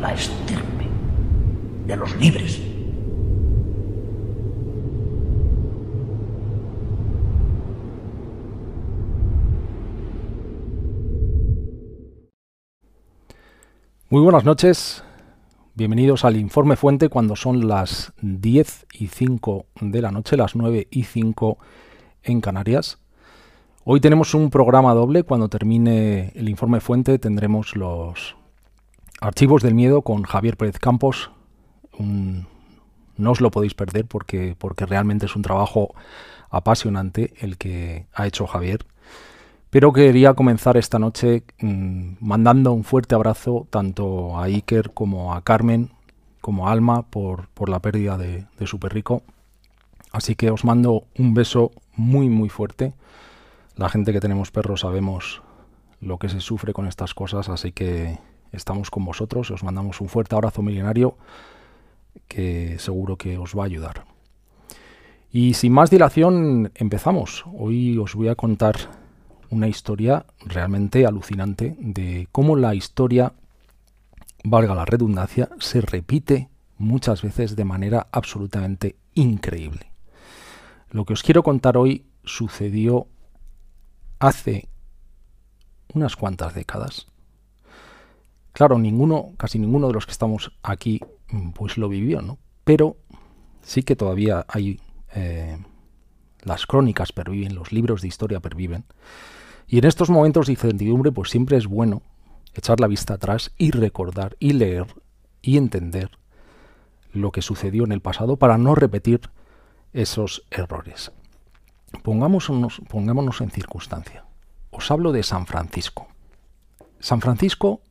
la estirpe de los libres. Muy buenas noches, bienvenidos al Informe Fuente cuando son las 10 y 5 de la noche, las 9 y 5 en Canarias. Hoy tenemos un programa doble, cuando termine el Informe Fuente tendremos los archivos del miedo con Javier Pérez Campos. no os lo podéis perder porque, porque realmente es un trabajo apasionante el que ha hecho Javier pero quería comenzar esta noche mm, mandando un fuerte abrazo tanto a Iker como a Carmen, como a Alma, por, la pérdida de, de su perrico. Así que os mando un beso muy, muy fuerte. La gente que tenemos perros sabemos lo que se sufre con estas cosas, así que estamos con vosotros. Os mandamos un fuerte abrazo milenario que seguro que os va a ayudar. Y sin más dilación, empezamos. Hoy os voy a contar una historia realmente alucinante de cómo la historia, valga la redundancia, se repite muchas veces de manera absolutamente increíble. Lo que os quiero contar hoy sucedió hace unas cuantas décadas. Claro, ninguno, casi ninguno de los que estamos aquí, pues lo vivió, ¿no? Pero sí que todavía hay eh, las crónicas perviven, los libros de historia perviven. Y en estos momentos de incertidumbre, pues siempre es bueno echar la vista atrás y recordar y leer y entender lo que sucedió en el pasado para no repetir esos errores. Pongámonos, pongámonos en circunstancia. Os hablo de San Francisco. San Francisco,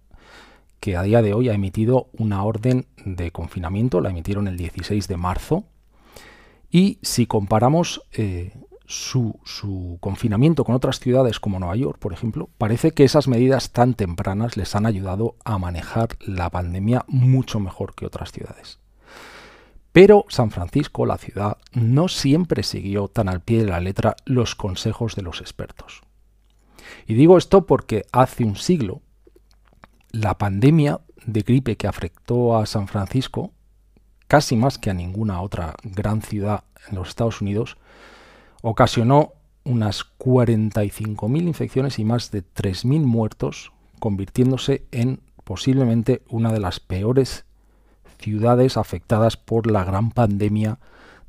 que a día de hoy ha emitido una orden de confinamiento, la emitieron el 16 de marzo, y si comparamos eh, su, confinamiento con otras ciudades como Nueva York, por ejemplo, parece que esas medidas tan tempranas les han ayudado a manejar la pandemia mucho mejor que otras ciudades. Pero San Francisco, la ciudad, no siempre siguió tan al pie de la letra los consejos de los expertos. Y digo esto porque hace un siglo la pandemia de gripe que afectó a San Francisco, casi más que a ninguna otra gran ciudad en los Estados Unidos, ocasionó unas 45.000 infecciones y más de 3.000 muertos, convirtiéndose en posiblemente una de las peores ciudades afectadas por la gran pandemia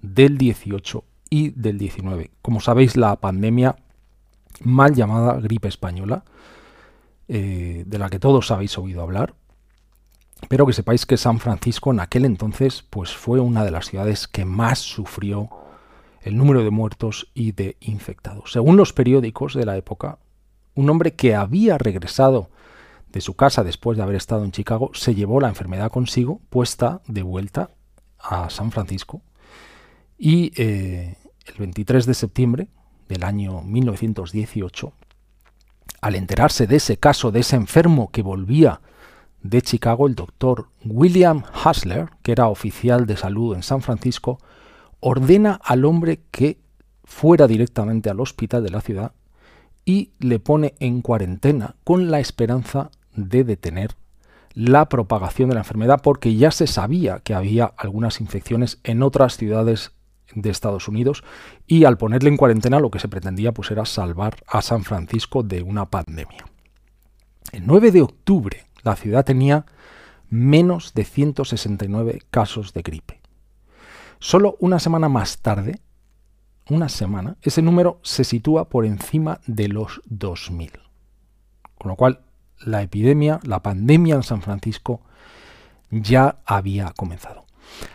del 18 y del 19. Como sabéis, la pandemia mal llamada gripe española, eh, de la que todos habéis oído hablar, pero que sepáis que San Francisco en aquel entonces pues fue una de las ciudades que más sufrió el número de muertos y de infectados. Según los periódicos de la época, un hombre que había regresado de su casa después de haber estado en Chicago se llevó la enfermedad consigo, puesta de vuelta a San Francisco, y eh, el 23 de septiembre del año 1918, al enterarse de ese caso, de ese enfermo que volvía de Chicago, el doctor William Hasler, que era oficial de salud en San Francisco, ordena al hombre que fuera directamente al hospital de la ciudad y le pone en cuarentena con la esperanza de detener la propagación de la enfermedad porque ya se sabía que había algunas infecciones en otras ciudades de Estados Unidos y al ponerle en cuarentena lo que se pretendía pues era salvar a San Francisco de una pandemia. El 9 de octubre la ciudad tenía menos de 169 casos de gripe. Solo una semana más tarde, una semana, ese número se sitúa por encima de los 2.000. Con lo cual, la epidemia, la pandemia en San Francisco ya había comenzado.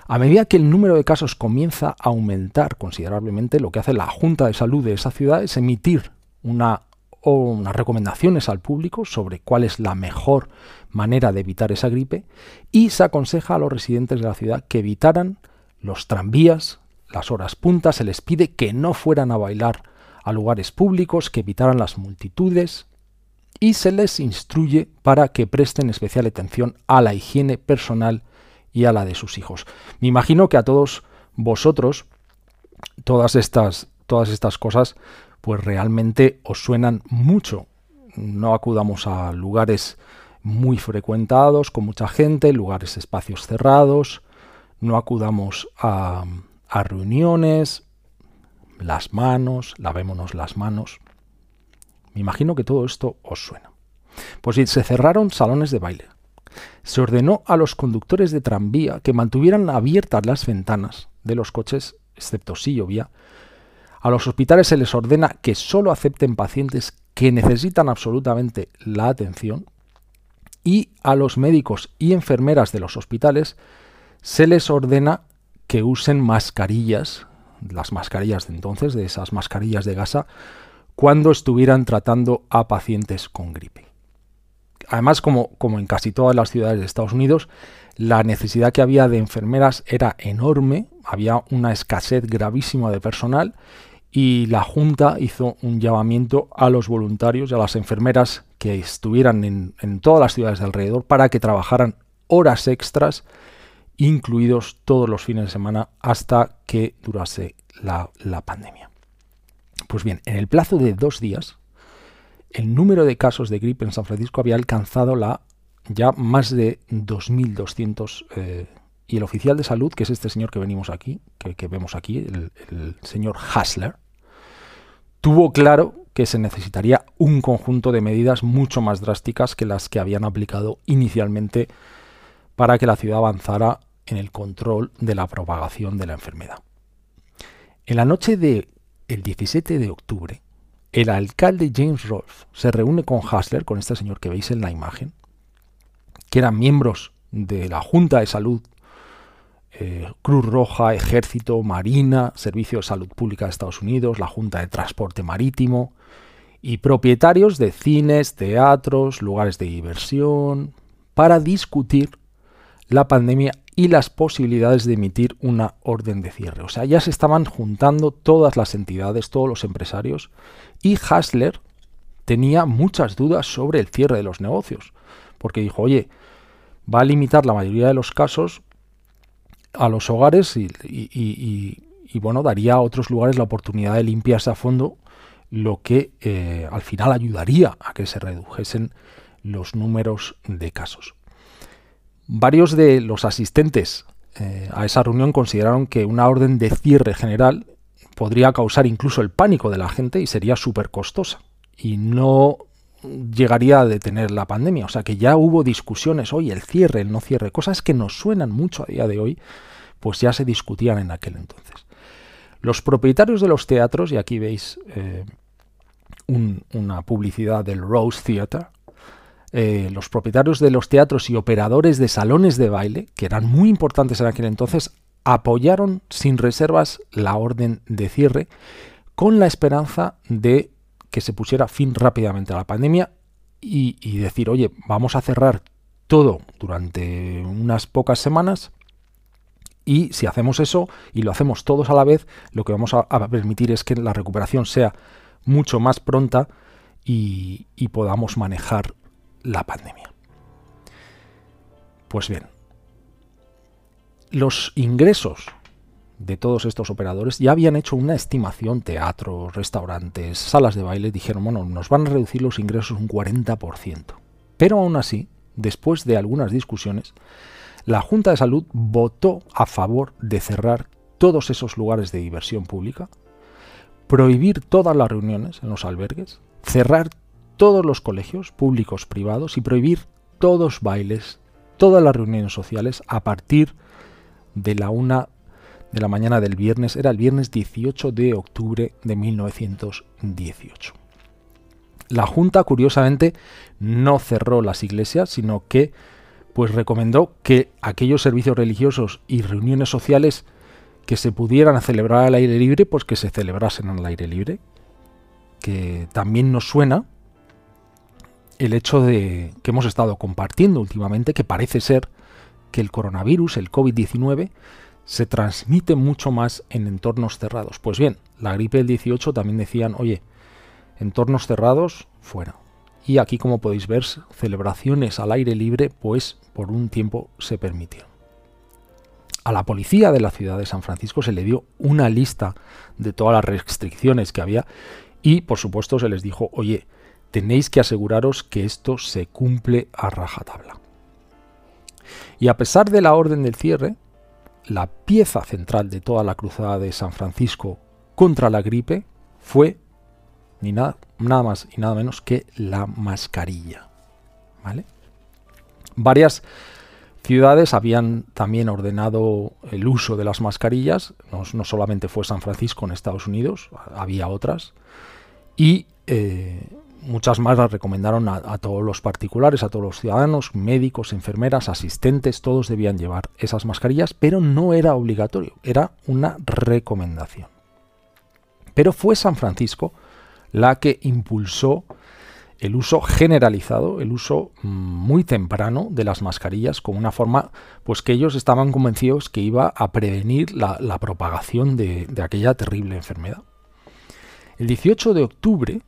A medida que el número de casos comienza a aumentar considerablemente, lo que hace la Junta de Salud de esa ciudad es emitir una, unas recomendaciones al público sobre cuál es la mejor manera de evitar esa gripe y se aconseja a los residentes de la ciudad que evitaran los tranvías, las horas puntas, se les pide que no fueran a bailar a lugares públicos, que evitaran las multitudes y se les instruye para que presten especial atención a la higiene personal y a la de sus hijos. Me imagino que a todos vosotros todas estas, todas estas cosas pues realmente os suenan mucho. No acudamos a lugares muy frecuentados, con mucha gente, lugares, espacios cerrados, no acudamos a, a reuniones, las manos, lavémonos las manos. Me imagino que todo esto os suena. Pues sí, se cerraron salones de baile. Se ordenó a los conductores de tranvía que mantuvieran abiertas las ventanas de los coches, excepto si llovía. A los hospitales se les ordena que solo acepten pacientes que necesitan absolutamente la atención. Y a los médicos y enfermeras de los hospitales se les ordena que usen mascarillas, las mascarillas de entonces, de esas mascarillas de gasa, cuando estuvieran tratando a pacientes con gripe. Además, como, en casi todas las ciudades de Estados Unidos, la necesidad que había de enfermeras era enorme, había una escasez gravísima de personal y la Junta hizo un llamamiento a los voluntarios y a las enfermeras que estuvieran en, en todas las ciudades de alrededor para que trabajaran horas extras incluidos todos los fines de semana hasta que durase la, pandemia. Pues bien, en el plazo de dos días, el número de casos de gripe en San Francisco había alcanzado la ya más de 2.200 eh, y el oficial de salud, que es este señor que venimos aquí, que, vemos aquí, el, señor Hasler, tuvo claro que se necesitaría un conjunto de medidas mucho más drásticas que las que habían aplicado inicialmente para que la ciudad avanzara en el control de la propagación de la enfermedad. En la noche del 17 de octubre, el alcalde James Rolfe se reúne con Hasler, con este señor que veis en la imagen, que eran miembros de la Junta de Salud, eh, Cruz Roja, Ejército, Marina, Servicio de Salud Pública de Estados Unidos, la Junta de Transporte Marítimo, y propietarios de cines, teatros, lugares de diversión, para discutir la pandemia y las posibilidades de emitir una orden de cierre. O sea, ya se estaban juntando todas las entidades, todos los empresarios, y Hasler tenía muchas dudas sobre el cierre de los negocios, porque dijo, oye, va a limitar la mayoría de los casos a los hogares y, bueno, daría a otros lugares la oportunidad de limpiarse a fondo, lo que eh, al final ayudaría a que se redujesen los números de casos. Varios de los asistentes eh, a esa reunión consideraron que una orden de cierre general podría causar incluso el pánico de la gente y sería súper costosa y no llegaría a detener la pandemia. O sea que ya hubo discusiones hoy, el cierre, el no cierre, cosas que nos suenan mucho a día de hoy, pues ya se discutían en aquel entonces. Los propietarios de los teatros, y aquí veis eh, una publicidad del Rose Theatre, eh, los propietarios de los teatros y operadores de salones de baile, que eran muy importantes en aquel entonces, apoyaron sin reservas la orden de cierre con la esperanza de que se pusiera fin rápidamente a la pandemia y, decir, oye, vamos a cerrar todo durante unas pocas semanas y si hacemos eso y lo hacemos todos a la vez, lo que vamos a, permitir es que la recuperación sea mucho más pronta y podamos manejar la pandemia. Pues bien, los ingresos de todos estos operadores ya habían hecho una estimación, teatros, restaurantes, salas de baile, dijeron, bueno, nos van a reducir los ingresos un 40%. Pero aún así, después de algunas discusiones, la Junta de Salud votó a favor de cerrar todos esos lugares de diversión pública, prohibir todas las reuniones en los albergues, cerrar todos los colegios públicos, privados y prohibir todos bailes, todas las reuniones sociales a partir de la una de la mañana del viernes, era el viernes 18 de octubre de 1918. La Junta, curiosamente, no cerró las iglesias, sino que pues recomendó que aquellos servicios religiosos y reuniones sociales que se pudieran celebrar al aire libre, pues que se celebrasen al aire libre, que también nos suena el hecho de que hemos estado compartiendo últimamente, que parece ser que el coronavirus, el COVID-19, se transmite mucho más en entornos cerrados. Pues bien, la gripe del 18 también decían, oye, entornos cerrados, fuera. Y aquí, como podéis ver, celebraciones al aire libre, pues por un tiempo se permitieron. A la policía de la ciudad de San Francisco se le dio una lista de todas las restricciones que había y, por supuesto, se les dijo, oye, tenéis que aseguraros que esto se cumple a rajatabla. Y a pesar de la orden del cierre, la pieza central de toda la cruzada de San Francisco contra la gripe fue ni nada, nada más y nada menos que la mascarilla. ¿Vale? Varias ciudades habían también ordenado el uso de las mascarillas, no, solamente fue San Francisco en Estados Unidos, había otras, y eh, muchas más las recomendaron a, todos los particulares, a todos los ciudadanos, médicos, enfermeras, asistentes, todos debían llevar esas mascarillas, pero no era obligatorio, era una recomendación. Pero fue San Francisco la que impulsó el uso generalizado, el uso mm, muy temprano de las mascarillas como una forma, pues que ellos estaban convencidos que iba a prevenir la, propagación de, de aquella terrible enfermedad. El 18 de octubre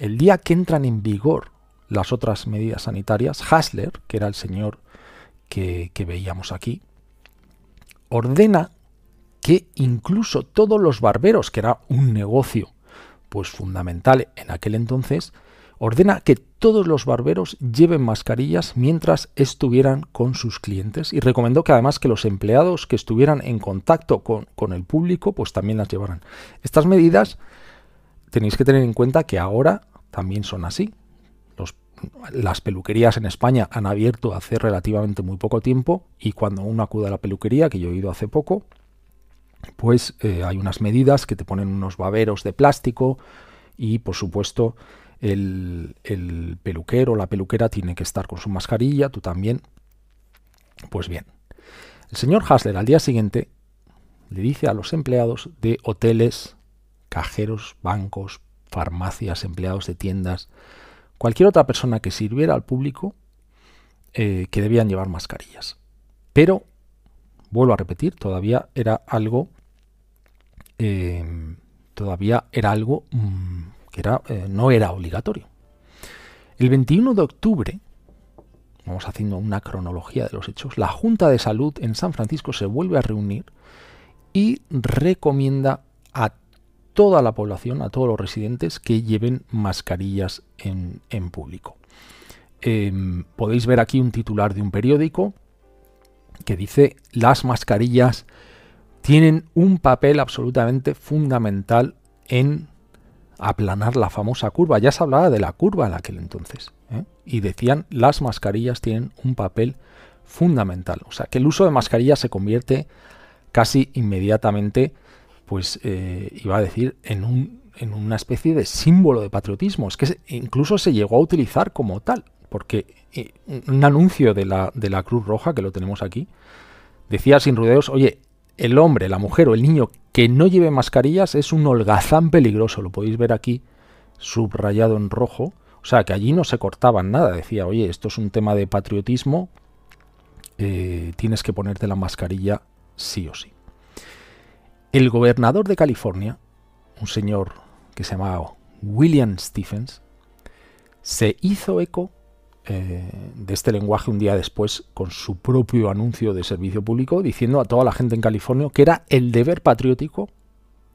el día que entran en vigor las otras medidas sanitarias, Hasler, que era el señor que, veíamos aquí, ordena que incluso todos los barberos, que era un negocio pues fundamental en aquel entonces, ordena que todos los barberos lleven mascarillas mientras estuvieran con sus clientes y recomendó que además que los empleados que estuvieran en contacto con, con el público pues también las llevaran. Estas medidas tenéis que tener en cuenta que ahora también son así. las peluquerías en España han abierto hace relativamente muy poco tiempo y cuando uno acude a la peluquería, que yo he ido hace poco, pues eh, hay unas medidas que te ponen unos baberos de plástico y por supuesto el, el peluquero o la peluquera tiene que estar con su mascarilla, tú también. Pues bien, el señor Hasler al día siguiente le dice a los empleados de hoteles, cajeros, bancos, farmacias, empleados de tiendas, cualquier otra persona que sirviera al público eh, que debían llevar mascarillas. Pero, vuelvo a repetir, todavía era algo, eh, todavía era algo mm, que era, eh, no era obligatorio. El 21 de octubre, vamos haciendo una cronología de los hechos, la Junta de Salud en San Francisco se vuelve a reunir y recomienda a toda la población, a todos los residentes, que lleven mascarillas en, público. Em, podéis ver aquí un titular de un periódico que dice las mascarillas tienen un papel absolutamente fundamental en aplanar la famosa curva. Ya se hablaba de la curva en aquel entonces. ¿eh? Y decían las mascarillas tienen un papel fundamental. O sea que el uso de mascarillas se convierte casi inmediatamente pues eh, iba a decir, en, un, en una especie de símbolo de patriotismo. Es que incluso se llegó a utilizar como tal, porque eh, un anuncio de la, Cruz Roja, que lo tenemos aquí, decía sin rodeos, oye, el hombre, la mujer o el niño que no lleve mascarillas es un holgazán peligroso, lo podéis ver aquí subrayado en rojo, o sea que allí no se cortaban nada, decía, oye, esto es un tema de patriotismo, eh, tienes que ponerte la mascarilla sí o sí. El gobernador de California, un señor que se llamaba William Stephens, se hizo eco eh, de este lenguaje un día después con su propio anuncio de servicio público diciendo a toda la gente en California que era el deber patriótico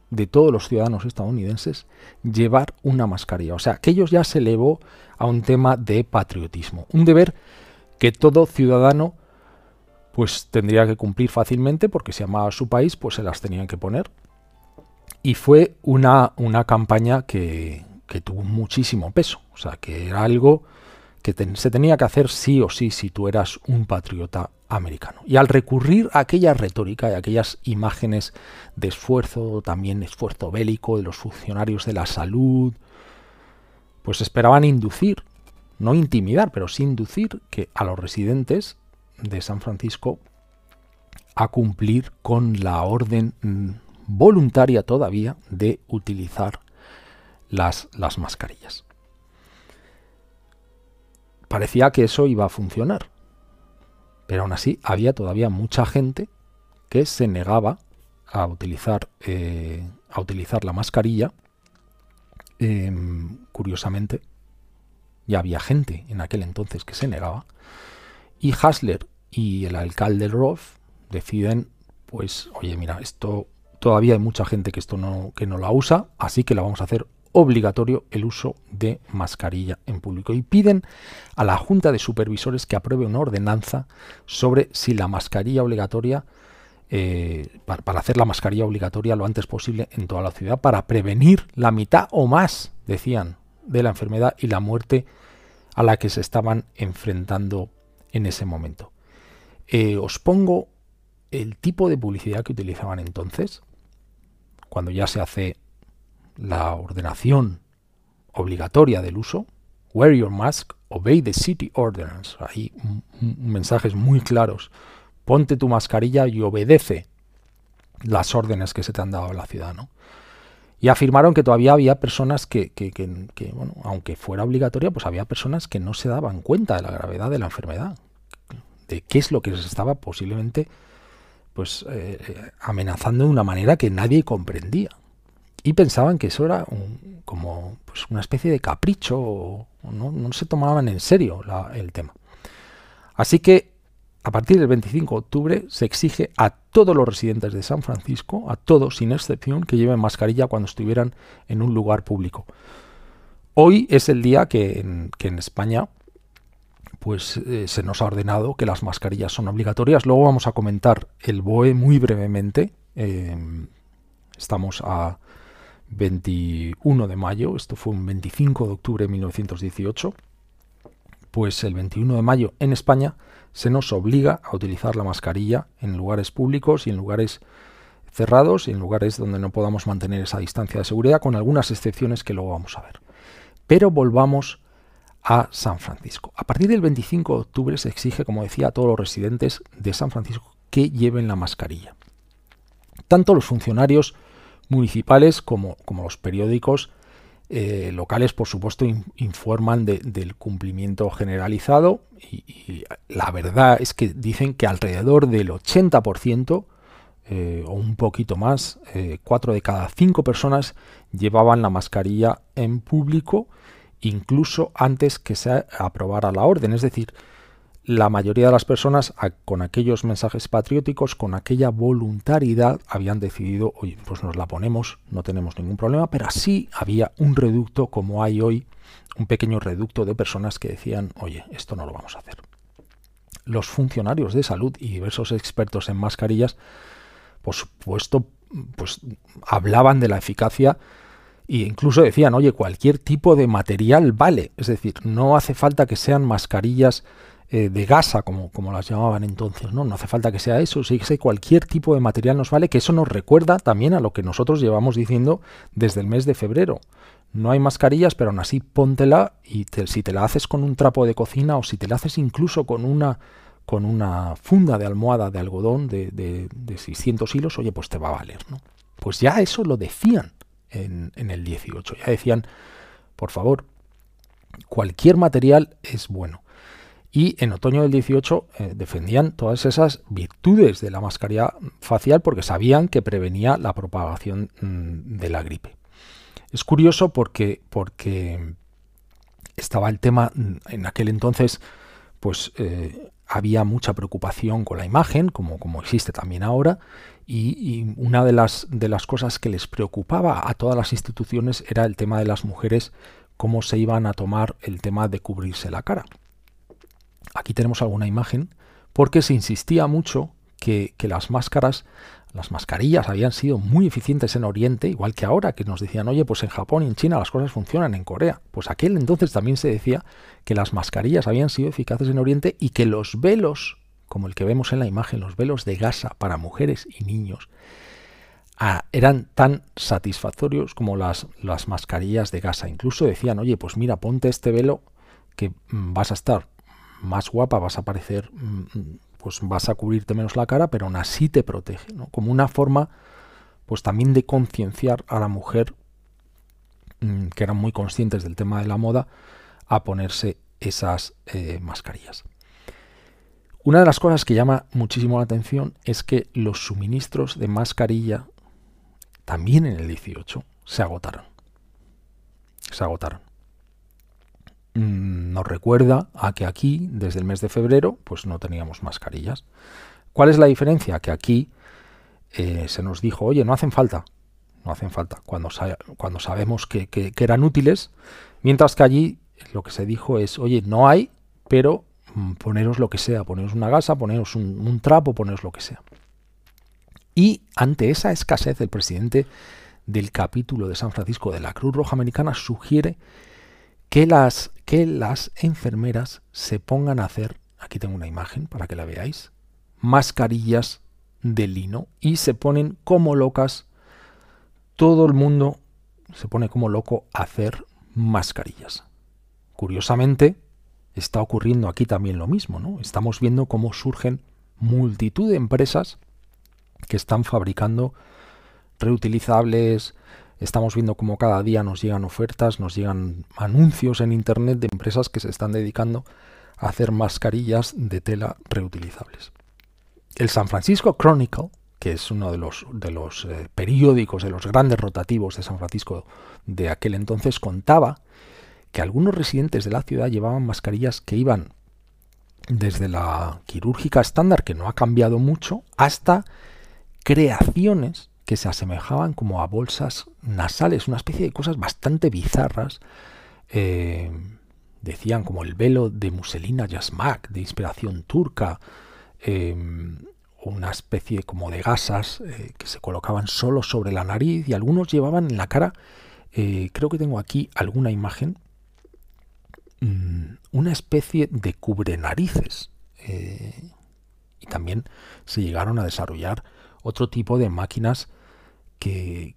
de todos los ciudadanos estadounidenses llevar una mascarilla. O sea, que ellos ya se elevó a un tema de patriotismo, un deber que todo ciudadano pues tendría que cumplir fácilmente porque si amaba a su país, pues se las tenían que poner. Y fue una, una campaña que, tuvo muchísimo peso, o sea, que era algo que se tenía que hacer sí o sí si tú eras un patriota americano. Y al recurrir a aquella retórica y aquellas imágenes de esfuerzo, también esfuerzo bélico de los funcionarios de la salud, pues esperaban inducir, no intimidar, pero sí inducir que a los residentes de San Francisco a cumplir con la orden voluntaria todavía de utilizar las, las mascarillas. Parecía que eso iba a funcionar, pero aún así había todavía mucha gente que se negaba a utilizar, eh, a utilizar la mascarilla. Em, curiosamente, ya había gente en aquel entonces que se negaba y Hasler y el alcalde Roth deciden, pues, oye, mira, esto todavía hay mucha gente que esto no, que no la usa, así que la vamos a hacer obligatorio el uso de mascarilla en público y piden a la Junta de Supervisores que apruebe una ordenanza sobre si la mascarilla obligatoria, eh, para, hacer la mascarilla obligatoria lo antes posible en toda la ciudad, para prevenir la mitad o más, decían, de la enfermedad y la muerte a la que se estaban enfrentando en ese momento. Eh, os pongo el tipo de publicidad que utilizaban entonces, cuando ya se hace la ordenación obligatoria del uso, wear your mask, obey the city ordinance. Hay mensajes muy claros. Ponte tu mascarilla y obedece las órdenes que se te han dado en la ciudad, ¿no? Y afirmaron que todavía había personas que, que, que, bueno, aunque fuera obligatoria, pues había personas que no se daban cuenta de la gravedad de la enfermedad, de qué es lo que se estaba posiblemente pues eh, eh, amenazando de una manera que nadie comprendía y pensaban que eso era como pues, una especie de capricho, o no, se tomaban en serio el tema. Así que a partir del 25 de octubre se exige a todos los residentes de San Francisco, a todos sin excepción, que lleven mascarilla cuando estuvieran en un lugar público. Hoy es el día que en, España pues eh, se nos ha ordenado que las mascarillas son obligatorias. Luego vamos a comentar el BOE muy brevemente. Eh, estamos a 21 de mayo, esto fue un 25 de octubre de 1918, pues el 21 de mayo en España se nos obliga a utilizar la mascarilla en lugares públicos y en lugares cerrados y en lugares donde no podamos mantener esa distancia de seguridad, con algunas excepciones que luego vamos a ver. Pero volvamos a San Francisco. A partir del 25 de octubre se exige, como decía, a todos los residentes de San Francisco que lleven la mascarilla. Tanto los funcionarios municipales como, los periódicos eh, locales, por supuesto, informan del cumplimiento generalizado y, la verdad es que dicen que alrededor del 80% eh, o un poquito más, eh, cuatro de cada cinco personas llevaban la mascarilla en público incluso antes que se aprobara la orden. Es decir, la mayoría de las personas con aquellos mensajes patrióticos, con aquella voluntariedad, habían decidido, oye, pues nos la ponemos, no tenemos ningún problema, pero así había un reducto como hay hoy, un pequeño reducto de personas que decían, oye, esto no lo vamos a hacer. Los funcionarios de salud y diversos expertos en mascarillas, por supuesto, pues hablaban de la eficacia e incluso decían, oye, cualquier tipo de material vale, es decir, no hace falta que sean mascarillas eh, de gasa, como, como las llamaban entonces, ¿no? No hace falta que sea eso, si cualquier tipo de material nos vale, que eso nos recuerda también a lo que nosotros llevamos diciendo desde el mes de febrero. No hay mascarillas, pero aún así póntela y si te la haces con un trapo de cocina o si te la haces incluso con una con una funda de almohada de algodón de, de, 600 hilos, oye, pues te va a valer, ¿no? Pues ya eso lo decían en, el 18, ya decían, por favor, cualquier material es bueno y en otoño del 18 eh, defendían todas esas virtudes de la mascarilla facial porque sabían que prevenía la propagación mm, de la gripe. Es curioso porque, porque estaba el tema mm, en aquel entonces, pues eh, había mucha preocupación con la imagen, como, como existe también ahora, y, una de las, de las cosas que les preocupaba a todas las instituciones era el tema de las mujeres, cómo se iban a tomar el tema de cubrirse la cara. Aquí tenemos alguna imagen porque se insistía mucho que, las máscaras, las mascarillas habían sido muy eficientes en Oriente, igual que ahora que nos decían, oye, pues en Japón y en China las cosas funcionan, en Corea. Pues aquel entonces también se decía que las mascarillas habían sido eficaces en Oriente y que los velos, como el que vemos en la imagen, los velos de gasa para mujeres y niños, ah, eran tan satisfactorios como las, las mascarillas de gasa. Incluso decían, oye, pues mira, ponte este velo que mm, vas a estar más guapa, vas a parecer, mm, pues vas a cubrirte menos la cara, pero aún así te protege, ¿no? Como una forma, pues también de concienciar a la mujer, mm, que eran muy conscientes del tema de la moda, a ponerse esas eh, mascarillas. Una de las cosas que llama muchísimo la atención es que los suministros de mascarilla, también en el 18, se agotaron. Se agotaron. Mm, nos recuerda a que aquí, desde el mes de febrero, pues no teníamos mascarillas. ¿Cuál es la diferencia? Que aquí eh, se nos dijo, oye, no hacen falta, no hacen falta, cuando, cuando sabemos que, eran útiles, mientras que allí lo que se dijo es, oye, no hay, pero mm, poneros lo que sea, poneros una gasa, poneros un, trapo, poneros lo que sea. Y ante esa escasez, el presidente del capítulo de San Francisco de la Cruz Roja Americana sugiere que las, que las enfermeras se pongan a hacer, aquí tengo una imagen para que la veáis, mascarillas de lino y se ponen como locas todo el mundo se pone como loco a hacer mascarillas. Curiosamente, está ocurriendo aquí también lo mismo, ¿no? Estamos viendo cómo surgen multitud de empresas que están fabricando reutilizables, estamos viendo cómo cada día nos llegan ofertas, nos llegan anuncios en internet de empresas que se están dedicando a hacer mascarillas de tela reutilizables. El San Francisco Chronicle que es uno de los, de los eh, periódicos, de los grandes rotativos de San Francisco de aquel entonces, contaba que algunos residentes de la ciudad llevaban mascarillas que iban desde la quirúrgica estándar, que no ha cambiado mucho, hasta creaciones que se asemejaban como a bolsas nasales, una especie de cosas bastante bizarras. Eh, decían como el velo de Muselina Yasmak, de inspiración turca, eh, una especie como de gasas eh, que se colocaban solo sobre la nariz y algunos llevaban en la cara, eh, creo que tengo aquí alguna imagen, mm, una especie de cubre narices. Y también se llegaron a desarrollar otro tipo de máquinas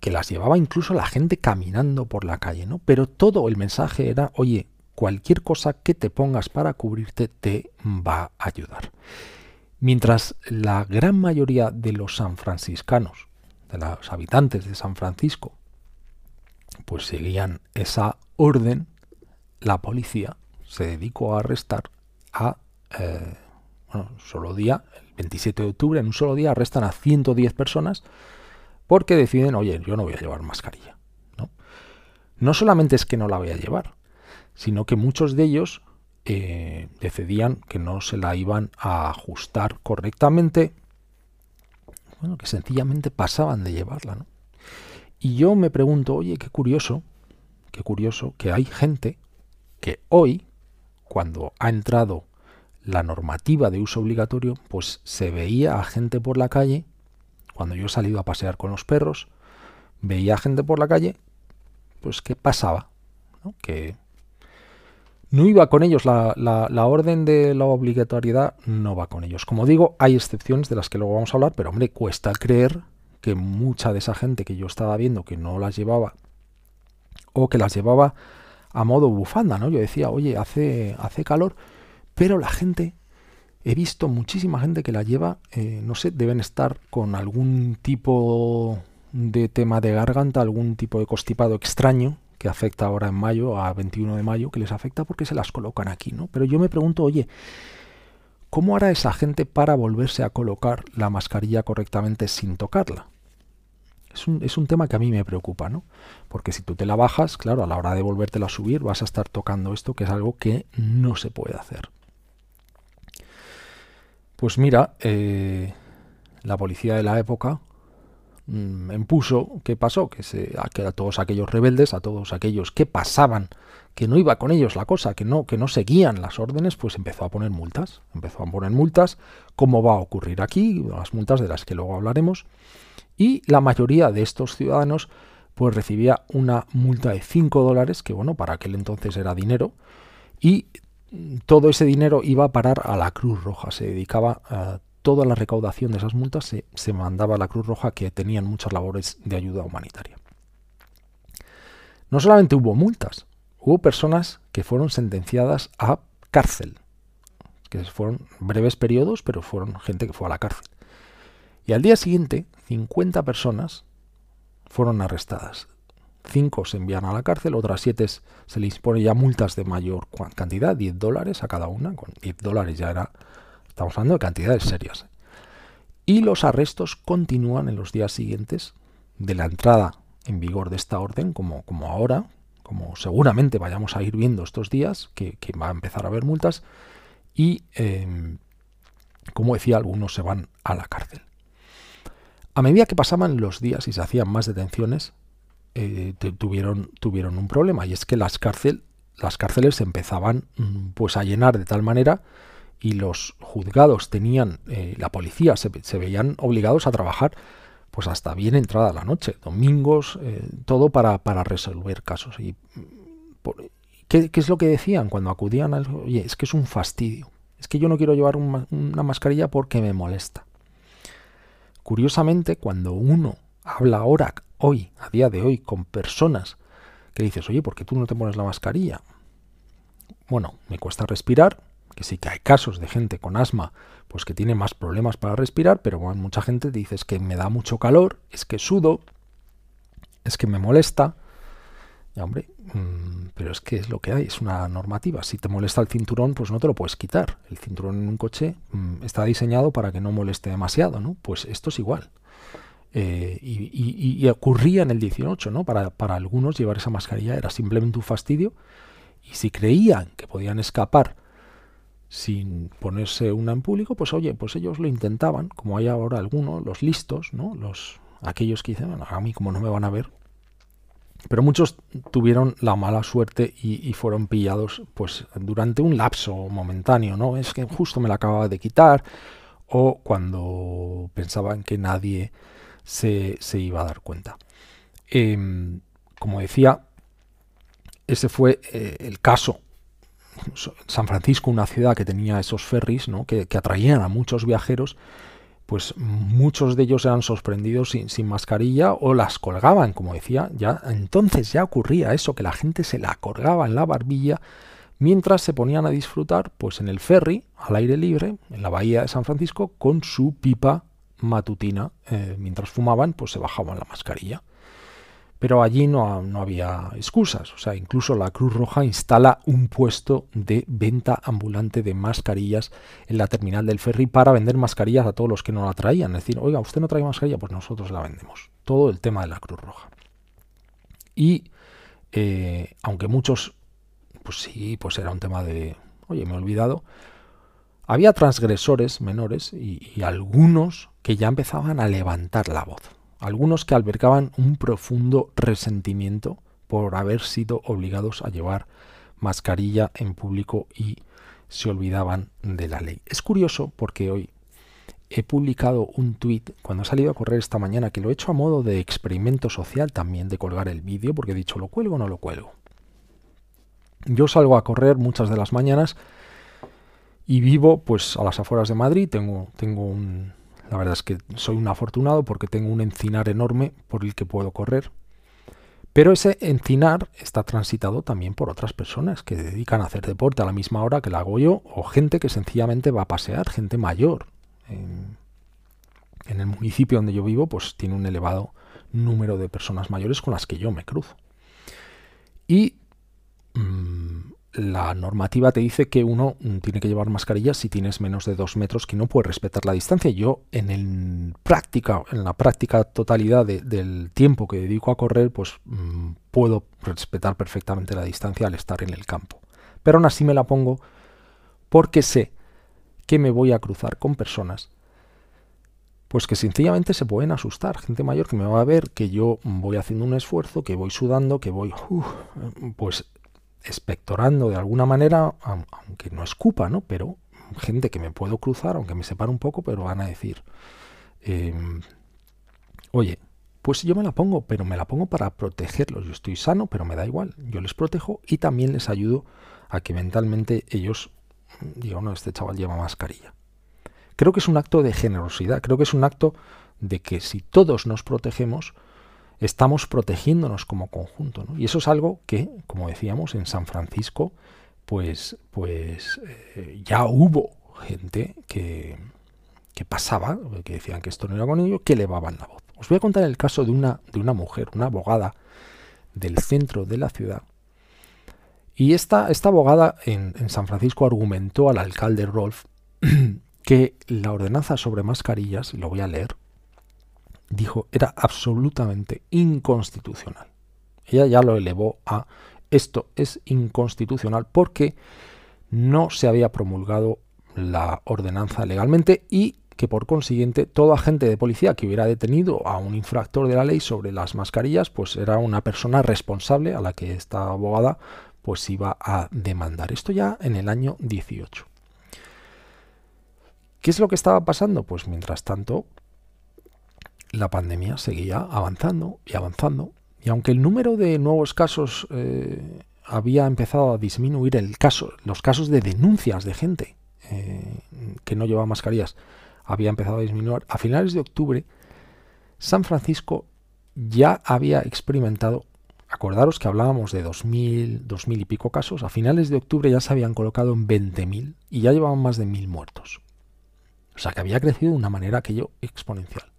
que, las llevaba incluso la gente caminando por la calle, ¿no? Pero todo el mensaje era, oye, cualquier cosa que te pongas para cubrirte te va a ayudar. Mientras la gran mayoría de los sanfranciscanos, de los habitantes de San Francisco, pues seguían esa orden, la policía se dedicó a arrestar a, eh, bueno, solo día, el 27 de octubre, en un solo día arrestan a 110 personas porque deciden, oye, yo no voy a llevar mascarilla. ¿no? no solamente es que no la voy a llevar, sino que muchos de ellos eh, decidían que no se la iban a ajustar correctamente, bueno, que sencillamente pasaban de llevarla. Y yo me pregunto, oye, qué curioso, qué curioso que hay gente que hoy, cuando ha entrado la normativa de uso obligatorio, pues se veía a gente por la calle, cuando yo he salido a pasear con los perros, veía gente por la calle, pues qué pasaba, que no iba con ellos, la, la, orden de la obligatoriedad no va con ellos. Como digo, hay excepciones de las que luego vamos a hablar, pero hombre, cuesta creer que mucha de esa gente que yo estaba viendo que no las llevaba o que las llevaba a modo bufanda, ¿no? Yo decía, oye, hace, hace calor, pero la gente, he visto muchísima gente que la lleva, eh, no sé, deben estar con algún tipo de tema de garganta, algún tipo de constipado extraño, que afecta ahora en mayo, a 21 de mayo, que les afecta porque se las colocan aquí, ¿no? Pero yo me pregunto, oye, ¿cómo hará esa gente para volverse a colocar la mascarilla correctamente sin tocarla? Es un, es un tema que a mí me preocupa, ¿no? Porque si tú te la bajas, claro, a la hora de volvértela a subir vas a estar tocando esto, que es algo que no se puede hacer. Pues mira, eh, la policía de la época Mm, impuso, ¿qué pasó? Que, se, a todos aquellos rebeldes, a todos aquellos que pasaban, que no iba con ellos la cosa, que no, que no seguían las órdenes, pues empezó a poner multas. Empezó a poner multas, como va a ocurrir aquí, las multas de las que luego hablaremos. Y la mayoría de estos ciudadanos pues recibía una multa de 5 dólares, que bueno, para aquel entonces era dinero, y todo ese dinero iba a parar a la Cruz Roja, se dedicaba a toda la recaudación de esas multas se, mandaba a la Cruz Roja que tenían muchas labores de ayuda humanitaria. No solamente hubo multas, hubo personas que fueron sentenciadas a cárcel, que fueron breves periodos, pero fueron gente que fue a la cárcel. Y al día siguiente, 50 personas fueron arrestadas. Cinco se envían a la cárcel, otras siete se les pone ya multas de mayor cantidad, 10 dólares a cada una. Con 10 dólares ya era Estamos hablando de cantidades serias. Y los arrestos continúan en los días siguientes de la entrada en vigor de esta orden, como, como ahora, como seguramente vayamos a ir viendo estos días, que, va a empezar a haber multas, y em, como decía, algunos se van a la cárcel. A medida que pasaban los días y se hacían más detenciones, eh, tuvieron, tuvieron un problema y es que las, las cárceles empezaban mm, pues a llenar de tal manera y los juzgados tenían, eh, la policía se, veían obligados a trabajar pues hasta bien entrada la noche, domingos, eh, todo para, para, resolver casos. Y, mm, ¿qué, es lo que decían cuando acudían al... Oye, es que es un fastidio, es que yo no quiero llevar una mascarilla porque me molesta. Curiosamente, cuando uno habla ahora hoy, a día de hoy, con personas que dices, oye, ¿por qué tú no te pones la mascarilla? Bueno, me cuesta respirar, que sí que hay casos de gente con asma, pues que tiene más problemas para respirar, pero bueno, mucha gente dice es que me da mucho calor, es que sudo, es que me molesta. Ya, hombre, mm, pero es que es lo que hay, es una normativa. Si te molesta el cinturón, pues no te lo puedes quitar. El cinturón en un coche mm, está diseñado para que no moleste demasiado, ¿no? Pues esto es igual. Eh, y, ocurría en el 18, ¿no? Para, algunos llevar esa mascarilla era simplemente un fastidio y si creían que podían escapar sin ponerse una en público, pues oye, pues ellos lo intentaban, como hay ahora algunos, los listos, ¿no? Los, aquellos que dicen, bueno, a mí como no me van a ver. Pero muchos tuvieron la mala suerte y, y, fueron pillados pues durante un lapso momentáneo, ¿no? Es que justo me la acababa de quitar o cuando pensaban que nadie se, iba a dar cuenta. Em, como decía, ese fue eh, el caso. San Francisco, una ciudad que tenía esos ferries ¿no? que, atraían a muchos viajeros, pues muchos de ellos eran sorprendidos sin, sin, mascarilla o las colgaban, como decía, ya entonces ya ocurría eso, que la gente se la colgaba en la barbilla mientras se ponían a disfrutar pues en el ferry, al aire libre, en la bahía de San Francisco, con su pipa matutina, eh, mientras fumaban, pues se bajaban la mascarilla. Pero allí no, no, había excusas, o sea, incluso la Cruz Roja instala un puesto de venta ambulante de mascarillas en la terminal del ferry para vender mascarillas a todos los que no la traían. Es decir, oiga, usted no trae mascarilla, pues nosotros la vendemos. Todo el tema de la Cruz Roja. Y eh, aunque muchos, pues sí, pues era un tema de, oye, me he olvidado, había transgresores menores y, algunos que ya empezaban a levantar la voz. Algunos que albergaban un profundo resentimiento por haber sido obligados a llevar mascarilla en público y se olvidaban de la ley. Es curioso porque hoy he publicado un tuit cuando he salido a correr esta mañana que lo he hecho a modo de experimento social también de colgar el vídeo porque he dicho lo cuelgo o no lo cuelgo. Yo salgo a correr muchas de las mañanas y vivo pues a las afueras de Madrid, tengo, tengo un... La verdad es que soy un afortunado porque tengo un encinar enorme por el que puedo correr. Pero ese encinar está transitado también por otras personas que dedican a hacer deporte a la misma hora que la hago yo, o gente que sencillamente va a pasear, gente mayor. En, el municipio donde yo vivo, pues tiene un elevado número de personas mayores con las que yo me cruzo. Y mm, la normativa te dice que uno mm, tiene que llevar mascarilla si tienes menos de dos metros, que no puedes respetar la distancia. Yo en el práctica, la práctica totalidad del tiempo que dedico a correr, pues mm, puedo respetar perfectamente la distancia al estar en el campo. Pero aún así me la pongo porque sé que me voy a cruzar con personas pues que sencillamente se pueden asustar. Gente mayor que me va a ver que yo voy haciendo un esfuerzo, que voy sudando, que voy, pues espectorando de alguna manera, aunque no escupa, ¿no? Pero gente que me puedo cruzar, aunque me separa un poco, pero van a decir, em, oye, pues yo me la pongo, pero me la pongo para protegerlos. Yo estoy sano, pero me da igual. Yo les protejo y también les ayudo a que mentalmente ellos digan, no, este chaval lleva mascarilla. Creo que es un acto de generosidad, creo que es un acto de que si todos nos protegemos, estamos protegiéndonos como conjunto. Y eso es algo que, como decíamos, en San Francisco, pues, pues eh, ya hubo gente que, que pasaba, que decían que esto no era con ello, que elevaban la voz. Os voy a contar el caso de una, de una mujer, una abogada del centro de la ciudad. Y esta, esta abogada en, en San Francisco argumentó al alcalde Rolf que la ordenanza sobre mascarillas, lo voy a leer, dijo era absolutamente inconstitucional. Ella ya lo elevó a esto es inconstitucional porque no se había promulgado la ordenanza legalmente y que por consiguiente todo agente de policía que hubiera detenido a un infractor de la ley sobre las mascarillas, pues era una persona responsable a la que esta abogada pues iba a demandar. Esto ya en el año 18. ¿Qué es lo que estaba pasando? Pues mientras tanto, la pandemia seguía avanzando y avanzando. Y aunque el número de nuevos casos eh, había empezado a disminuir, el caso, los casos de denuncias de gente eh, que no llevaba mascarillas había empezado a disminuir, a finales de octubre, San Francisco ya había experimentado, acordaros que hablábamos de 2.000, 2.000 y pico casos, a finales de octubre ya se habían colocado en 20.000 y ya llevaban más de 1.000 muertos. O sea que había crecido de una manera aquello exponencial.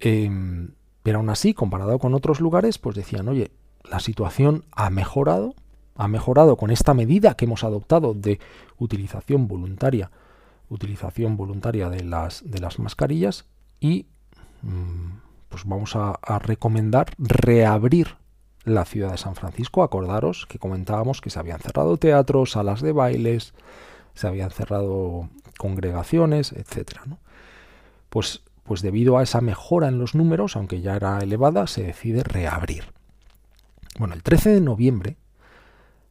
Em, pero aún así, comparado con otros lugares, pues decían, oye, la situación ha mejorado, ha mejorado con esta medida que hemos adoptado de utilización voluntaria, utilización voluntaria de las, de las mascarillas y mm, pues vamos a, recomendar reabrir la ciudad de San Francisco. Acordaros que comentábamos que se habían cerrado teatros, salas de bailes, se habían cerrado congregaciones, etcétera. Pues, pues debido a esa mejora en los números, aunque ya era elevada, se decide reabrir. Bueno, el 13 de noviembre,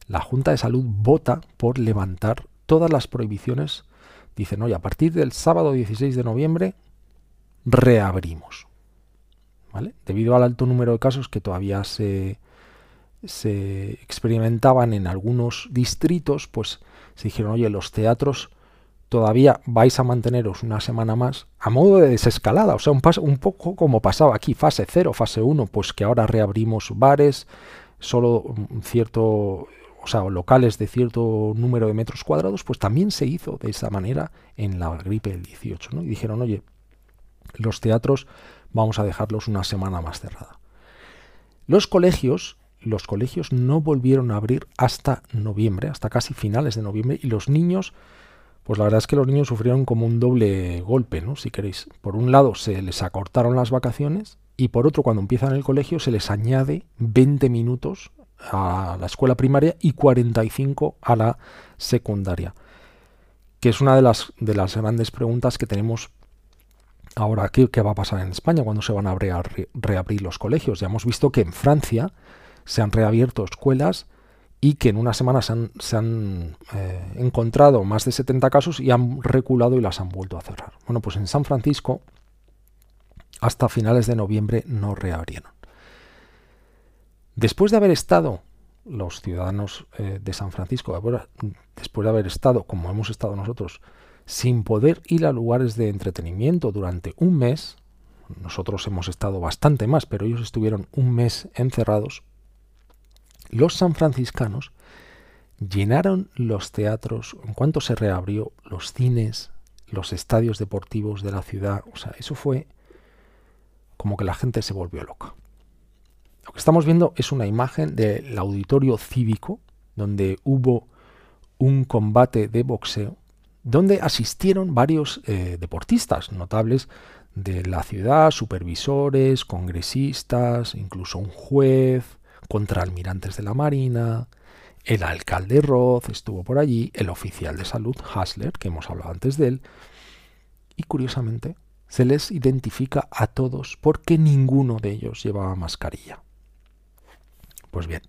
la Junta de Salud vota por levantar todas las prohibiciones. Dicen, oye, a partir del sábado 16 de noviembre, reabrimos. ¿Vale? Debido al alto número de casos que todavía se, se experimentaban en algunos distritos, pues se dijeron, oye, los teatros todavía vais a manteneros una semana más a modo de desescalada, o sea, un, un poco como pasaba aquí, fase 0, fase 1, pues que ahora reabrimos bares, solo cierto, o sea, locales de cierto número de metros cuadrados, pues también se hizo de esa manera en la gripe del 18, ¿no? Y dijeron, oye, los teatros vamos a dejarlos una semana más cerrada. Los colegios, los colegios no volvieron a abrir hasta noviembre, hasta casi finales de noviembre, y los niños pues la verdad es que los niños sufrieron como un doble golpe, ¿no? Si queréis. Por un lado se les acortaron las vacaciones y por otro cuando empiezan el colegio se les añade 20 minutos a la escuela primaria y 45 a la secundaria. Que es una de las, de las grandes preguntas que tenemos ahora. ¿qué, ¿Qué va a pasar en España cuando se van a reabrir los colegios? Ya hemos visto que en Francia se han reabierto escuelas y que en una semana se han, eh, encontrado más de 70 casos y han reculado y las han vuelto a cerrar. Bueno, pues en San Francisco hasta finales de noviembre no reabrieron. Después de haber estado los ciudadanos eh, de San Francisco, después de haber estado, como hemos estado nosotros, sin poder ir a lugares de entretenimiento durante un mes, nosotros hemos estado bastante más, pero ellos estuvieron un mes encerrados, los sanfranciscanos llenaron los teatros, en cuanto se reabrió, los cines, los estadios deportivos de la ciudad. O sea, eso fue como que la gente se volvió loca. Lo que estamos viendo es una imagen del auditorio cívico, donde hubo un combate de boxeo, donde asistieron varios eh, deportistas notables de la ciudad, supervisores, congresistas, incluso un juez, contra almirantes de la Marina, el alcalde Roth estuvo por allí, el oficial de salud Hasler, que hemos hablado antes de él, y curiosamente se les identifica a todos porque ninguno de ellos llevaba mascarilla. Pues bien,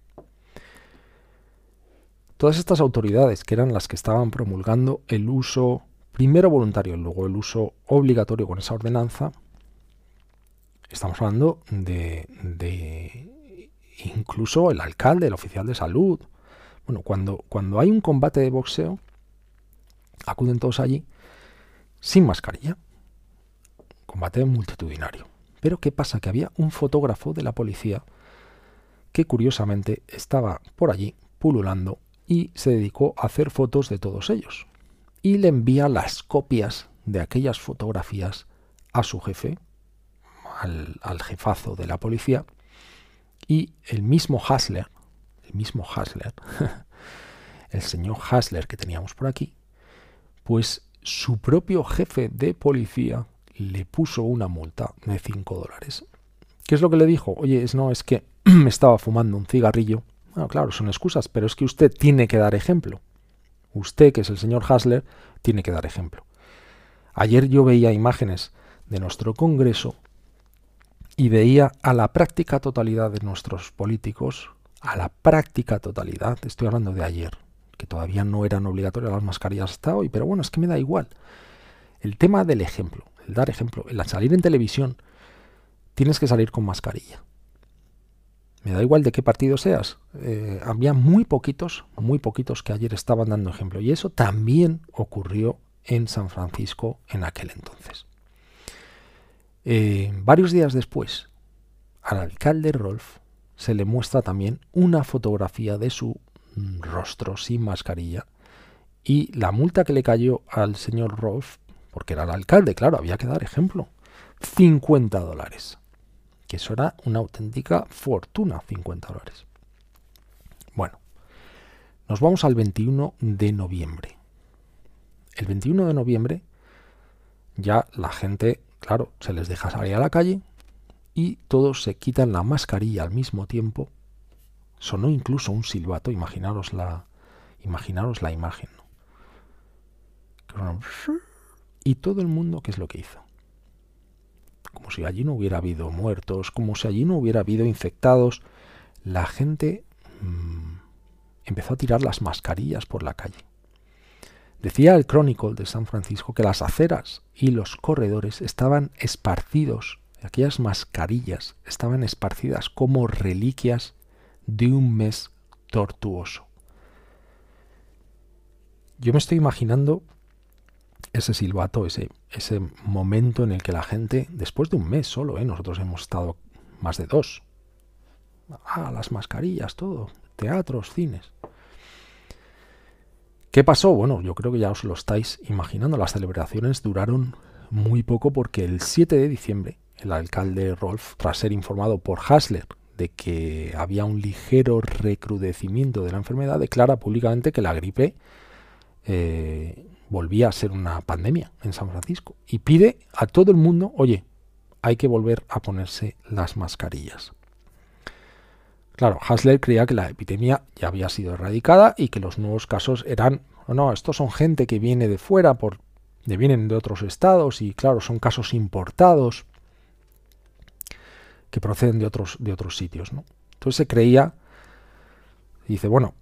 todas estas autoridades, que eran las que estaban promulgando el uso primero voluntario luego el uso obligatorio con esa ordenanza, estamos hablando de, de incluso el alcalde, el oficial de salud. Bueno, cuando, cuando hay un combate de boxeo, acuden todos allí sin mascarilla. Combate multitudinario. Pero ¿qué pasa? Que había un fotógrafo de la policía que curiosamente estaba por allí pululando y se dedicó a hacer fotos de todos ellos. Y le envía las copias de aquellas fotografías a su jefe, al, al jefazo de la policía, y el mismo Hasler, el mismo Hasler, el señor Hasler que teníamos por aquí, pues su propio jefe de policía le puso una multa de 5 dólares. ¿Qué es lo que le dijo? Oye, es, no, es que me estaba fumando un cigarrillo. Bueno, claro, son excusas, pero es que usted tiene que dar ejemplo. Usted, que es el señor Hasler, tiene que dar ejemplo. Ayer yo veía imágenes de nuestro Congreso y veía a la práctica totalidad de nuestros políticos, a la práctica totalidad, estoy hablando de ayer, que todavía no eran obligatorias las mascarillas hasta hoy, pero bueno, es que me da igual. El tema del ejemplo, el dar ejemplo, el salir en televisión, tienes que salir con mascarilla. Me da igual de qué partido seas. Eh, había muy poquitos, muy poquitos que ayer estaban dando ejemplo. Y eso también ocurrió en San Francisco en aquel entonces. Eh, varios días después, al alcalde Rolf se le muestra también una fotografía de su rostro sin mascarilla y la multa que le cayó al señor Rolf, porque era el alcalde, claro, había que dar ejemplo, 50 dólares. Que eso era una auténtica fortuna, 50 dólares. Bueno, nos vamos al 21 de noviembre el 21 de noviembre ya la gente, claro, se les deja salir a la calle y todos se quitan la mascarilla al mismo tiempo. Sonó incluso un silbato, imaginaros la, imaginaros la imagen. Y todo el mundo, ¿qué es lo que hizo? Como si allí no hubiera habido muertos, como si allí no hubiera habido infectados. La gente mm, empezó a tirar las mascarillas por la calle. Decía el Chronicle de San Francisco que las aceras y los corredores estaban esparcidos, aquellas mascarillas estaban esparcidas como reliquias de un mes tortuoso. Yo me estoy imaginando ese silbato, ese, ese momento en el que la gente, después de un mes solo, ¿eh? nosotros hemos estado más de dos, ah, las mascarillas, todo, teatros, cines. ¿Qué pasó? Bueno, yo creo que ya os lo estáis imaginando. Las celebraciones duraron muy poco porque el 7 de diciembre el alcalde Rolf, tras ser informado por Hasler de que había un ligero recrudecimiento de la enfermedad, declara públicamente que la gripe eh, volvía a ser una pandemia en San Francisco y pide a todo el mundo, oye, hay que volver a ponerse las mascarillas. Claro, Hasler creía que la epidemia ya había sido erradicada y que los nuevos casos eran, no, no, estos son gente que viene de fuera, por, de, vienen de otros estados y claro, son casos importados que proceden de otros, de otros sitios. Entonces se creía, dice, bueno,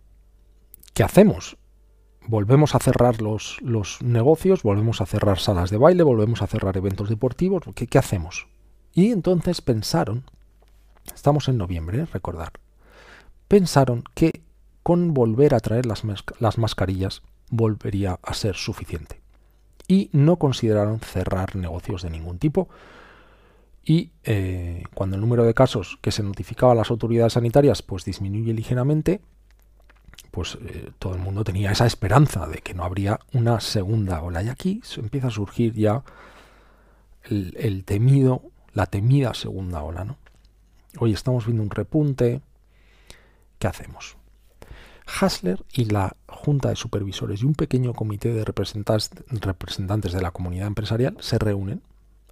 ¿qué hacemos? Volvemos a cerrar los, los negocios, volvemos a cerrar salas de baile, volvemos a cerrar eventos deportivos, ¿qué, qué hacemos? Y entonces pensaron, estamos en noviembre, ¿eh? recordar, pensaron que con volver a traer las, las mascarillas volvería a ser suficiente. Y no consideraron cerrar negocios de ningún tipo. Y eh, cuando el número de casos que se notificaba a las autoridades sanitarias pues disminuye ligeramente, pues eh, todo el mundo tenía esa esperanza de que no habría una segunda ola. Y aquí empieza a surgir ya el, el temido, la temida segunda ola. ¿no? Hoy estamos viendo un repunte, ¿Qué hacemos? Hasler y la Junta de Supervisores y un pequeño comité de representantes de la comunidad empresarial se reúnen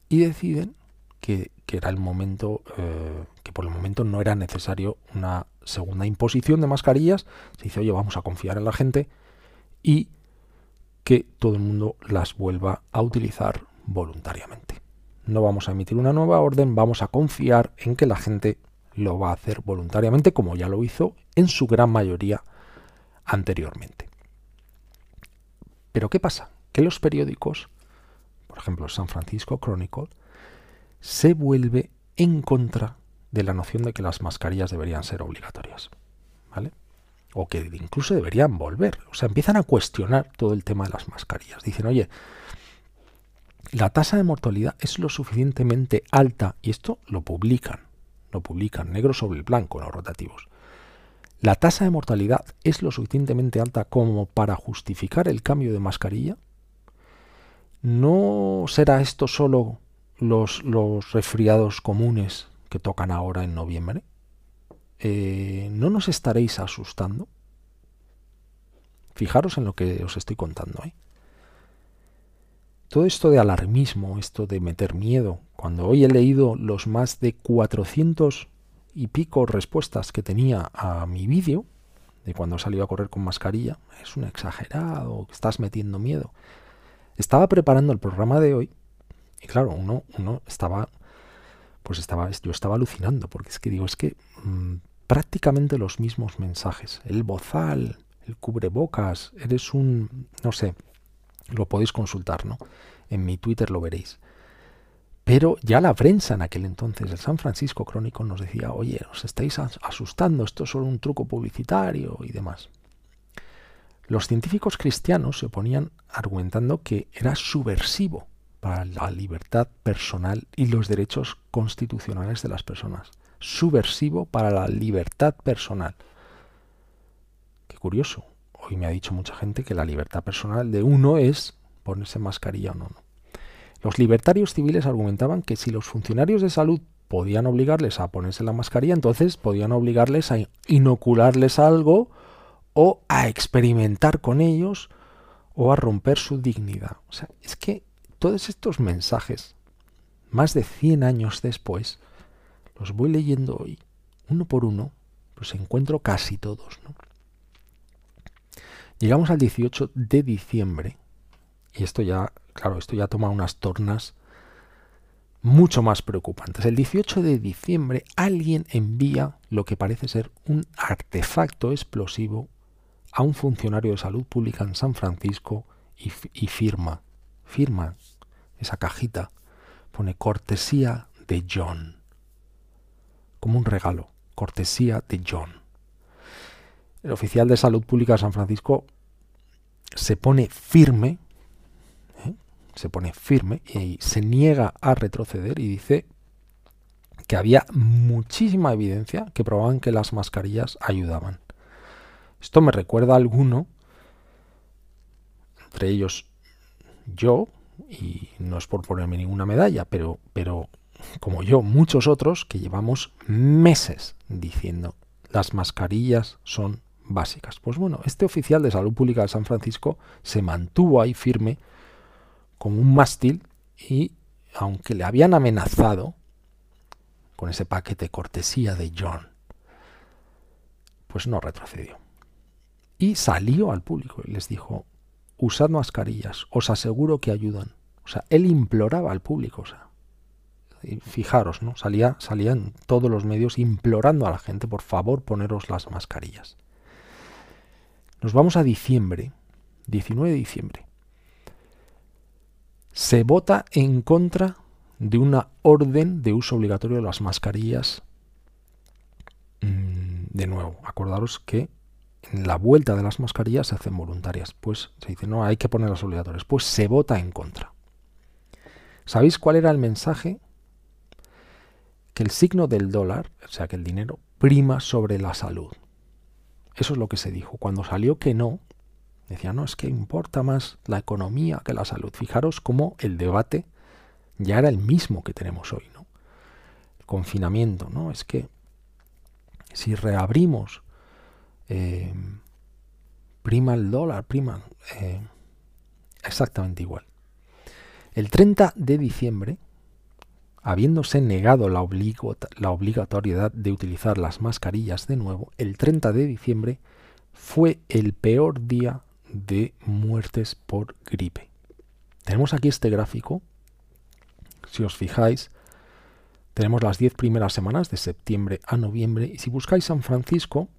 y deciden que, era el momento, eh, que por el momento no era necesario una segunda imposición de mascarillas. Se dice, oye, vamos a confiar en la gente y que todo el mundo las vuelva a utilizar voluntariamente. No vamos a emitir una nueva orden, vamos a confiar en que la gente lo va a hacer voluntariamente, como ya lo hizo en su gran mayoría anteriormente. Pero ¿qué pasa? Que los periódicos, por ejemplo San Francisco Chronicle, se vuelve en contra de la noción de que las mascarillas deberían ser obligatorias. ¿Vale? O que incluso deberían volver. O sea, empiezan a cuestionar todo el tema de las mascarillas. Dicen, oye, la tasa de mortalidad es lo suficientemente alta, y esto lo publican, lo publican negro sobre el blanco los rotativos. ¿La tasa de mortalidad es lo suficientemente alta como para justificar el cambio de mascarilla? ¿No será esto solo los, los resfriados comunes que tocan ahora en noviembre? Eh, ¿No nos estaréis asustando? Fijaros en lo que os estoy contando. ¿eh? Todo esto de alarmismo, esto de meter miedo, cuando hoy he leído los más de 400 y pico respuestas que tenía a mi vídeo, de cuando salió a correr con mascarilla, es un exagerado, estás metiendo miedo. Estaba preparando el programa de hoy y claro, uno, uno estaba, pues estaba, yo estaba alucinando porque es que digo, es que mm, prácticamente los mismos mensajes, el bozal, el cubrebocas, eres un, no sé, lo podéis consultar, ¿no? En mi Twitter lo veréis. Pero ya la prensa en aquel entonces, el San Francisco Crónico, nos decía, oye, os estáis asustando, esto es solo un truco publicitario y demás. Los científicos cristianos se oponían argumentando que era subversivo para la libertad personal y los derechos constitucionales de las personas. Subversivo para la libertad personal. Qué curioso. Hoy me ha dicho mucha gente que la libertad personal de uno es ponerse mascarilla o no. Los libertarios civiles argumentaban que si los funcionarios de salud podían obligarles a ponerse la mascarilla, entonces podían obligarles a inocularles algo o a experimentar con ellos o a romper su dignidad. O sea, es que todos estos mensajes, más de 100 años después, los voy leyendo hoy, uno por uno, pues encuentro casi todos. Llegamos al 18 de diciembre, y esto ya Claro, esto ya toma unas tornas mucho más preocupantes. El 18 de diciembre alguien envía lo que parece ser un artefacto explosivo a un funcionario de salud pública en San Francisco y, firma, firma esa cajita, pone cortesía de John, como un regalo, cortesía de John. El oficial de salud pública de San Francisco se pone firme se pone firme y se niega a retroceder y dice que había muchísima evidencia que probaban que las mascarillas ayudaban. Esto me recuerda a alguno, entre ellos yo, y no es por ponerme ninguna medalla, pero, pero como yo, muchos otros que llevamos meses diciendo las mascarillas son básicas. Pues bueno, este oficial de salud pública de San Francisco se mantuvo ahí firme como un mástil y aunque le habían amenazado con ese paquete cortesía de John, pues no retrocedió. Y salió al público y les dijo, usad mascarillas, os aseguro que ayudan. O sea, él imploraba al público, o sea, fijaros, ¿no? Salía, salía en todos los medios implorando a la gente, por favor, poneros las mascarillas. Nos vamos a diciembre, 19 de diciembre se vota en contra de una orden de uso obligatorio de las mascarillas. Mm, de nuevo, acordaros que en la vuelta de las mascarillas se hacen voluntarias. Pues se dice, no, hay que ponerlas obligatorias. Pues se vota en contra. ¿Sabéis cuál era el mensaje? Que el signo del dólar, o sea, que el dinero, prima sobre la salud. Eso es lo que se dijo. Cuando salió que no, Decía, no, es que importa más la economía que la salud. Fijaros cómo el debate ya era el mismo que tenemos hoy, ¿no? El confinamiento, ¿no? Es que si reabrimos, eh, prima el dólar, prima eh, exactamente igual. El 30 de diciembre, habiéndose negado la, la obligatoriedad de utilizar las mascarillas de nuevo, el 30 de diciembre fue el peor día de muertes por gripe. Tenemos aquí este gráfico. Si os fijáis, tenemos las 10 primeras semanas de septiembre a noviembre. Y si buscáis San Francisco,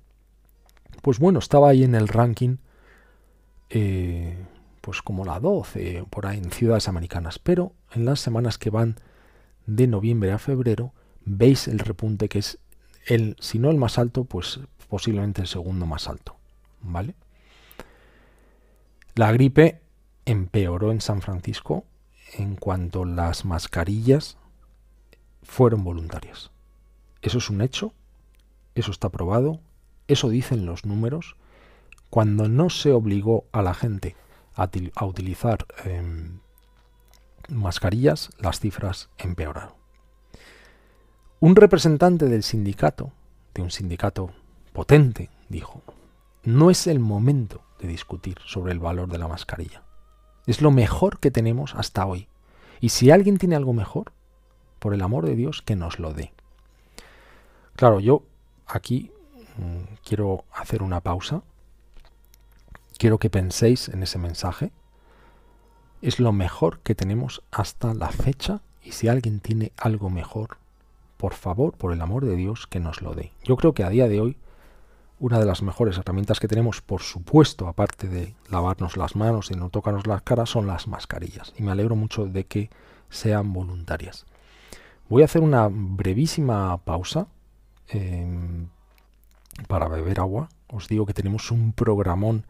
pues bueno, estaba ahí en el ranking, eh, pues como la 12, por ahí en ciudades americanas. Pero en las semanas que van de noviembre a febrero, veis el repunte que es el, si no el más alto, pues posiblemente el segundo más alto. ¿Vale? La gripe empeoró en San Francisco en cuanto las mascarillas fueron voluntarias. Eso es un hecho, eso está probado, eso dicen los números. Cuando no se obligó a la gente a, utilizar em, mascarillas, las cifras empeoraron. Un representante del sindicato, de un sindicato potente, dijo, no es el momento de discutir sobre el valor de la mascarilla. Es lo mejor que tenemos hasta hoy. Y si alguien tiene algo mejor, por el amor de Dios, que nos lo dé. Claro, yo aquí mm, quiero hacer una pausa. Quiero que penséis en ese mensaje. es lo mejor que tenemos hasta la fecha y si alguien tiene algo mejor, por favor, por el amor de Dios, que nos lo dé. Yo creo que a día de hoy una de las mejores herramientas que tenemos, por supuesto, aparte de lavarnos las manos y no tocarnos las caras, son las mascarillas. Y me alegro mucho de que sean voluntarias. Voy a hacer una brevísima pausa em, para beber agua. Os digo que tenemos un programón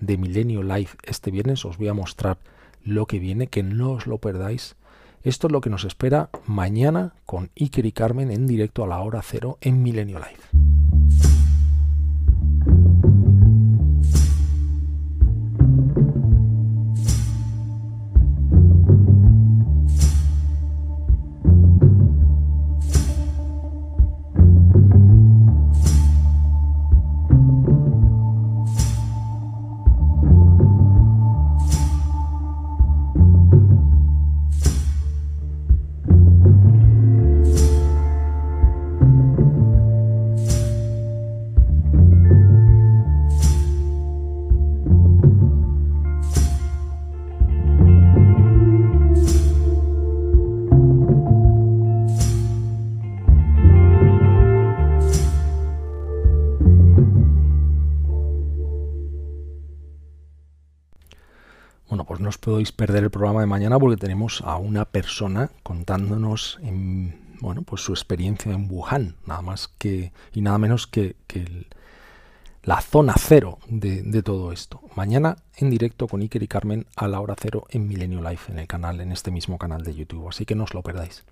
de Milenio Live este viernes. Os voy a mostrar lo que viene, que no os lo perdáis. Esto es lo que nos espera mañana con Iker y Carmen en directo a la hora cero en Milenio Live. Podéis perder el programa de mañana porque tenemos a una persona contándonos en, bueno, pues su experiencia en Wuhan, nada más que y nada menos que, la zona cero de, todo esto. Mañana en directo con Iker y Carmen a la hora cero en Milenio Life en el canal, en este mismo canal de YouTube, así que no os lo perdáis.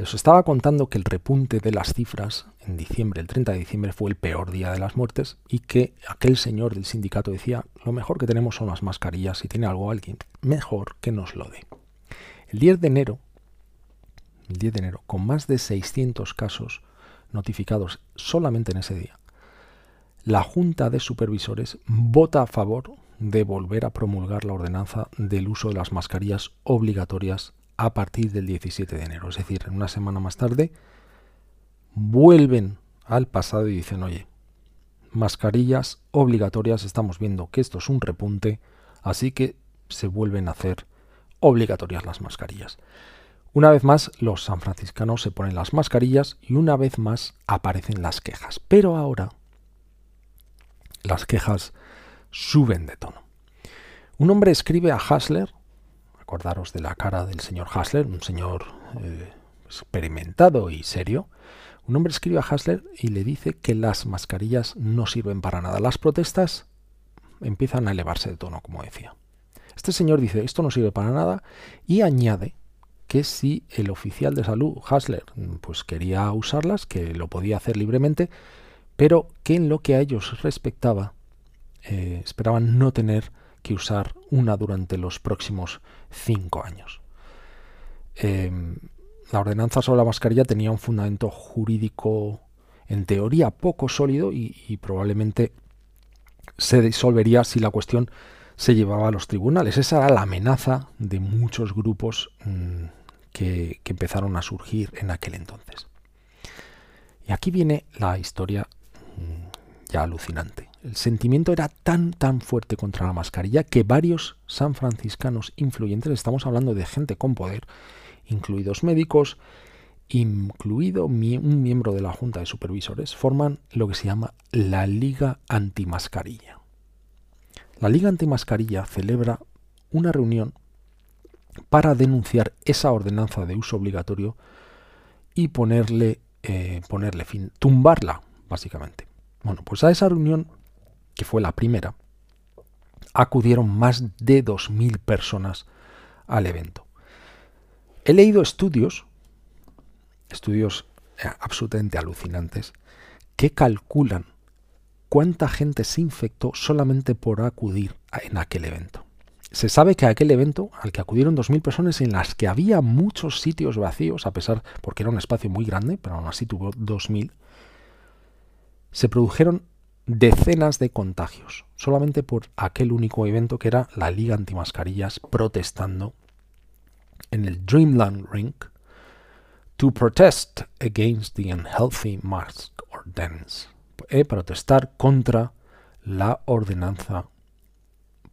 Os estaba contando que el repunte de las cifras en diciembre, el 30 de diciembre, fue el peor día de las muertes y que aquel señor del sindicato decía, lo mejor que tenemos son las mascarillas, si tiene algo alguien, mejor que nos lo dé. El 10 de enero, el 10 de enero, con más de 600 casos notificados solamente en ese día, la Junta de Supervisores vota a favor de volver a promulgar la ordenanza del uso de las mascarillas obligatorias a partir del 17 de enero. Es decir, una semana más tarde, vuelven al pasado y dicen, oye, mascarillas obligatorias, estamos viendo que esto es un repunte, así que se vuelven a hacer obligatorias las mascarillas. Una vez más, los sanfranciscanos se ponen las mascarillas y una vez más aparecen las quejas. Pero ahora las quejas suben de tono. Un hombre escribe a Hasler, acordaros de la cara del señor Hasler, un señor eh, experimentado y serio, un hombre escribe a Hasler y le dice que las mascarillas no sirven para nada. Las protestas empiezan a elevarse de tono, como decía. Este señor dice, esto no sirve para nada y añade que si el oficial de salud, Hasler, pues quería usarlas, que lo podía hacer libremente, pero que en lo que a ellos respectaba, eh, esperaban no tener usar una durante los próximos cinco años. Em, la ordenanza sobre la mascarilla tenía un fundamento jurídico en teoría poco sólido y, probablemente se disolvería si la cuestión se llevaba a los tribunales. Esa era la amenaza de muchos grupos mm, que, que empezaron a surgir en aquel entonces. Y aquí viene la historia mm, ya alucinante. El sentimiento era tan, tan fuerte contra la mascarilla que varios sanfranciscanos influyentes, estamos hablando de gente con poder, incluidos médicos, incluido un miembro de la Junta de Supervisores, forman lo que se llama la Liga Antimascarilla. La Liga Antimascarilla celebra una reunión para denunciar esa ordenanza de uso obligatorio y ponerle, eh, ponerle fin, tumbarla, básicamente. Bueno, pues a esa reunión que fue la primera, acudieron más de 2.000 personas al evento. He leído estudios, estudios eh, absolutamente alucinantes, que calculan cuánta gente se infectó solamente por acudir en aquel evento. Se sabe que aquel evento, al que acudieron 2.000 personas, en las que había muchos sitios vacíos, a pesar, porque era un espacio muy grande, pero aún así tuvo 2.000, se produjeron decenas de contagios, solamente por aquel único evento que era la Liga Antimascarillas protestando en el Dreamland Ring to protest against the unhealthy mask ordinance, eh, protestar contra la ordenanza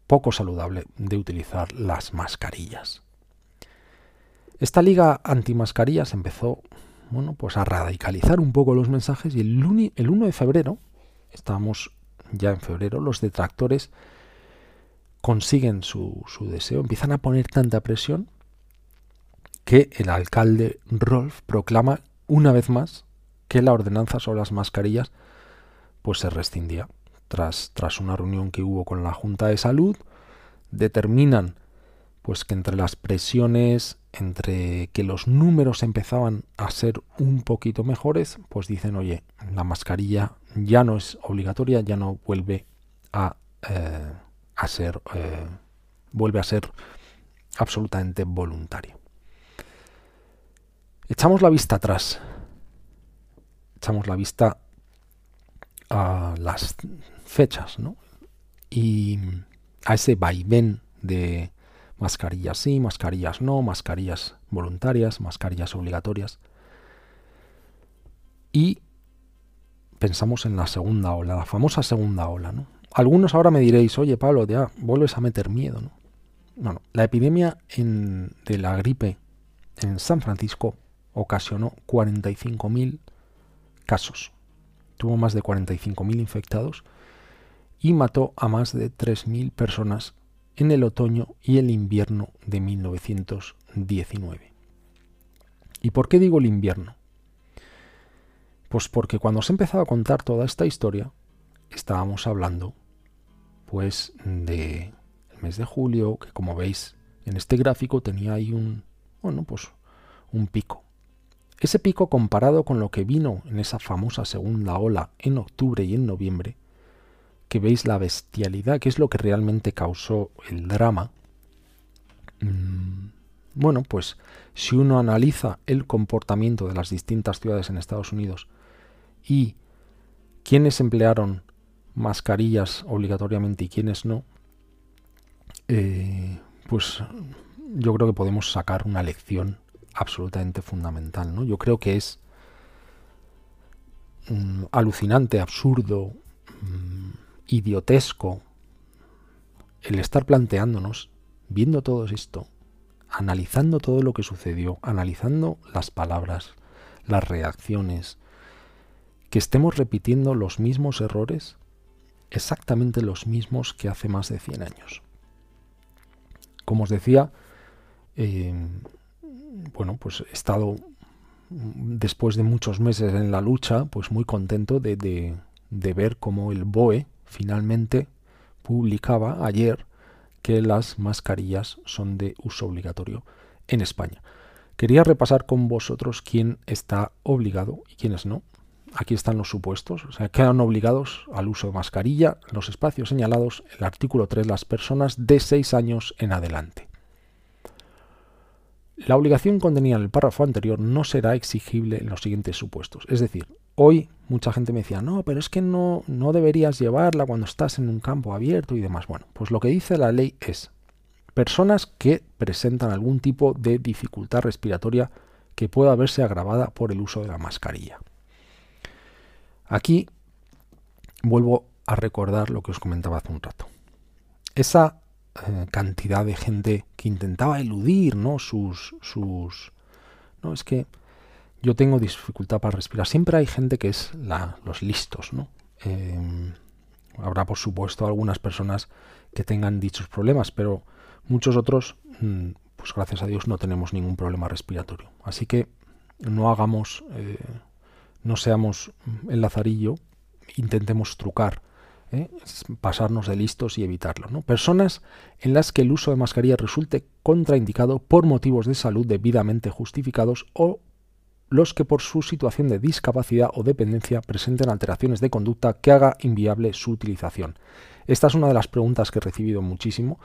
poco saludable de utilizar las mascarillas. Esta liga antimascarillas empezó bueno, pues a radicalizar un poco los mensajes y el, el 1 de febrero, estábamos ya en febrero, los detractores consiguen su, su deseo, empiezan a poner tanta presión que el alcalde Rolf proclama una vez más que la ordenanza sobre las mascarillas pues se rescindía. Tras, tras una reunión que hubo con la Junta de Salud, determinan pues que entre las presiones, entre que los números empezaban a ser un poquito mejores, pues dicen, oye, la mascarilla ya no es obligatoria, ya no vuelve a, eh, a ser, eh, vuelve a ser absolutamente voluntario. Echamos la vista atrás. Echamos la vista a las fechas, ¿no? Y a ese vaivén de mascarillas sí, mascarillas no, mascarillas voluntarias, mascarillas obligatorias. Y pensamos en la segunda ola, la famosa segunda ola, ¿no? Algunos ahora me diréis, oye Pablo, ya vuelves a meter miedo, ¿no? Bueno, la epidemia de la gripe en San Francisco ocasionó 45.000 casos. Tuvo más de 45.000 infectados y mató a más de 3.000 personas en el otoño y el invierno de 1919. ¿Y por qué digo el invierno? Pues porque cuando se empezaba a contar toda esta historia, estábamos hablando pues de el mes de julio, que como veis en este gráfico tenía ahí un bueno, pues un pico. Ese pico comparado con lo que vino en esa famosa segunda ola en octubre y en noviembre, que veis la bestialidad, que es lo que realmente causó el drama, mm, bueno, pues si uno analiza el comportamiento de las distintas ciudades en Estados Unidos y quiénes emplearon mascarillas obligatoriamente y quiénes no, eh, pues yo creo que podemos sacar una lección absolutamente fundamental. ¿no? Yo creo que es mm, alucinante, absurdo, mm, idiotesco el estar planteándonos, viendo todo esto, analizando todo lo que sucedió, analizando las palabras, las reacciones, que estemos repitiendo los mismos errores, exactamente los mismos que hace más de 100 años. Como os decía, eh, bueno, pues he estado después de muchos meses en la lucha, pues muy contento de, de, ver cómo el BOE finalmente publicaba ayer que las mascarillas son de uso obligatorio en España. Quería repasar con vosotros quién está obligado y quiénes no. Aquí están los supuestos. O sea, quedan obligados al uso de mascarilla los espacios señalados en el artículo 3 las personas de 6 años en adelante. La obligación contenida en el párrafo anterior no será exigible en los siguientes supuestos. Es decir, hoy mucha gente me decía, no, pero es que no, no deberías llevarla cuando estás en un campo abierto y demás. Bueno, pues lo que dice la ley es, personas que presentan algún tipo de dificultad respiratoria que pueda verse agravada por el uso de la mascarilla. Aquí vuelvo a recordar lo que os comentaba hace un rato. Esa eh, cantidad de gente que intentaba eludir ¿no? sus, sus... No, es que yo tengo dificultad para respirar. Siempre hay gente que es los listos, ¿no? Em, habrá, por supuesto, algunas personas que tengan dichos problemas, pero muchos otros, mm, pues gracias a Dios, no tenemos ningún problema respiratorio. Así que no hagamos, eh, no seamos el lazarillo, intentemos trucar ¿eh? pasarnos de listos y evitarlo. ¿no? Personas en las que el uso de mascarilla resulte contraindicado por motivos de salud debidamente justificados o los que por su situación de discapacidad o dependencia presenten alteraciones de conducta que haga inviable su utilización. Esta es una de las preguntas que he recibido muchísimo,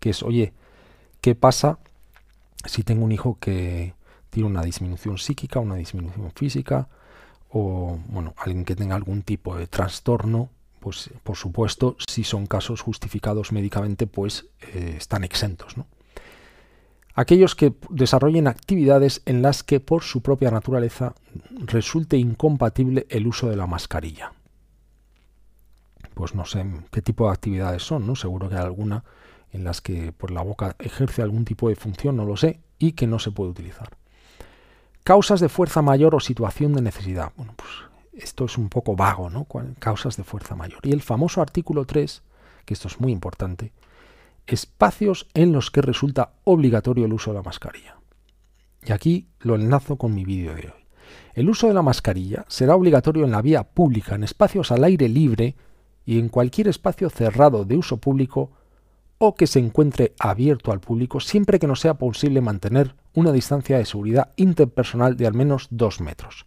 que es, oye, ¿qué pasa si tengo un hijo que tiene una disminución psíquica, una disminución física, o bueno, alguien que tenga algún tipo de trastorno pues por supuesto, si son casos justificados médicamente, pues eh, están exentos. Aquellos que desarrollen actividades en las que por su propia naturaleza resulte incompatible el uso de la mascarilla. pues no sé qué tipo de actividades son, ¿no? Seguro que hay alguna en las que por la boca ejerce algún tipo de función, no lo sé, y que no se puede utilizar. Causas de fuerza mayor o situación de necesidad. Bueno, pues esto es un poco vago, ¿no? Causas de fuerza mayor. Y el famoso artículo 3, que esto es muy importante, espacios en los que resulta obligatorio el uso de la mascarilla. Y aquí lo enlazo con mi vídeo de hoy. El uso de la mascarilla será obligatorio en la vía pública, en espacios al aire libre y en cualquier espacio cerrado de uso público o que se encuentre abierto al público siempre que no sea posible mantener una distancia de seguridad interpersonal de al menos dos metros.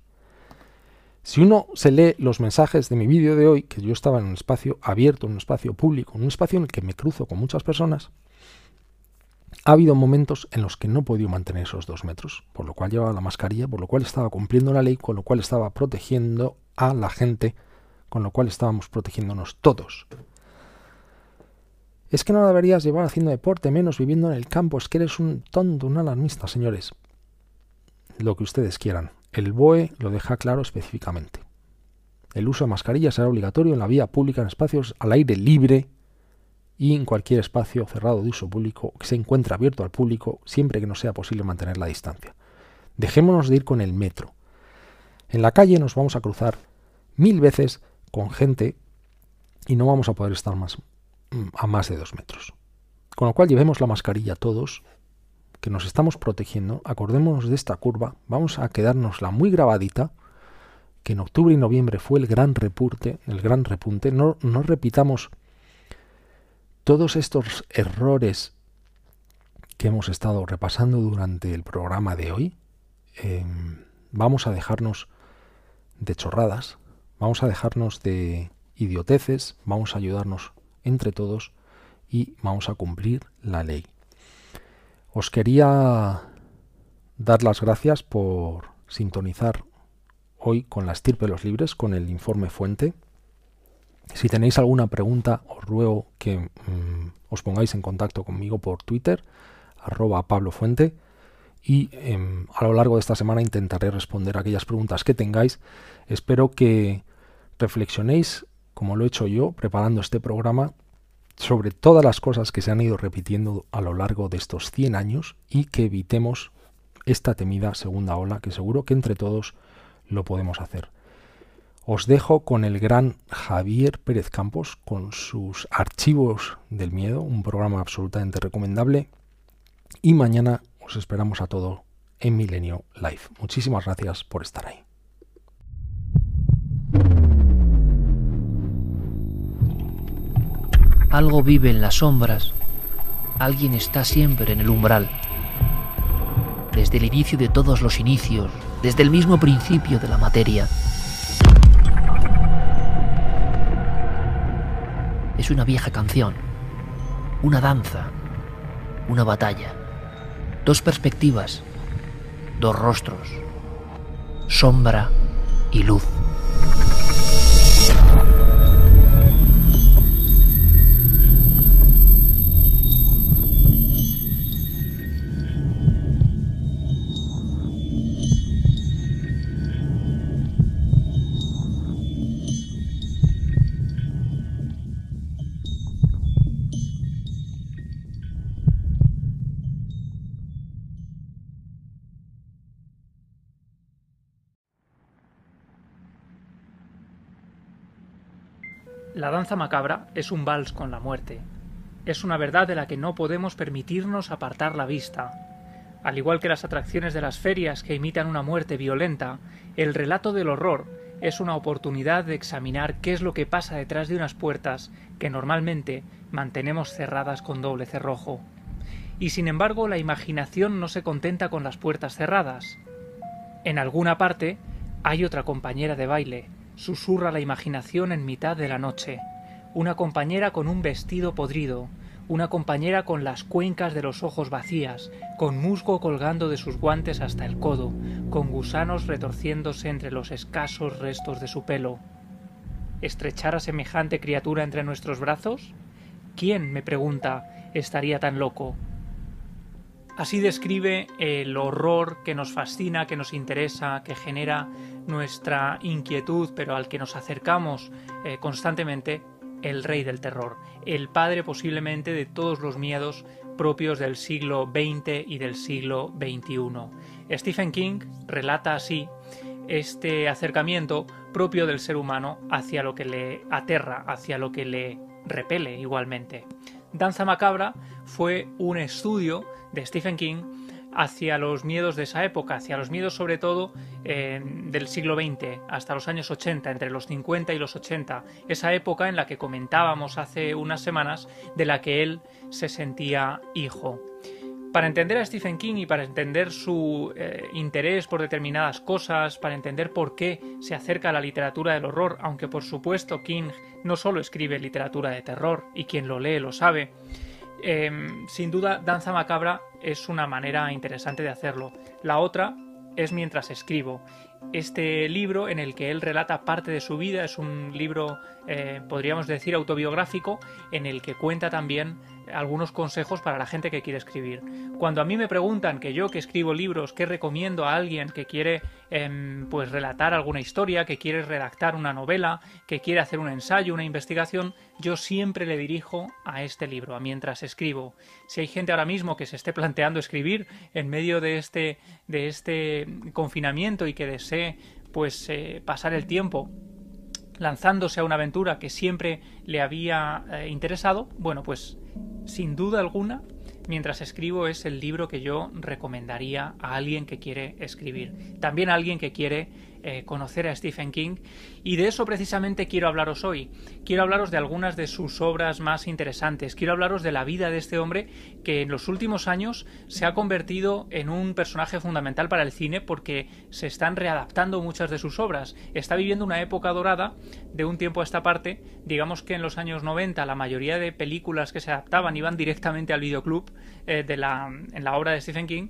Si uno se lee los mensajes de mi vídeo de hoy, que yo estaba en un espacio abierto, en un espacio público, en un espacio en el que me cruzo con muchas personas, ha habido momentos en los que no he podido mantener esos dos metros, por lo cual llevaba la mascarilla, por lo cual estaba cumpliendo la ley, con lo cual estaba protegiendo a la gente, con lo cual estábamos protegiéndonos todos. Es que no deberías llevar haciendo deporte, menos viviendo en el campo, es que eres un tonto, un alarmista, señores. Lo que ustedes quieran. El BOE lo deja claro específicamente. El uso de mascarilla será obligatorio en la vía pública en espacios al aire libre y en cualquier espacio cerrado de uso público que se encuentre abierto al público siempre que no sea posible mantener la distancia. Dejémonos de ir con el metro. En la calle nos vamos a cruzar mil veces con gente y no vamos a poder estar más a más de dos metros. Con lo cual llevemos la mascarilla todos, que nos estamos protegiendo, acordémonos de esta curva, vamos a quedárnosla muy grabadita, que en octubre y noviembre fue el gran repunte, el gran repunte, no, no repitamos todos estos errores que hemos estado repasando durante el programa de hoy, em, vamos a dejarnos de chorradas, vamos a dejarnos de idioteces, vamos a ayudarnos entre todos y vamos a cumplir la ley. Os quería dar las gracias por sintonizar hoy con la estirpe de los libres, con el informe fuente. Si tenéis alguna pregunta, os ruego que mm, os pongáis en contacto conmigo por Twitter, arroba Pablo Fuente, y em, a lo largo de esta semana intentaré responder aquellas preguntas que tengáis. Espero que reflexionéis, como lo he hecho yo, preparando este programa, sobre todas las cosas que se han ido repitiendo a lo largo de estos 100 años y que evitemos esta temida segunda ola, que seguro que entre todos lo podemos hacer. Os dejo con el gran Javier Pérez Campos, con sus archivos del miedo, un programa absolutamente recomendable. Y mañana os esperamos a todos en Milenio Live. Muchísimas gracias por estar ahí. Algo vive en las sombras, alguien está siempre en el umbral. Desde el inicio de todos los inicios, desde el mismo principio de la materia es una vieja canción, una danza, una batalla, dos perspectivas, dos rostros, sombra y luz. La danza macabra es un vals con la muerte. Es una verdad de la que no podemos permitirnos apartar la vista. Al igual que las atracciones de las ferias que imitan una muerte violenta, el relato del horror es una oportunidad de examinar qué es lo que pasa detrás de unas puertas que normalmente mantenemos cerradas con doble cerrojo. Y sin embargo, la imaginación no se contenta con las puertas cerradas. En alguna parte hay otra compañera de baile, susurra la imaginación en mitad de la noche. Una compañera con un vestido podrido, una compañera con las cuencas de los ojos vacías, con musgo colgando de sus guantes hasta el codo, con gusanos retorciéndose entre los escasos restos de su pelo. ¿Estrechar a semejante criatura entre nuestros brazos? ¿Quién, me pregunta, estaría tan loco? Así describe el horror que nos fascina, que nos interesa, que genera nuestra inquietud, pero al que nos acercamos eh, constantemente, el rey del terror, el padre posiblemente de todos los miedos propios del siglo XX y del siglo XXI. Stephen King relata así este acercamiento propio del ser humano hacia lo que le aterra, hacia lo que le repele igualmente. Danza Macabra fue un estudio de Stephen King hacia los miedos de esa época, hacia los miedos sobre todo eh, del siglo XX hasta los años 80, entre los 50 y los 80, esa época en la que comentábamos hace unas semanas de la que él se sentía hijo. Para entender a Stephen King y para entender su eh, interés por determinadas cosas, para entender por qué se acerca a la literatura del horror, aunque por supuesto King no solo escribe literatura de terror, y quien lo lee lo sabe, em, sin duda Danza Macabra es una manera interesante de hacerlo. La otra es mientras escribo. Este libro en el que él relata parte de su vida es un libro, eh, podríamos decir, autobiográfico, en el que cuenta también algunos consejos para la gente que quiere escribir. Cuando a mí me preguntan que yo que escribo libros, ¿qué recomiendo a alguien que quiere em, pues relatar alguna historia, que quiere redactar una novela, que quiere hacer un ensayo, una investigación, yo siempre le dirijo a este libro, a mientras escribo. Si hay gente ahora mismo que se esté planteando escribir en medio de este, de este confinamiento y que desee pues eh, pasar el tiempo lanzándose a una aventura que siempre le había eh, interesado, bueno, pues sin duda alguna, mientras escribo es el libro que yo recomendaría a alguien que quiere escribir. También a alguien que quiere eh, conocer a Stephen King y de eso precisamente quiero hablaros hoy. Quiero hablaros de algunas de sus obras más interesantes. Quiero hablaros de la vida de este hombre que en los últimos años se ha convertido en un personaje fundamental para el cine porque se están readaptando muchas de sus obras. Está viviendo una época dorada de un tiempo a esta parte. Digamos que en los años 90 la mayoría de películas que se adaptaban iban directamente al videoclub eh, de la, en la obra de Stephen King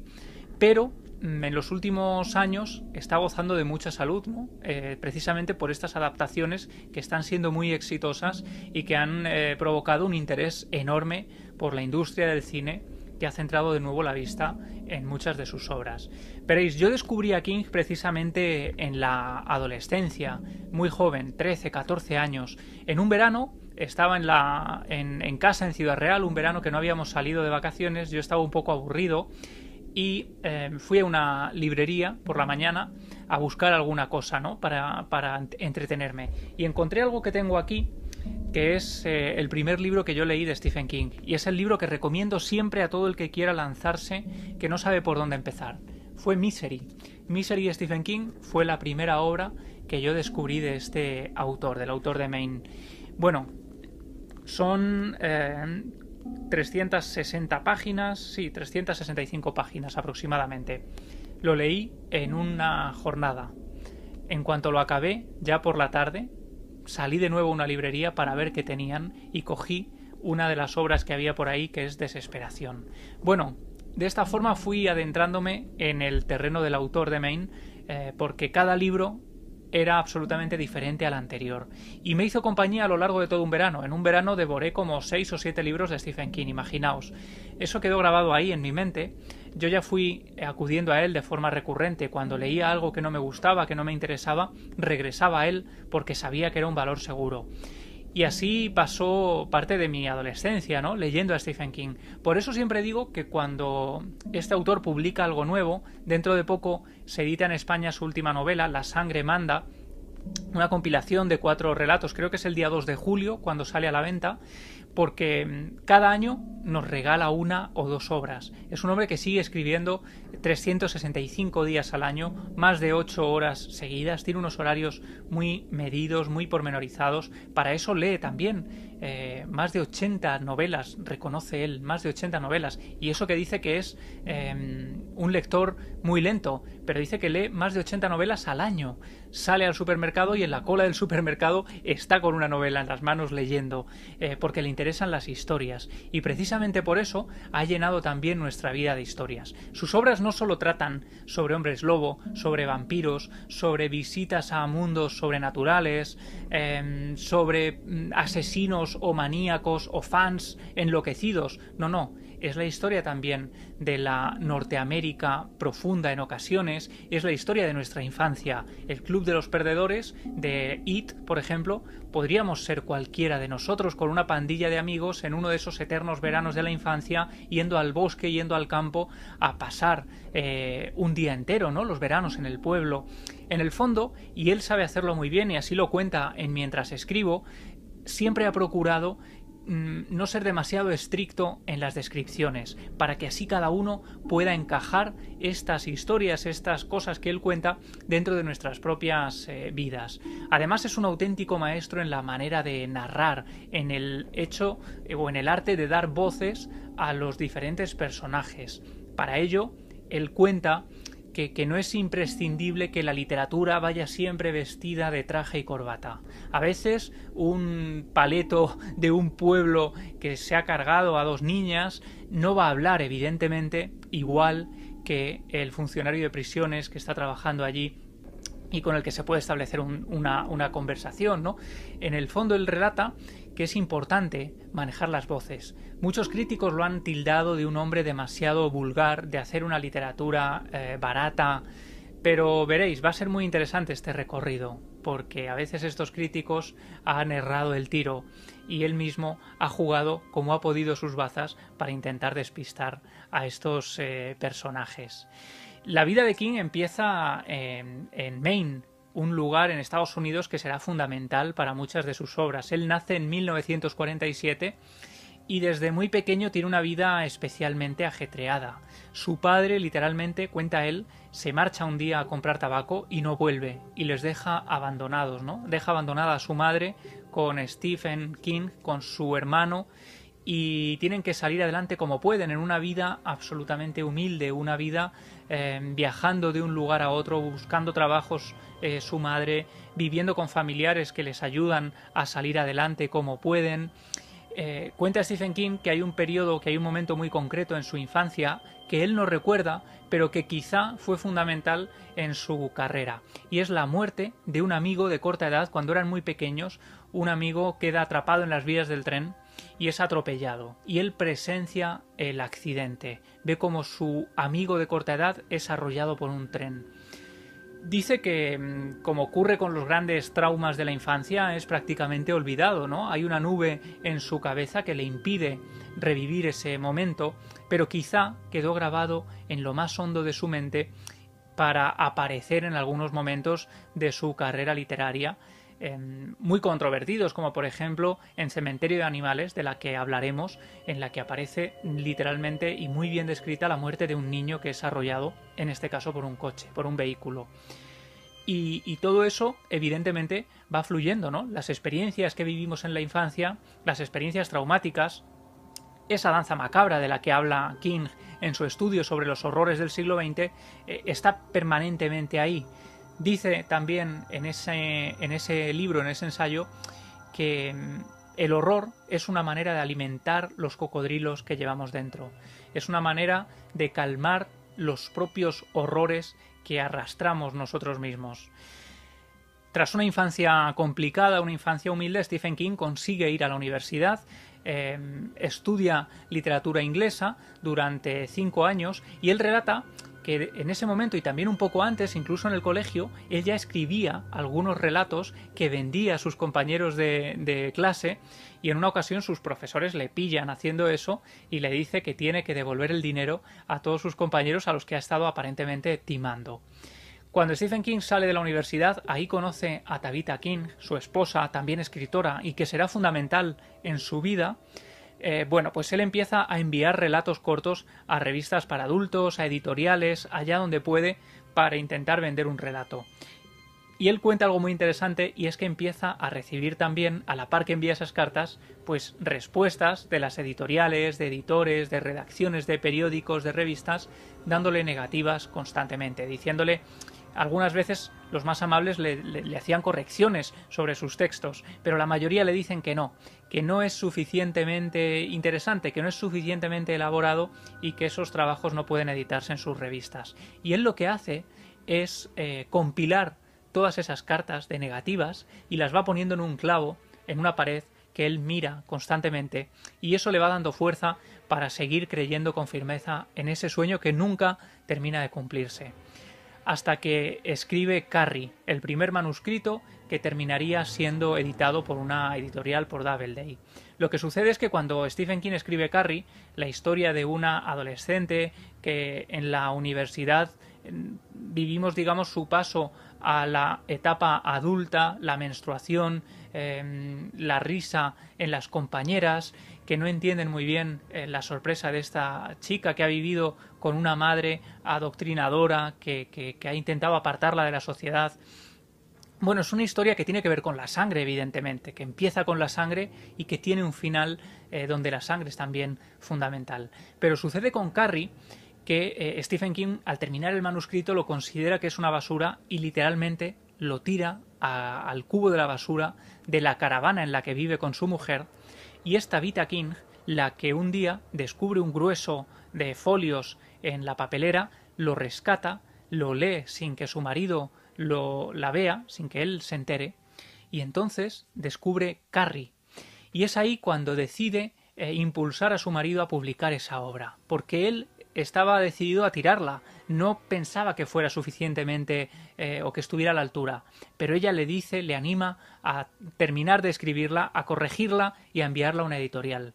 pero en los últimos años está gozando de mucha salud, eh, precisamente por estas adaptaciones que están siendo muy exitosas y que han eh, provocado un interés enorme por la industria del cine que ha centrado de nuevo la vista en muchas de sus obras. Veréis, yo descubrí a King precisamente en la adolescencia, muy joven, 13, 14 años. En un verano estaba en, la, en casa en Ciudad Real, un verano que no habíamos salido de vacaciones, yo estaba un poco aburrido y eh, fui a una librería por la mañana a buscar alguna cosa, ¿no? Para, entretenerme. Y encontré algo que tengo aquí, que es eh, el primer libro que yo leí de Stephen King. Y es el libro que recomiendo siempre a todo el que quiera lanzarse, que no sabe por dónde empezar. Fue Misery. Misery de Stephen King fue la primera obra que yo descubrí de este autor, del autor de Maine. Bueno, son eh, 360 páginas, sí, 365 páginas aproximadamente. Lo leí en una jornada. En cuanto lo acabé, ya por la tarde, salí de nuevo a una librería para ver qué tenían y cogí una de las obras que había por ahí que es Desesperación. Bueno, de esta forma fui adentrándome en el terreno del autor de Maine eh, porque cada libro era absolutamente diferente al anterior. Y me hizo compañía a lo largo de todo un verano. En un verano devoré como seis o siete libros de Stephen King, imaginaos. Eso quedó grabado ahí en mi mente. Yo ya fui acudiendo a él de forma recurrente. Cuando leía algo que no me gustaba, que no me interesaba, regresaba a él porque sabía que era un valor seguro. Y así pasó parte de mi adolescencia, ¿no? Leyendo a Stephen King. Por eso siempre digo que cuando este autor publica algo nuevo, dentro de poco se edita en España su última novela, La sangre manda, una compilación de cuatro relatos, creo que es el día 2 de julio cuando sale a la venta, porque mm, cada año nos regala una o dos obras. Es un hombre que sigue escribiendo 365 días al año, más de 8 horas seguidas, tiene unos horarios muy medidos, muy pormenorizados, para eso lee también eh, más de 80 novelas, reconoce él, más de 80 novelas, y eso que dice que es em, un lector muy lento, pero dice que lee más de 80 novelas al año, sale al supermercado y en la cola del supermercado está con una novela en las manos leyendo, eh, porque le interesan las historias, y precisamente por eso ha llenado también nuestra vida de historias. Sus obras no solo tratan sobre hombres lobo, sobre vampiros, sobre visitas a mundos sobrenaturales, em, sobre mm, asesinos o maníacos o fans enloquecidos. No, no. Es la historia también de la Norteamérica profunda en ocasiones, es la historia de nuestra infancia. El Club de los Perdedores de It, por ejemplo, podríamos ser cualquiera de nosotros con una pandilla de amigos en uno de esos eternos veranos de la infancia, yendo al bosque, yendo al campo a pasar eh, un día entero, ¿no? Los veranos en el pueblo. En el fondo, y él sabe hacerlo muy bien y así lo cuenta en mientras escribo, siempre ha procurado no ser demasiado estricto en las descripciones, para que así cada uno pueda encajar estas historias, estas cosas que él cuenta dentro de nuestras propias eh, vidas. Además es un auténtico maestro en la manera de narrar, en el hecho eh, o en el arte de dar voces a los diferentes personajes. Para ello, él cuenta que, no es imprescindible que la literatura vaya siempre vestida de traje y corbata. A veces un paleto de un pueblo que se ha cargado a dos niñas no va a hablar, evidentemente, igual que el funcionario de prisiones que está trabajando allí y con el que se puede establecer una, una, conversación, ¿no? En el fondo él relata que es importante manejar las voces. Muchos críticos lo han tildado de un hombre demasiado vulgar, de hacer una literatura eh, barata, pero veréis, va a ser muy interesante este recorrido, porque a veces estos críticos han errado el tiro y él mismo ha jugado como ha podido sus bazas para intentar despistar a estos eh, personajes. La vida de King empieza en Maine, un lugar en Estados Unidos que será fundamental para muchas de sus obras. Él nace en 1947 y desde muy pequeño tiene una vida especialmente ajetreada. Su padre, literalmente, cuenta él, se marcha un día a comprar tabaco y no vuelve y les deja abandonados, ¿no? Deja abandonada a su madre con Stephen King, con su hermano y tienen que salir adelante como pueden en una vida absolutamente humilde, una vida eh, viajando de un lugar a otro, buscando trabajos eh, su madre, viviendo con familiares que les ayudan a salir adelante como pueden. Eh, cuenta Stephen King que hay un periodo, que hay un momento muy concreto en su infancia que él no recuerda, pero que quizá fue fundamental en su carrera. Y es la muerte de un amigo de corta edad cuando eran muy pequeños. Un amigo queda atrapado en las vías del tren y es atropellado. Y él presencia el accidente. Ve como su amigo de corta edad es arrollado por un tren. Dice que, mm, como ocurre con los grandes traumas de la infancia, es prácticamente olvidado, ¿no? Hay una nube en su cabeza que le impide revivir ese momento, pero quizá quedó grabado en lo más hondo de su mente para aparecer en algunos momentos de su carrera literaria Muy controvertidos, como por ejemplo en Cementerio de Animales, de la que hablaremos, en la que aparece literalmente y muy bien descrita la muerte de un niño que es arrollado, en este caso por un coche, por un vehículo. Y, todo eso, evidentemente, va fluyendo, ¿no? Las experiencias que vivimos en la infancia, las experiencias traumáticas, esa danza macabra de la que habla King en su estudio sobre los horrores del siglo XX, eh, está permanentemente ahí. Dice también en ese, en ese libro, en ese ensayo, que mm, el horror es una manera de alimentar los cocodrilos que llevamos dentro. Es una manera de calmar los propios horrores que arrastramos nosotros mismos. Tras una infancia complicada, una infancia humilde, Stephen King consigue ir a la universidad, em, estudia literatura inglesa durante cinco años y él relata que en ese momento y también un poco antes, incluso en el colegio, él ya escribía algunos relatos que vendía a sus compañeros de, clase y en una ocasión sus profesores le pillan haciendo eso y le dice que tiene que devolver el dinero a todos sus compañeros a los que ha estado aparentemente timando. Cuando Stephen King sale de la universidad, ahí conoce a Tabitha King, su esposa, también escritora, y que será fundamental en su vida, eh, bueno, pues él empieza a enviar relatos cortos a revistas para adultos, a editoriales, allá donde puede, para intentar vender un relato. Y él cuenta algo muy interesante y es que empieza a recibir también, a la par que envía esas cartas, pues respuestas de las editoriales, de editores, de redacciones de periódicos, de revistas, dándole negativas constantemente, diciéndole algunas veces los más amables le, hacían correcciones sobre sus textos, pero la mayoría le dicen que no, que no es suficientemente interesante, que no es suficientemente elaborado y que esos trabajos no pueden editarse en sus revistas. Y él lo que hace es eh, compilar todas esas cartas de negativas y las va poniendo en un clavo, en una pared, que él mira constantemente y eso le va dando fuerza para seguir creyendo con firmeza en ese sueño que nunca termina de cumplirse. Hasta que escribe Carrie, el primer manuscrito que terminaría siendo editado por una editorial por Doubleday. Lo que sucede es que cuando Stephen King escribe Carrie, la historia de una adolescente que en la universidad vivimos, digamos, su paso a la etapa adulta, la menstruación, em, la risa en las compañeras, que no entienden muy bien eh, la sorpresa de esta chica que ha vivido con una madre adoctrinadora que, ha intentado apartarla de la sociedad. Bueno, es una historia que tiene que ver con la sangre, evidentemente, que empieza con la sangre y que tiene un final eh, donde la sangre es también fundamental. Pero sucede con Carrie que eh, Stephen King al terminar el manuscrito lo considera que es una basura y literalmente lo tira al cubo de la basura de la caravana en la que vive con su mujer y esta Vita King la que un día descubre un grueso de folios en la papelera, lo rescata, lo lee sin que su marido lo la vea, sin que él se entere, y entonces descubre Carrie. Y es ahí cuando decide eh, impulsar a su marido a publicar esa obra, porque él estaba decidido a tirarla. No pensaba que fuera suficientemente eh, o que estuviera a la altura. Pero ella le dice, le anima a terminar de escribirla, a corregirla y a enviarla a una editorial.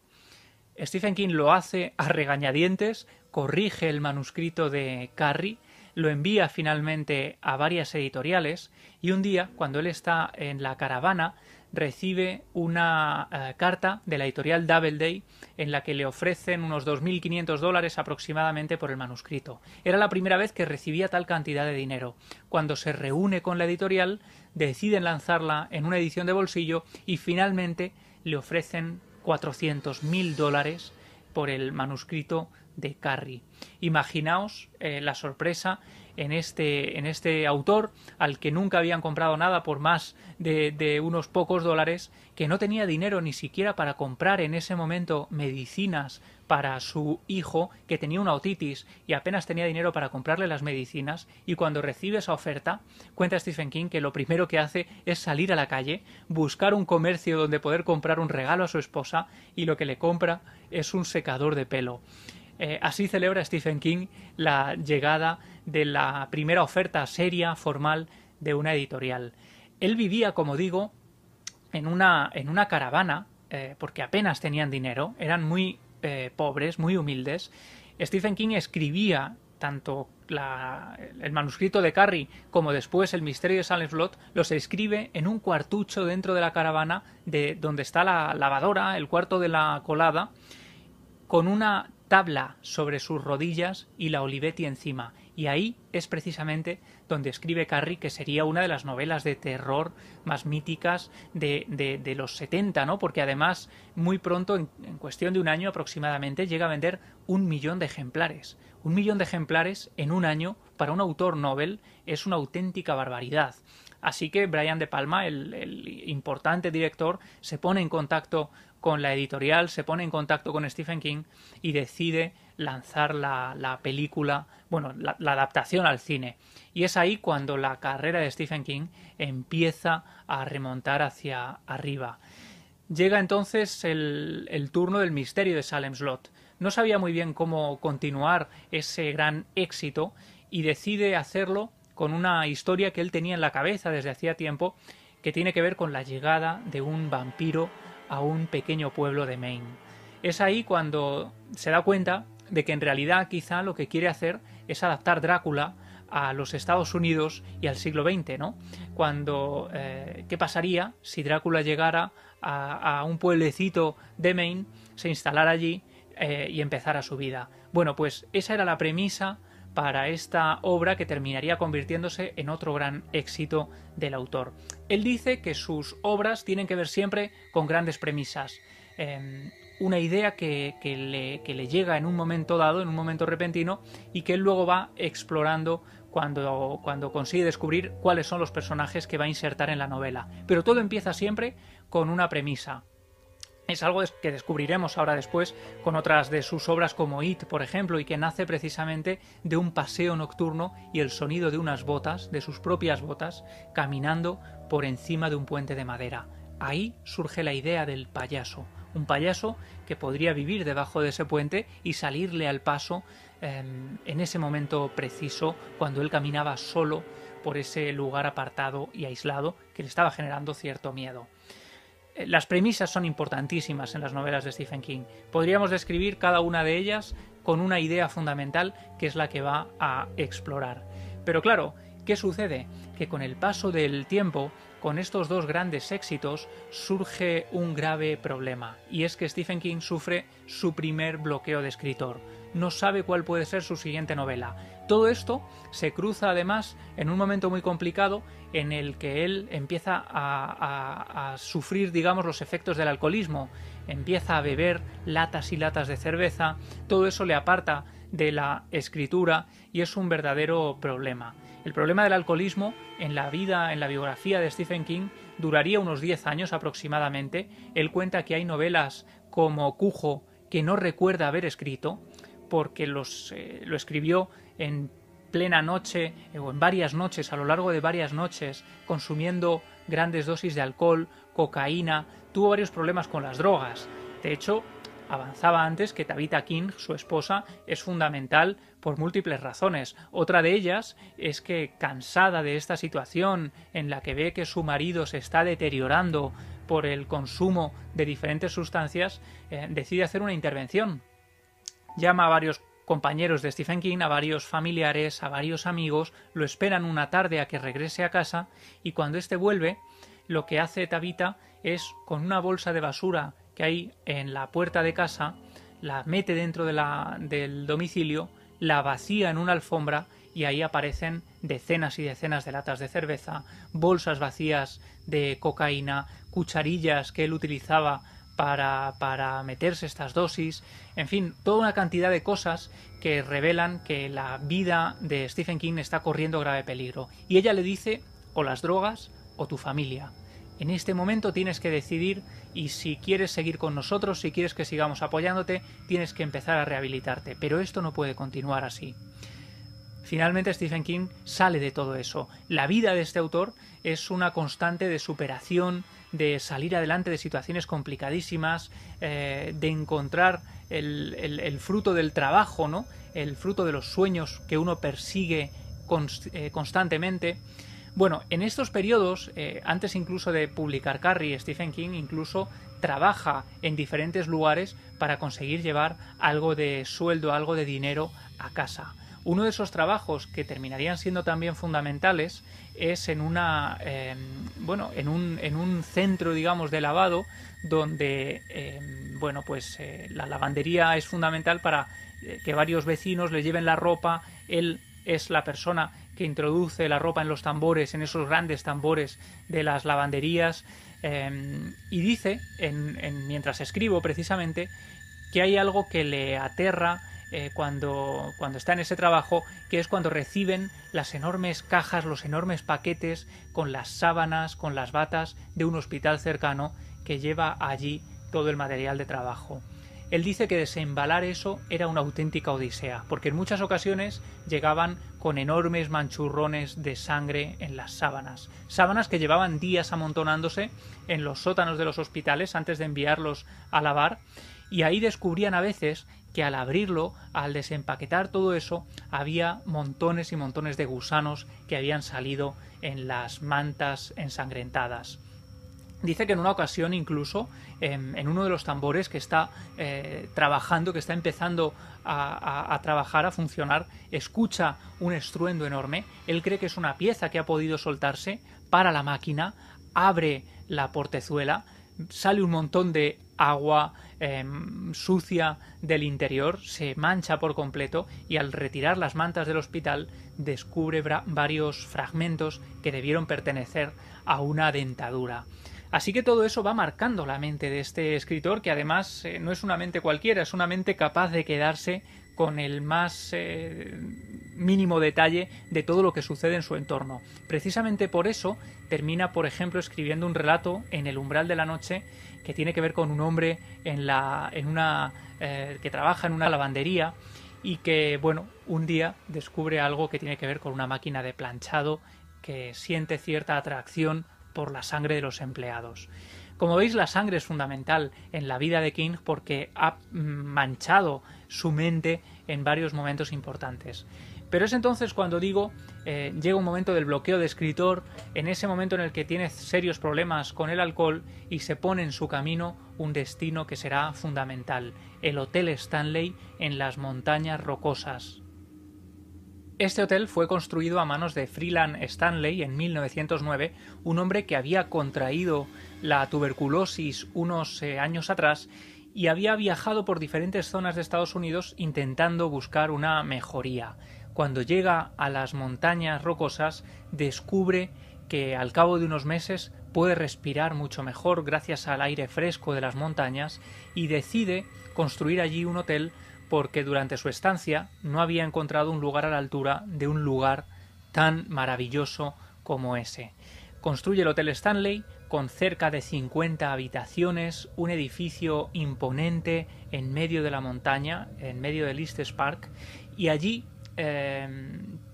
Stephen King lo hace a regañadientes, corrige el manuscrito de Carrie, lo envía finalmente a varias editoriales y un día, cuando él está en la caravana, recibe una eh, carta de la editorial Doubleday en la que le ofrecen unos 2.500 dólares aproximadamente por el manuscrito. Era la primera vez que recibía tal cantidad de dinero. Cuando se reúne con la editorial, deciden lanzarla en una edición de bolsillo y finalmente le ofrecen 400.000 dólares por el manuscrito de Carrie. Imaginaos eh, la sorpresa en este, en este autor al que nunca habían comprado nada por más de, de, unos pocos dólares, que no tenía dinero ni siquiera para comprar en ese momento medicinas para su hijo que tenía una otitis y apenas tenía dinero para comprarle las medicinas y cuando recibe esa oferta cuenta Stephen King que lo primero que hace es salir a la calle, buscar un comercio donde poder comprar un regalo a su esposa y lo que le compra es un secador de pelo. Eh, así celebra Stephen King la llegada de la primera oferta seria, formal, de una editorial. Él vivía, como digo, en una, en una caravana, eh, porque apenas tenían dinero, eran muy eh, pobres, muy humildes. Stephen King escribía tanto el manuscrito de Carrie como después el misterio de Salem Slot los escribe en un cuartucho dentro de la caravana de donde está la lavadora, el cuarto de la colada, con una tabla sobre sus rodillas y la Olivetti encima. Y ahí es precisamente donde escribe Carrie, que sería una de las novelas de terror más míticas de, de, los 70, ¿no? Porque además, muy pronto, en, cuestión de un año aproximadamente, llega a vender un millón de ejemplares. Un millón de ejemplares en un año para un autor novel es una auténtica barbaridad. Así que Brian De Palma, el, el importante director, se pone en contacto con la editorial, se pone en contacto con Stephen King y decide lanzar la, película, bueno, la, adaptación al cine. Y es ahí cuando la carrera de Stephen King empieza a remontar hacia arriba. Llega entonces el, turno del misterio de Salem Slot. No sabía muy bien cómo continuar ese gran éxito y decide hacerlo con una historia que él tenía en la cabeza desde hacía tiempo que tiene que ver con la llegada de un vampiro a un pequeño pueblo de Maine. Es ahí cuando se da cuenta de que en realidad quizá lo que quiere hacer es adaptar Drácula a los Estados Unidos y al siglo XX, ¿no? Cuando, eh, ¿qué pasaría si Drácula llegara a, un pueblecito de Maine, se instalara allí eh, y empezara su vida? Bueno, pues esa era la premisa para esta obra que terminaría convirtiéndose en otro gran éxito del autor. Él dice que sus obras tienen que ver siempre con grandes premisas. Em, una idea que, le, le, llega en un momento dado, en un momento repentino, y que él luego va explorando cuando, cuando consigue descubrir cuáles son los personajes que va a insertar en la novela. Pero todo empieza siempre con una premisa, es algo que descubriremos ahora después con otras de sus obras como It, por ejemplo, y que nace precisamente de un paseo nocturno y el sonido de unas botas, de sus propias botas, caminando por encima de un puente de madera. Ahí surge la idea del payaso, un payaso que podría vivir debajo de ese puente y salirle al paso em, en ese momento preciso cuando él caminaba solo por ese lugar apartado y aislado que le estaba generando cierto miedo. Eh, las premisas son importantísimas en las novelas de Stephen King. Podríamos describir cada una de ellas con una idea fundamental que es la que va a explorar. Pero claro, ¿qué sucede? Que con el paso del tiempo, con estos dos grandes éxitos, surge un grave problema, y es que Stephen King sufre su primer bloqueo de escritor. No sabe cuál puede ser su siguiente novela. Todo esto se cruza además en un momento muy complicado en el que él empieza a, sufrir, digamos, los efectos del alcoholismo, empieza a beber latas y latas de cerveza, todo eso le aparta de la escritura y es un verdadero problema. El problema del alcoholismo en la vida, en la biografía de Stephen King, duraría unos 10 años aproximadamente. Él cuenta que hay novelas como Cujo que no recuerda haber escrito porque los, eh, lo escribió en plena noche eh, o en varias noches, a lo largo de varias noches, consumiendo grandes dosis de alcohol, cocaína, tuvo varios problemas con las drogas. De hecho, avanzaba antes que Tabitha King, su esposa, es fundamental por múltiples razones. Otra de ellas es que, cansada de esta situación en la que ve que su marido se está deteriorando por el consumo de diferentes sustancias, eh, decide hacer una intervención. Llama a varios compañeros de Stephen King, a varios familiares, a varios amigos, lo esperan una tarde a que regrese a casa y cuando éste vuelve, lo que hace Tabita es con una bolsa de basura que hay en la puerta de casa, la mete dentro de la, del domicilio, la vacía en una alfombra y ahí aparecen decenas y decenas de latas de cerveza, bolsas vacías de cocaína, cucharillas que él utilizaba para, para meterse estas dosis, en fin, toda una cantidad de cosas que revelan que la vida de Stephen King está corriendo grave peligro. Y ella le dice, o las drogas o tu familia. En este momento tienes que decidir y si quieres seguir con nosotros, si quieres que sigamos apoyándote, tienes que empezar a rehabilitarte. Pero esto no puede continuar así. Finalmente Stephen King sale de todo eso. La vida de este autor es una constante de superación, de salir adelante de situaciones complicadísimas, eh, de encontrar el, fruto del trabajo, ¿no? el fruto de los sueños que uno persigue eh, constantemente. Bueno, en estos periodos, eh, antes incluso de publicar Carrie, Stephen King incluso trabaja en diferentes lugares para conseguir llevar algo de sueldo, algo de dinero a casa. Uno de esos trabajos que terminarían siendo también fundamentales es en una em, bueno en un, en un centro digamos de lavado donde em, bueno pues eh, la lavandería es fundamental para eh, que varios vecinos le lleven la ropa él es la persona que introduce la ropa en los tambores en esos grandes tambores de las lavanderías em, y dice en, mientras escribo precisamente que hay algo que le aterra eh, cuando, cuando está en ese trabajo, que es cuando reciben las enormes cajas, los enormes paquetes con las sábanas, con las batas de un hospital cercano que lleva allí todo el material de trabajo. Él dice que desembalar eso era una auténtica odisea, porque en muchas ocasiones llegaban con enormes manchurrones de sangre en las sábanas, sábanas que llevaban días amontonándose en los sótanos de los hospitales antes de enviarlos a lavar, y ahí descubrían a veces que al abrirlo, al desempaquetar todo eso, había montones y montones de gusanos que habían salido en las mantas ensangrentadas. Dice que en una ocasión incluso en, uno de los tambores que está eh, trabajando, que está empezando a, trabajar, a funcionar, escucha un estruendo enorme. Él cree que es una pieza que ha podido soltarse para la máquina, abre la portezuela, sale un montón de agua em, sucia del interior, se mancha por completo y al retirar las mantas del hospital descubre varios fragmentos que debieron pertenecer a una dentadura. Así que todo eso va marcando la mente de este escritor, que además eh, no es una mente cualquiera, es una mente capaz de quedarse con el más eh, mínimo detalle de todo lo que sucede en su entorno. Precisamente por eso termina, por ejemplo, escribiendo un relato en el umbral de la noche que tiene que ver con un hombre en la, en una, eh, que trabaja en una lavandería y que, bueno, un día descubre algo que tiene que ver con una máquina de planchado que siente cierta atracción por la sangre de los empleados. Como veis, la sangre es fundamental en la vida de King porque ha manchado su mente en varios momentos importantes. Pero es entonces cuando digo, eh, llega un momento del bloqueo de escritor, en ese momento en el que tiene serios problemas con el alcohol y se pone en su camino un destino que será fundamental, el Hotel Stanley en las montañas rocosas. Este hotel fue construido a manos de Freeland Stanley en 1909, un hombre que había contraído la tuberculosis unos eh, años atrás y había viajado por diferentes zonas de Estados Unidos intentando buscar una mejoría. Cuando llega a las montañas rocosas, descubre que al cabo de unos meses puede respirar mucho mejor gracias al aire fresco de las montañas y decide construir allí un hotel porque durante su estancia no había encontrado un lugar a la altura de un lugar tan maravilloso como ese. Construye el Hotel Stanley con cerca de 50 habitaciones, un edificio imponente en medio de la montaña, en medio de Listes Park, y allí eh,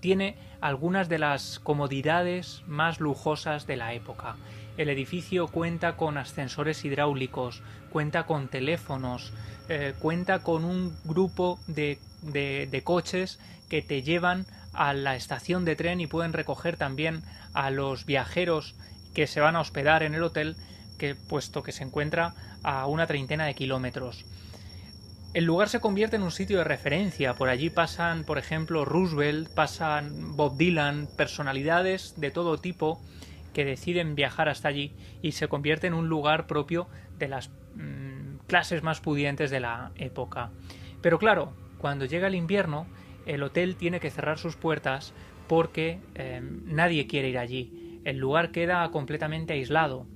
tiene algunas de las comodidades más lujosas de la época. El edificio cuenta con ascensores hidráulicos, cuenta con teléfonos, eh, cuenta con un grupo de, de coches que te llevan a la estación de tren y pueden recoger también a los viajeros que se van a hospedar en el hotel, que puesto que se encuentra a una treintena de kilómetros. El lugar se convierte en un sitio de referencia. Por allí pasan, por ejemplo, Roosevelt, pasan Bob Dylan, personalidades de todo tipo que deciden viajar hasta allí y se convierte en un lugar propio de las mm, clases más pudientes de la época. Pero claro, cuando llega el invierno, el hotel tiene que cerrar sus puertas porque eh, nadie quiere ir allí el lugar queda completamente aislado.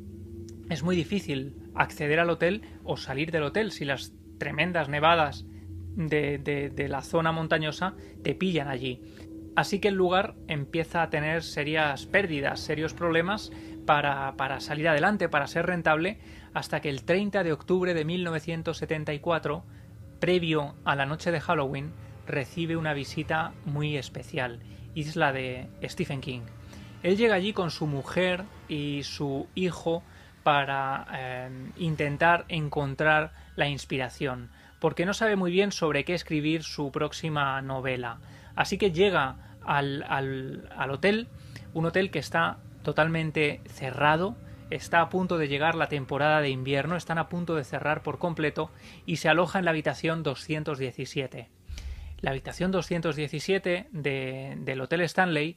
Es muy difícil acceder al hotel o salir del hotel si las tremendas nevadas de, la zona montañosa te pillan allí. Así que el lugar empieza a tener serias pérdidas, serios problemas para, para, salir adelante, para ser rentable, hasta que el 30 de octubre de 1974, previo a la noche de Halloween, recibe una visita muy especial, y es la de Stephen King. Él llega allí con su mujer y su hijo para eh, intentar encontrar la inspiración, porque no sabe muy bien sobre qué escribir su próxima novela. Así que llega al, hotel, un hotel que está totalmente cerrado, está a punto de llegar la temporada de invierno, están a punto de cerrar por completo y se aloja en la habitación 217. La habitación 217 de, del Hotel Stanley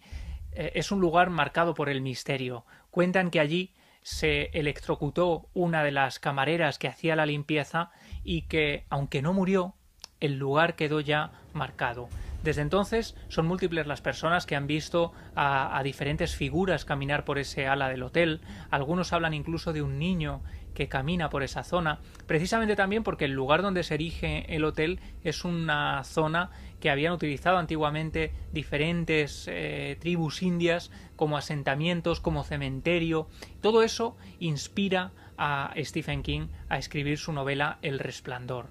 eh, es un lugar marcado por el misterio. Cuentan que allí se electrocutó una de las camareras que hacía la limpieza y que, aunque no murió, el lugar quedó ya marcado. Desde entonces son múltiples las personas que han visto a, diferentes figuras caminar por ese ala del hotel. Algunos hablan incluso de un niño que camina por esa zona, precisamente también porque el lugar donde se erige el hotel es una zona que habían utilizado antiguamente diferentes eh, tribus indias como asentamientos, como cementerio. Todo eso inspira a Stephen King a escribir su novela El Resplandor.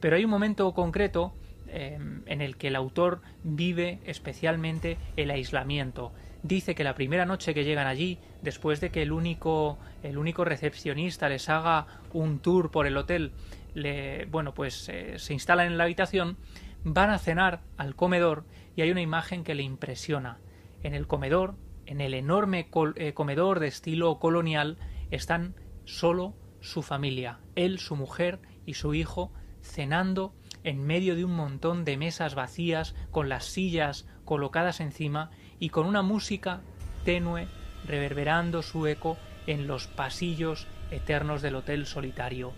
Pero hay un momento concreto eh, en el que el autor vive especialmente el aislamiento dice que la primera noche que llegan allí, después de que el único, el único recepcionista les haga un tour por el hotel, le, bueno, pues eh, se instalan en la habitación, van a cenar al comedor y hay una imagen que le impresiona. En el comedor, en el enorme eh, comedor de estilo colonial, están solo su familia, él, su mujer y su hijo, cenando en medio de un montón de mesas vacías con las sillas colocadas encima y con una música tenue reverberando su eco en los pasillos eternos del hotel solitario.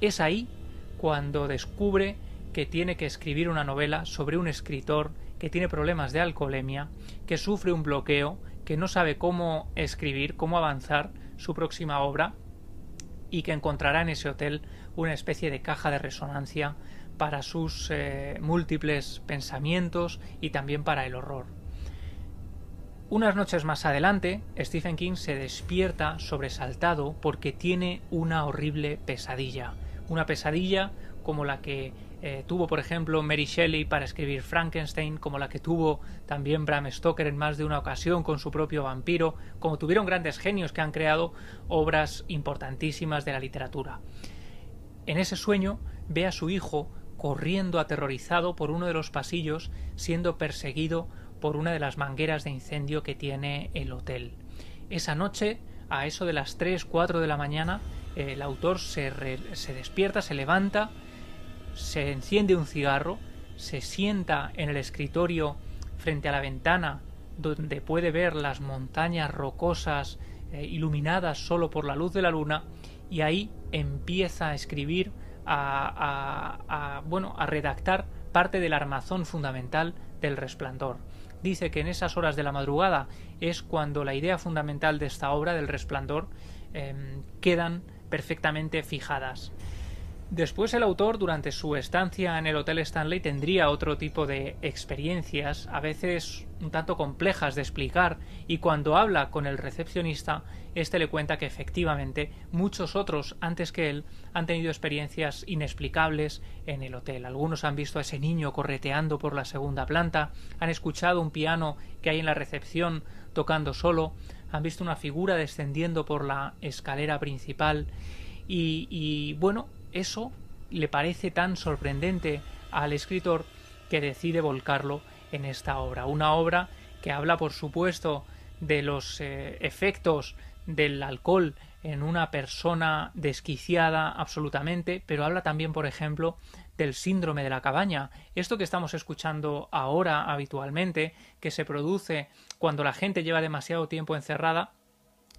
Es ahí cuando descubre que tiene que escribir una novela sobre un escritor que tiene problemas de alcoholemia, que sufre un bloqueo, que no sabe cómo escribir, cómo avanzar su próxima obra y que encontrará en ese hotel una especie de caja de resonancia para sus eh, múltiples pensamientos y también para el horror. Unas noches más adelante, Stephen King se despierta sobresaltado porque tiene una horrible pesadilla. Una pesadilla como la que eh, tuvo, por ejemplo, Mary Shelley para escribir Frankenstein, como la que tuvo también Bram Stoker en más de una ocasión con su propio vampiro, como tuvieron grandes genios que han creado obras importantísimas de la literatura. En ese sueño ve a su hijo corriendo aterrorizado por uno de los pasillos, siendo perseguido por una de las mangueras de incendio que tiene el hotel. Esa noche, a eso de las 3, 4 de la mañana, el autor se, se despierta, se levanta, se enciende un cigarro, se sienta en el escritorio frente a la ventana donde puede ver las montañas rocosas eh, iluminadas solo por la luz de la luna y ahí empieza a escribir a, bueno a redactar parte del armazón fundamental del resplandor. Dice que en esas horas de la madrugada es cuando la idea fundamental de esta obra del resplandor em, quedan perfectamente fijadas. Después el autor, durante su estancia en el Hotel Stanley, tendría otro tipo de experiencias, a veces un tanto complejas de explicar, y cuando habla con el recepcionista, éste le cuenta que efectivamente muchos otros antes que él han tenido experiencias inexplicables en el hotel. Algunos han visto a ese niño correteando por la segunda planta, han escuchado un piano que hay en la recepción tocando solo, han visto una figura descendiendo por la escalera principal, y, y bueno, eso le parece tan sorprendente al escritor que decide volcarlo en esta obra. Una obra que habla, por supuesto, de los eh, efectos del alcohol en una persona desquiciada absolutamente, pero habla también, por ejemplo, del síndrome de la cabaña. Esto que estamos escuchando ahora habitualmente, que se produce cuando la gente lleva demasiado tiempo encerrada,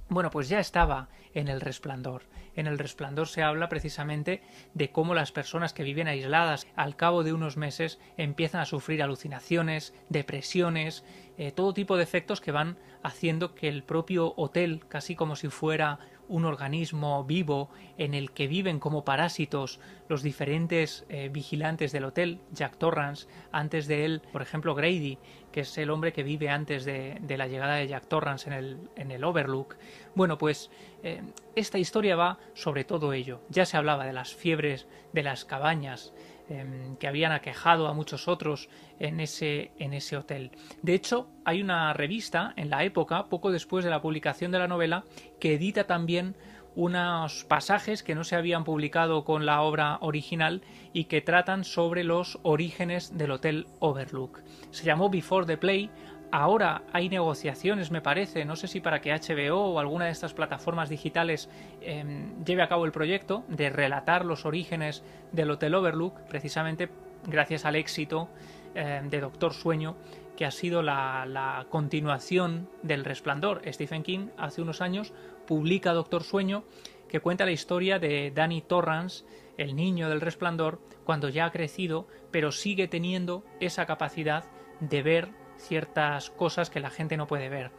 bueno, pues ya estaba en el resplandor. En el resplandor se habla precisamente de cómo las personas que viven aisladas al cabo de unos meses empiezan a sufrir alucinaciones, depresiones, eh, todo tipo de efectos que van haciendo que el propio hotel, casi como si fuera un organismo vivo en el que viven como parásitos los diferentes eh, vigilantes del hotel, Jack Torrance, antes de él, por ejemplo, Grady, que es el hombre que vive antes de, la llegada de Jack Torrance en el, en el Overlook. Bueno, pues eh, esta historia va sobre todo ello. Ya se hablaba de las fiebres de las cabañas, Em, que habían aquejado a muchos otros en ese, en ese hotel. De hecho, hay una revista en la época, poco después de la publicación de la novela, que edita también unos pasajes que no se habían publicado con la obra original y que tratan sobre los orígenes del Hotel Overlook. Se llamó Before the Play, Ahora hay negociaciones, me parece, no sé si para que HBO o alguna de estas plataformas digitales em, lleve a cabo el proyecto de relatar los orígenes del Hotel Overlook, precisamente gracias al éxito em, de Doctor Sueño, que ha sido la, continuación del Resplandor. Stephen King hace unos años publica Doctor Sueño, que cuenta la historia de Danny Torrance, el niño del Resplandor, cuando ya ha crecido, pero sigue teniendo esa capacidad de ver ciertas cosas que la gente no puede ver.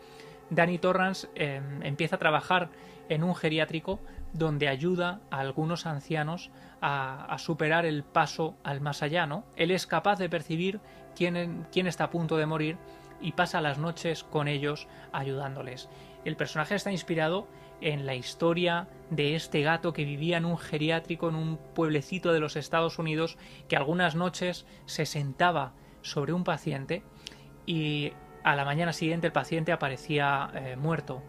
Danny Torrance em, empieza a trabajar en un geriátrico donde ayuda a algunos ancianos a, superar el paso al más allá. ¿no? Él es capaz de percibir quién, quién está a punto de morir y pasa las noches con ellos ayudándoles. El personaje está inspirado en la historia de este gato que vivía en un geriátrico en un pueblecito de los Estados Unidos que algunas noches se sentaba sobre un paciente y a la mañana siguiente el paciente aparecía eh, muerto.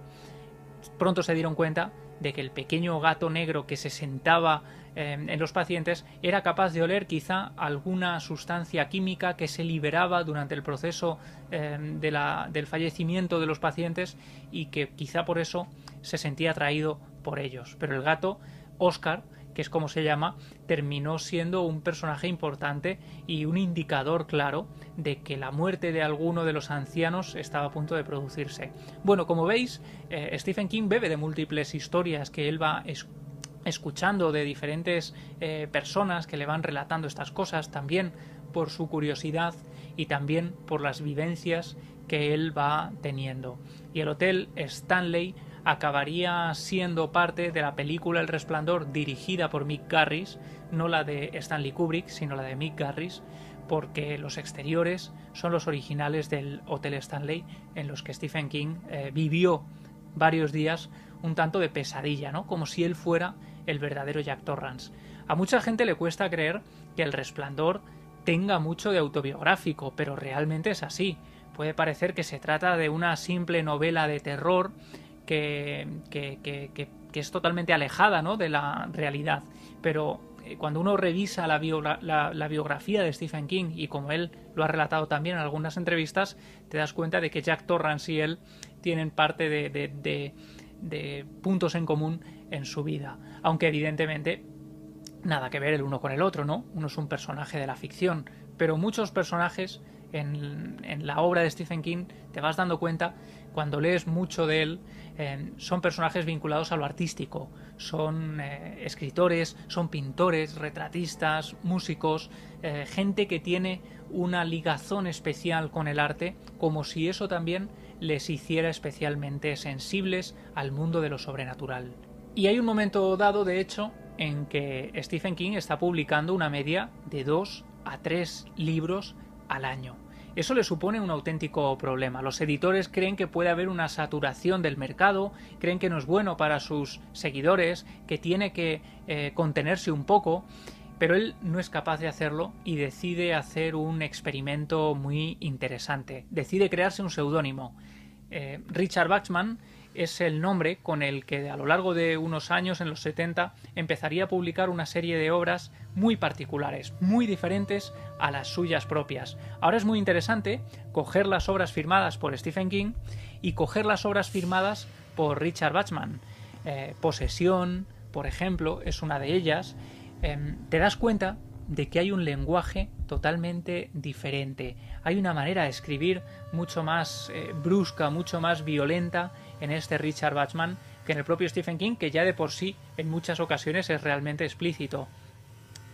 Pronto se dieron cuenta de que el pequeño gato negro que se sentaba eh, en los pacientes era capaz de oler quizá alguna sustancia química que se liberaba durante el proceso eh, del fallecimiento de los pacientes y que quizá por eso se sentía atraído por ellos. Pero el gato, Oscar, que es como se llama, terminó siendo un personaje importante y un indicador claro de que la muerte de alguno de los ancianos estaba a punto de producirse. Bueno, como veis, eh, Stephen King bebe de múltiples historias que él va escuchando de diferentes eh, personas que le van relatando estas cosas, también por su curiosidad y también por las vivencias que él va teniendo. Y el Hotel Stanley acabaría siendo parte de la película El Resplandor dirigida por Mick Garris, no la de Stanley Kubrick, sino la de Mick Garris, porque los exteriores son los originales del Hotel Stanley en los que Stephen King eh, vivió varios días un tanto de pesadilla, ¿no? Como si él fuera el verdadero Jack Torrance. A mucha gente le cuesta creer que El Resplandor tenga mucho de autobiográfico, pero realmente es así. Puede parecer que se trata de una simple novela de terror que, es totalmente alejada ¿no? de la realidad, pero eh, cuando uno revisa la, biografía de Stephen King y como él lo ha relatado también en algunas entrevistas, te das cuenta de que Jack Torrance y él tienen parte de, de puntos en común en su vida, aunque evidentemente nada que ver el uno con el otro, ¿no? Uno es un personaje de la ficción, pero muchos personajes en, la obra de Stephen King te vas dando cuenta cuando lees mucho de él eh, son personajes vinculados a lo artístico son eh, escritores son pintores retratistas músicos eh, gente que tiene una ligazón especial con el arte como si eso también les hiciera especialmente sensibles al mundo de lo sobrenatural y hay un momento dado de hecho en que Stephen King está publicando una media de dos a tres libros al año. Eso le supone un auténtico problema. Los editores creen que puede haber una saturación del mercado, creen que no es bueno para sus seguidores, que tiene que eh, contenerse un poco, pero él no es capaz de hacerlo y decide hacer un experimento muy interesante. Decide crearse un seudónimo. Eh, Richard Bachman es el nombre con el que a lo largo de unos años, en los 70, empezaría a publicar una serie de obras muy particulares, muy diferentes a las suyas propias. Ahora es muy interesante coger las obras firmadas por Stephen King y coger las obras firmadas por Richard Bachman. Eh, Posesión, por ejemplo, es una de ellas. Em, te das cuenta de que hay un lenguaje totalmente diferente. Hay una manera de escribir mucho más eh, brusca, mucho más violenta en este Richard Bachman que en el propio Stephen King, que ya de por sí en muchas ocasiones es realmente explícito.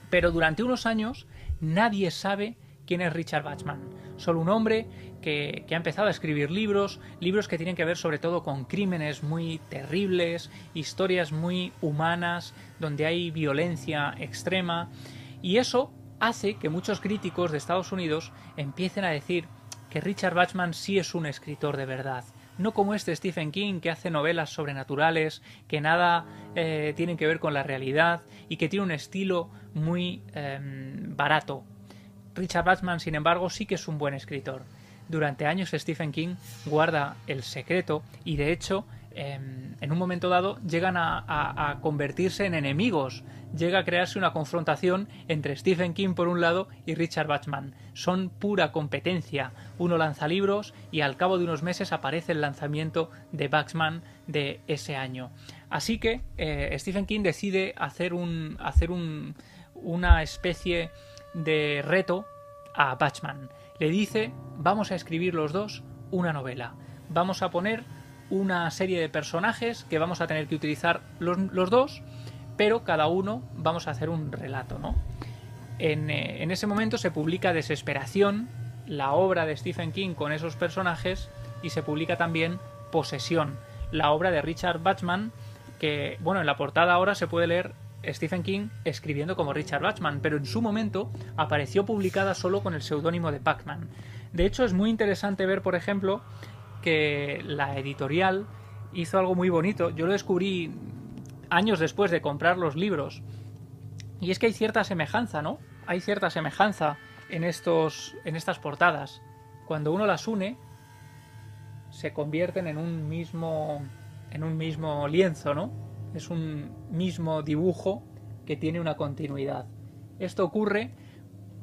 Pero durante unos años nadie sabe quién es Richard Bachman. Solo un hombre que, que, ha empezado a escribir libros, libros que tienen que ver sobre todo con crímenes muy terribles, historias muy humanas, donde hay violencia extrema. Y eso hace que muchos críticos de Estados Unidos empiecen a decir que Richard Bachman sí es un escritor de verdad, no como este Stephen King que hace novelas sobrenaturales, que nada eh, tienen que ver con la realidad y que tiene un estilo muy em, barato. Richard Bachman, sin embargo, sí que es un buen escritor. Durante años Stephen King guarda el secreto y de hecho em, en un momento dado llegan a convertirse en enemigos llega a crearse una confrontación entre Stephen King por un lado y Richard Bachman. Son pura competencia. Uno lanza libros y al cabo de unos meses aparece el lanzamiento de Bachman de ese año. Así que eh, Stephen King decide hacer, un, hacer un, una especie de reto a Bachman. Le dice, vamos a escribir los dos una novela. Vamos a poner una serie de personajes que vamos a tener que utilizar los, dos pero cada uno vamos a hacer un relato, ¿no? En, eh, en, ese momento se publica Desesperación, la obra de Stephen King con esos personajes, y se publica también Posesión, la obra de Richard Bachman, que, bueno, en la portada ahora se puede leer Stephen King escribiendo como Richard Bachman, pero en su momento apareció publicada solo con el seudónimo de Bachman. De hecho, es muy interesante ver, por ejemplo, que la editorial hizo algo muy bonito. Yo lo descubrí años después de comprar los libros. Y es que hay cierta semejanza, ¿no? Hay cierta semejanza en, estos, en estas portadas. Cuando uno las une, se convierten en un mismo, en un mismo lienzo, ¿no? Es un mismo dibujo que tiene una continuidad. Esto ocurre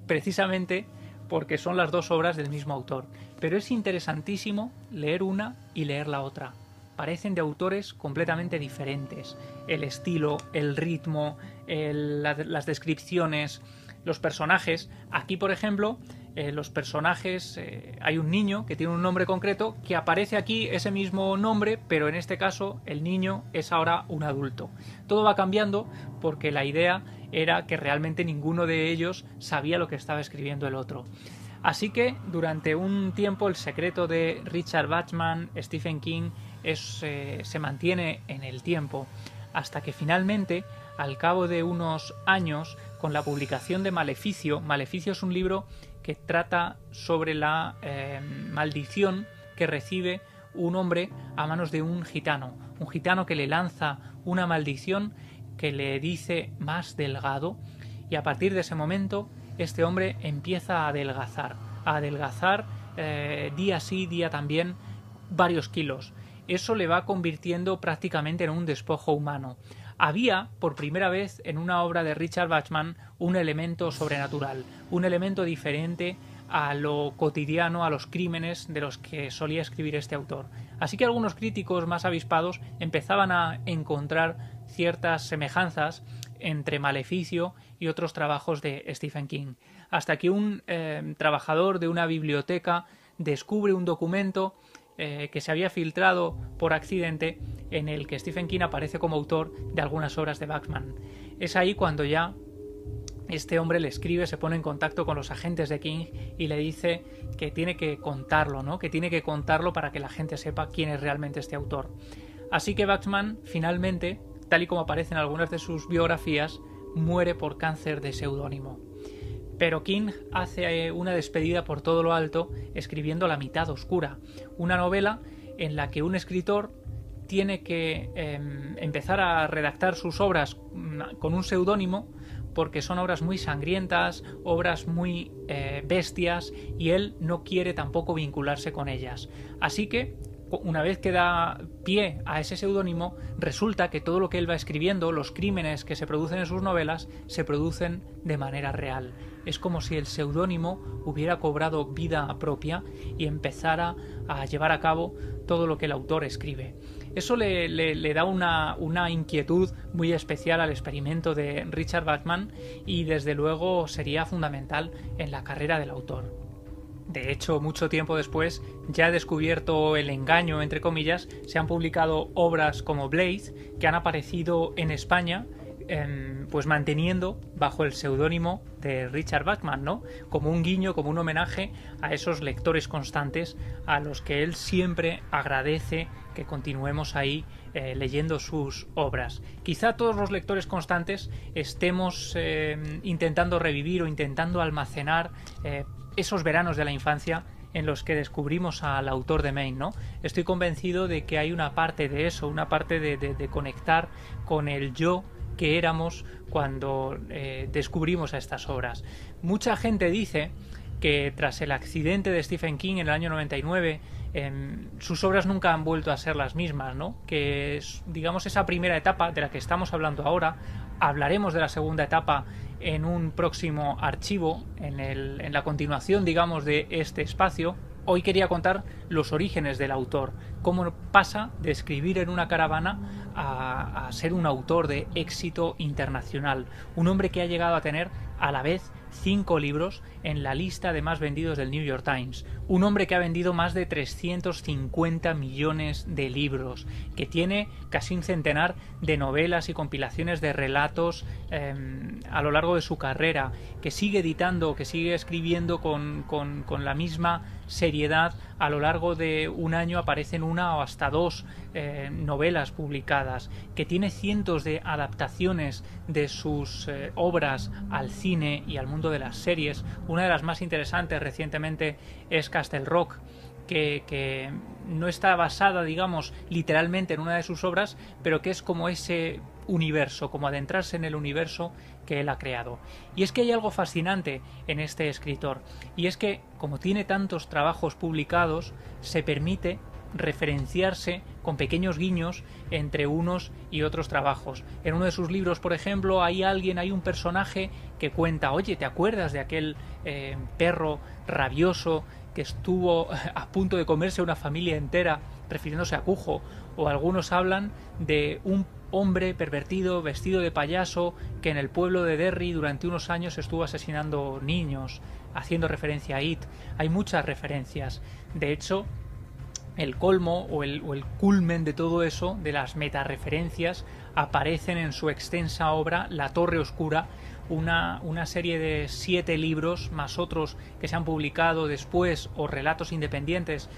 precisamente porque son las dos obras del mismo autor. Pero es interesantísimo leer una y leer la otra parecen de autores completamente diferentes. El estilo, el ritmo, las descripciones, los personajes. Aquí, por ejemplo, eh, los personajes, eh, hay un niño que tiene un nombre concreto que aparece aquí ese mismo nombre, pero en este caso el niño es ahora un adulto. Todo va cambiando porque la idea era que realmente ninguno de ellos sabía lo que estaba escribiendo el otro. Así que durante un tiempo el secreto de Richard Bachman, Stephen King eh, se mantiene en el tiempo hasta que finalmente, al cabo de unos años, con la publicación de Maleficio, Maleficio es un libro que trata sobre la eh, maldición que recibe un hombre a manos de un gitano, un gitano que le lanza una maldición que le dice más delgado y a partir de ese momento este hombre empieza a adelgazar, a adelgazar eh, día sí, día también varios kilos. Eso le va convirtiendo prácticamente en un despojo humano. Había, por primera vez en una obra de Richard Bachman, un elemento sobrenatural, un elemento diferente a lo cotidiano, a los crímenes de los que solía escribir este autor. Así que algunos críticos más avispados empezaban a encontrar ciertas semejanzas entre Maleficio y otros trabajos de Stephen King. Hasta que un eh, trabajador de una biblioteca descubre un documento eh, que se había filtrado por accidente en el que Stephen King aparece como autor de algunas obras de Bachman. Es ahí cuando ya este hombre le escribe, se pone en contacto con los agentes de King y le dice que tiene que contarlo, ¿no? Que tiene que contarlo para que la gente sepa quién es realmente este autor. Así que Bachman finalmente, tal y como aparece en algunas de sus biografías, muere por cáncer de seudónimo. Pero King hace eh, una despedida por todo lo alto escribiendo La mitad oscura, una novela en la que un escritor tiene que em, empezar a redactar sus obras mm, con un seudónimo porque son obras muy sangrientas, obras muy eh, bestias y él no quiere tampoco vincularse con ellas. Así que una vez que da pie a ese seudónimo, resulta que todo lo que él va escribiendo, los crímenes que se producen en sus novelas, se producen de manera real. Es como si el seudónimo hubiera cobrado vida propia y empezara a llevar a cabo todo lo que el autor escribe. Eso le, da una, una, inquietud muy especial al experimento de Richard Bachman y desde luego sería fundamental en la carrera del autor. De hecho, mucho tiempo después, ya descubierto el engaño, entre comillas, se han publicado obras como Blade, que han aparecido en España Em, pues manteniendo bajo el seudónimo de Richard Bachman, ¿no? Como un guiño, como un homenaje a esos lectores constantes a los que él siempre agradece que continuemos ahí eh, leyendo sus obras. Quizá todos los lectores constantes estemos em, intentando revivir o intentando almacenar eh, esos veranos de la infancia en los que descubrimos al autor de Maine, ¿no? Estoy convencido de que hay una parte de eso, una parte de conectar con el yo que éramos cuando eh, descubrimos a estas obras. Mucha gente dice que tras el accidente de Stephen King en el año 99, em, sus obras nunca han vuelto a ser las mismas, ¿no? Que digamos, esa primera etapa de la que estamos hablando ahora, hablaremos de la segunda etapa en un próximo archivo, en, la continuación, digamos, de este espacio, Hoy quería contar los orígenes del autor, cómo pasa de escribir en una caravana a, ser un autor de éxito internacional, un hombre que ha llegado a tener a la vez cinco libros en la lista de más vendidos del New York Times. Un hombre que ha vendido más de 350 millones de libros, que tiene casi un centenar de novelas y compilaciones de relatos em, a lo largo de su carrera, que sigue editando, que sigue escribiendo con, con la misma seriedad a lo largo de un año aparecen una o hasta dos eh, novelas publicadas, que tiene cientos de adaptaciones de sus eh, obras al cine y al mundo de las series. Una de las más interesantes recientemente es Castle Rock, que, que, no está basada, digamos, literalmente en una de sus obras, pero que es como ese universo, como adentrarse en el universo que él ha creado. Y es que hay algo fascinante en este escritor, y es que, como tiene tantos trabajos publicados, se permite referenciarse con pequeños guiños entre unos y otros trabajos. En uno de sus libros, por ejemplo, hay alguien, hay un personaje que cuenta, oye, ¿te acuerdas de aquel eh, perro rabioso que estuvo a punto de comerse una familia entera, refiriéndose a Cujo? O algunos hablan de un hombre pervertido vestido de payaso que en el pueblo de Derry durante unos años estuvo asesinando niños, haciendo referencia a It. Hay muchas referencias. De hecho, el colmo o el, culmen de todo eso, de las metareferencias, aparecen en su extensa obra La Torre Oscura, una, una, serie de siete libros, más otros que se han publicado después o relatos independientes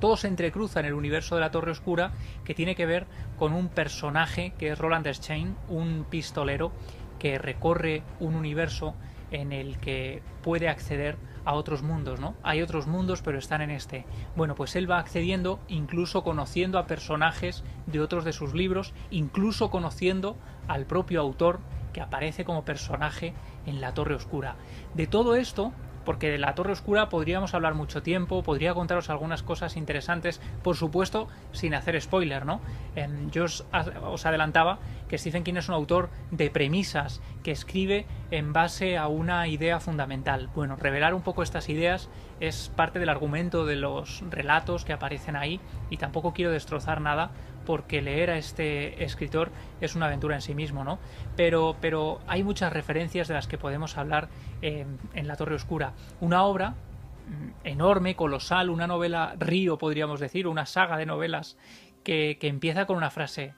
todo se entrecruza en el universo de la Torre Oscura que tiene que ver con un personaje que es Roland Stein, un pistolero que recorre un universo en el que puede acceder a otros mundos, ¿no? Hay otros mundos, pero están en este. Bueno, pues él va accediendo, incluso conociendo a personajes de otros de sus libros, incluso conociendo al propio autor que aparece como personaje en la Torre Oscura. De todo esto porque de la Torre Oscura podríamos hablar mucho tiempo, podría contaros algunas cosas interesantes, por supuesto, sin hacer spoiler, ¿no? Em, yo os, os, adelantaba que Stephen King es un autor de premisas, que escribe en base a una idea fundamental. Bueno, revelar un poco estas ideas es parte del argumento de los relatos que aparecen ahí y tampoco quiero destrozar nada porque leer a este escritor es una aventura en sí mismo, ¿no? Pero, pero hay muchas referencias de las que podemos hablar en La Torre Oscura. Una obra mm, enorme, colosal, una novela río, podríamos decir, una saga de novelas que, que empieza con una frase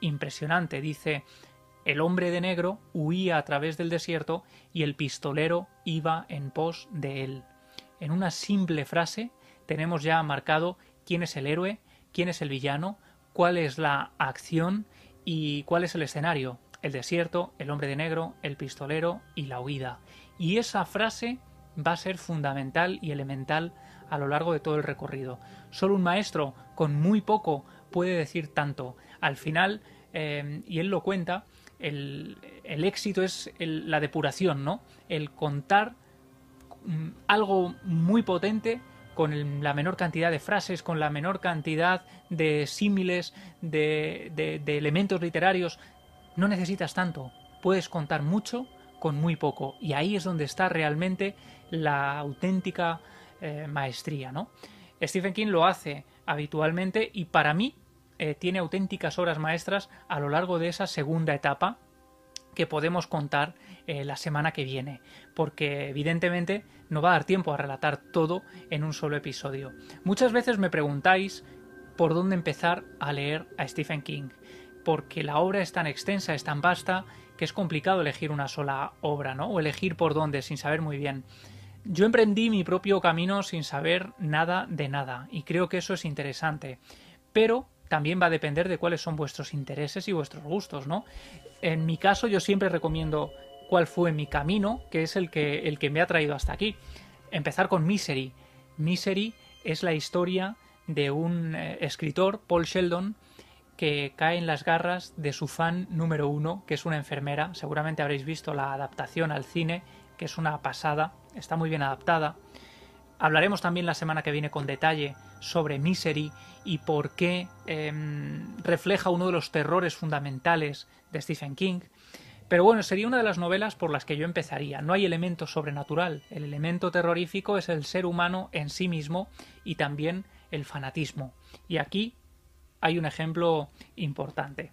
impresionante. Dice, el hombre de negro huía a través del desierto y el pistolero iba en pos de él. En una simple frase tenemos ya marcado quién es el héroe, quién es el villano, cuál es la acción y cuál es el escenario. El desierto, el hombre de negro, el pistolero y la huida. Y esa frase va a ser fundamental y elemental a lo largo de todo el recorrido. Solo un maestro con muy poco puede decir tanto. Al final, eh, y él lo cuenta, el, éxito es la depuración, ¿no? El contar mm, algo muy potente con la menor cantidad de frases, con la menor cantidad de símiles, de, elementos literarios. No necesitas tanto, puedes contar mucho con muy poco. Y ahí es donde está realmente la auténtica eh, maestría. ¿no? Stephen King lo hace habitualmente y para mí eh, tiene auténticas obras maestras a lo largo de esa segunda etapa que podemos contar eh, la semana que viene, porque evidentemente no va a dar tiempo a relatar todo en un solo episodio. Muchas veces me preguntáis por dónde empezar a leer a Stephen King, porque la obra es tan extensa, es tan vasta, que es complicado elegir una sola obra, ¿no? O elegir por dónde sin saber muy bien. Yo emprendí mi propio camino sin saber nada de nada, y creo que eso es interesante. Pero también va a depender de cuáles son vuestros intereses y vuestros gustos, ¿no? En mi caso, yo siempre recomiendo cuál fue mi camino, que es el que, el que me ha traído hasta aquí. Empezar con Misery. Misery es la historia de un eh, escritor, Paul Sheldon, que cae en las garras de su fan número uno, que es una enfermera. Seguramente habréis visto la adaptación al cine, que es una pasada, está muy bien adaptada. Hablaremos también la semana que viene con detalle sobre Misery y por qué em, refleja uno de los terrores fundamentales de Stephen King. Pero bueno, sería una de las novelas por las que yo empezaría. No hay elemento sobrenatural. El elemento terrorífico es el ser humano en sí mismo y también el fanatismo. Y aquí hay un ejemplo importante.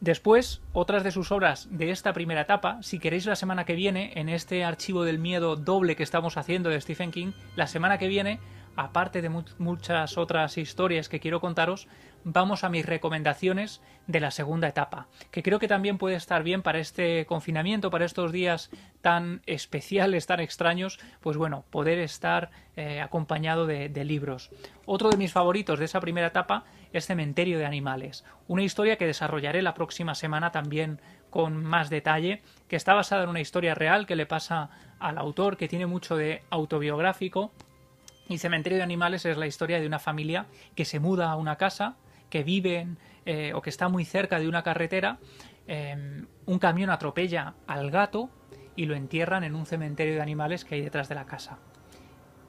Después, otras de sus obras de esta primera etapa, si queréis la semana que viene, en este archivo del miedo doble que estamos haciendo de Stephen King, la semana que viene, aparte de muchas otras historias que quiero contaros, vamos a mis recomendaciones de la segunda etapa, que creo que también puede estar bien para este confinamiento, para estos días tan especiales, tan extraños, pues bueno, poder estar eh, acompañado de, de libros. Otro de mis favoritos de esa primera etapa es Cementerio de Animales, una historia que desarrollaré la próxima semana también con más detalle, que está basada en una historia real que le pasa al autor, que tiene mucho de autobiográfico. Y Cementerio de Animales es la historia de una familia que se muda a una casa que viven eh, o que está muy cerca de una carretera, em, un camión atropella al gato y lo entierran en un cementerio de animales que hay detrás de la casa.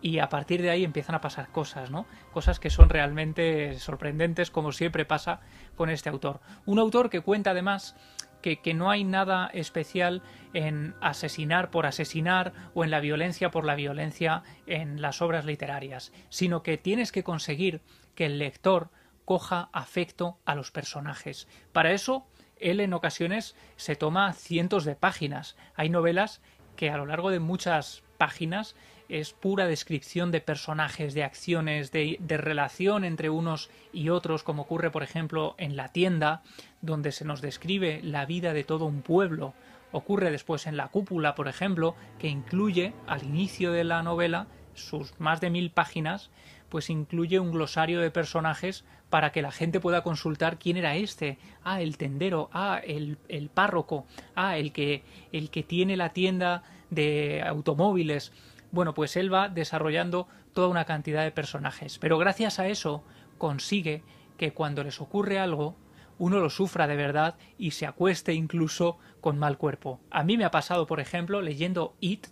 Y a partir de ahí empiezan a pasar cosas, ¿no? Cosas que son realmente sorprendentes, como siempre pasa con este autor. Un autor que cuenta además que, que, no hay nada especial en asesinar por asesinar o en la violencia por la violencia en las obras literarias, sino que tienes que conseguir que el lector coja afecto a los personajes. Para eso, él en ocasiones se toma cientos de páginas. Hay novelas que a lo largo de muchas páginas es pura descripción de personajes, de acciones, de, relación entre unos y otros, como ocurre por ejemplo en La tienda, donde se nos describe la vida de todo un pueblo. Ocurre después en La cúpula, por ejemplo, que incluye al inicio de la novela sus más de mil páginas pues incluye un glosario de personajes para que la gente pueda consultar quién era este, ah, el tendero, ah, el, el párroco, ah, el que, el que tiene la tienda de automóviles. Bueno, pues él va desarrollando toda una cantidad de personajes, pero gracias a eso consigue que cuando les ocurre algo, uno lo sufra de verdad y se acueste incluso con mal cuerpo. A mí me ha pasado, por ejemplo, leyendo It,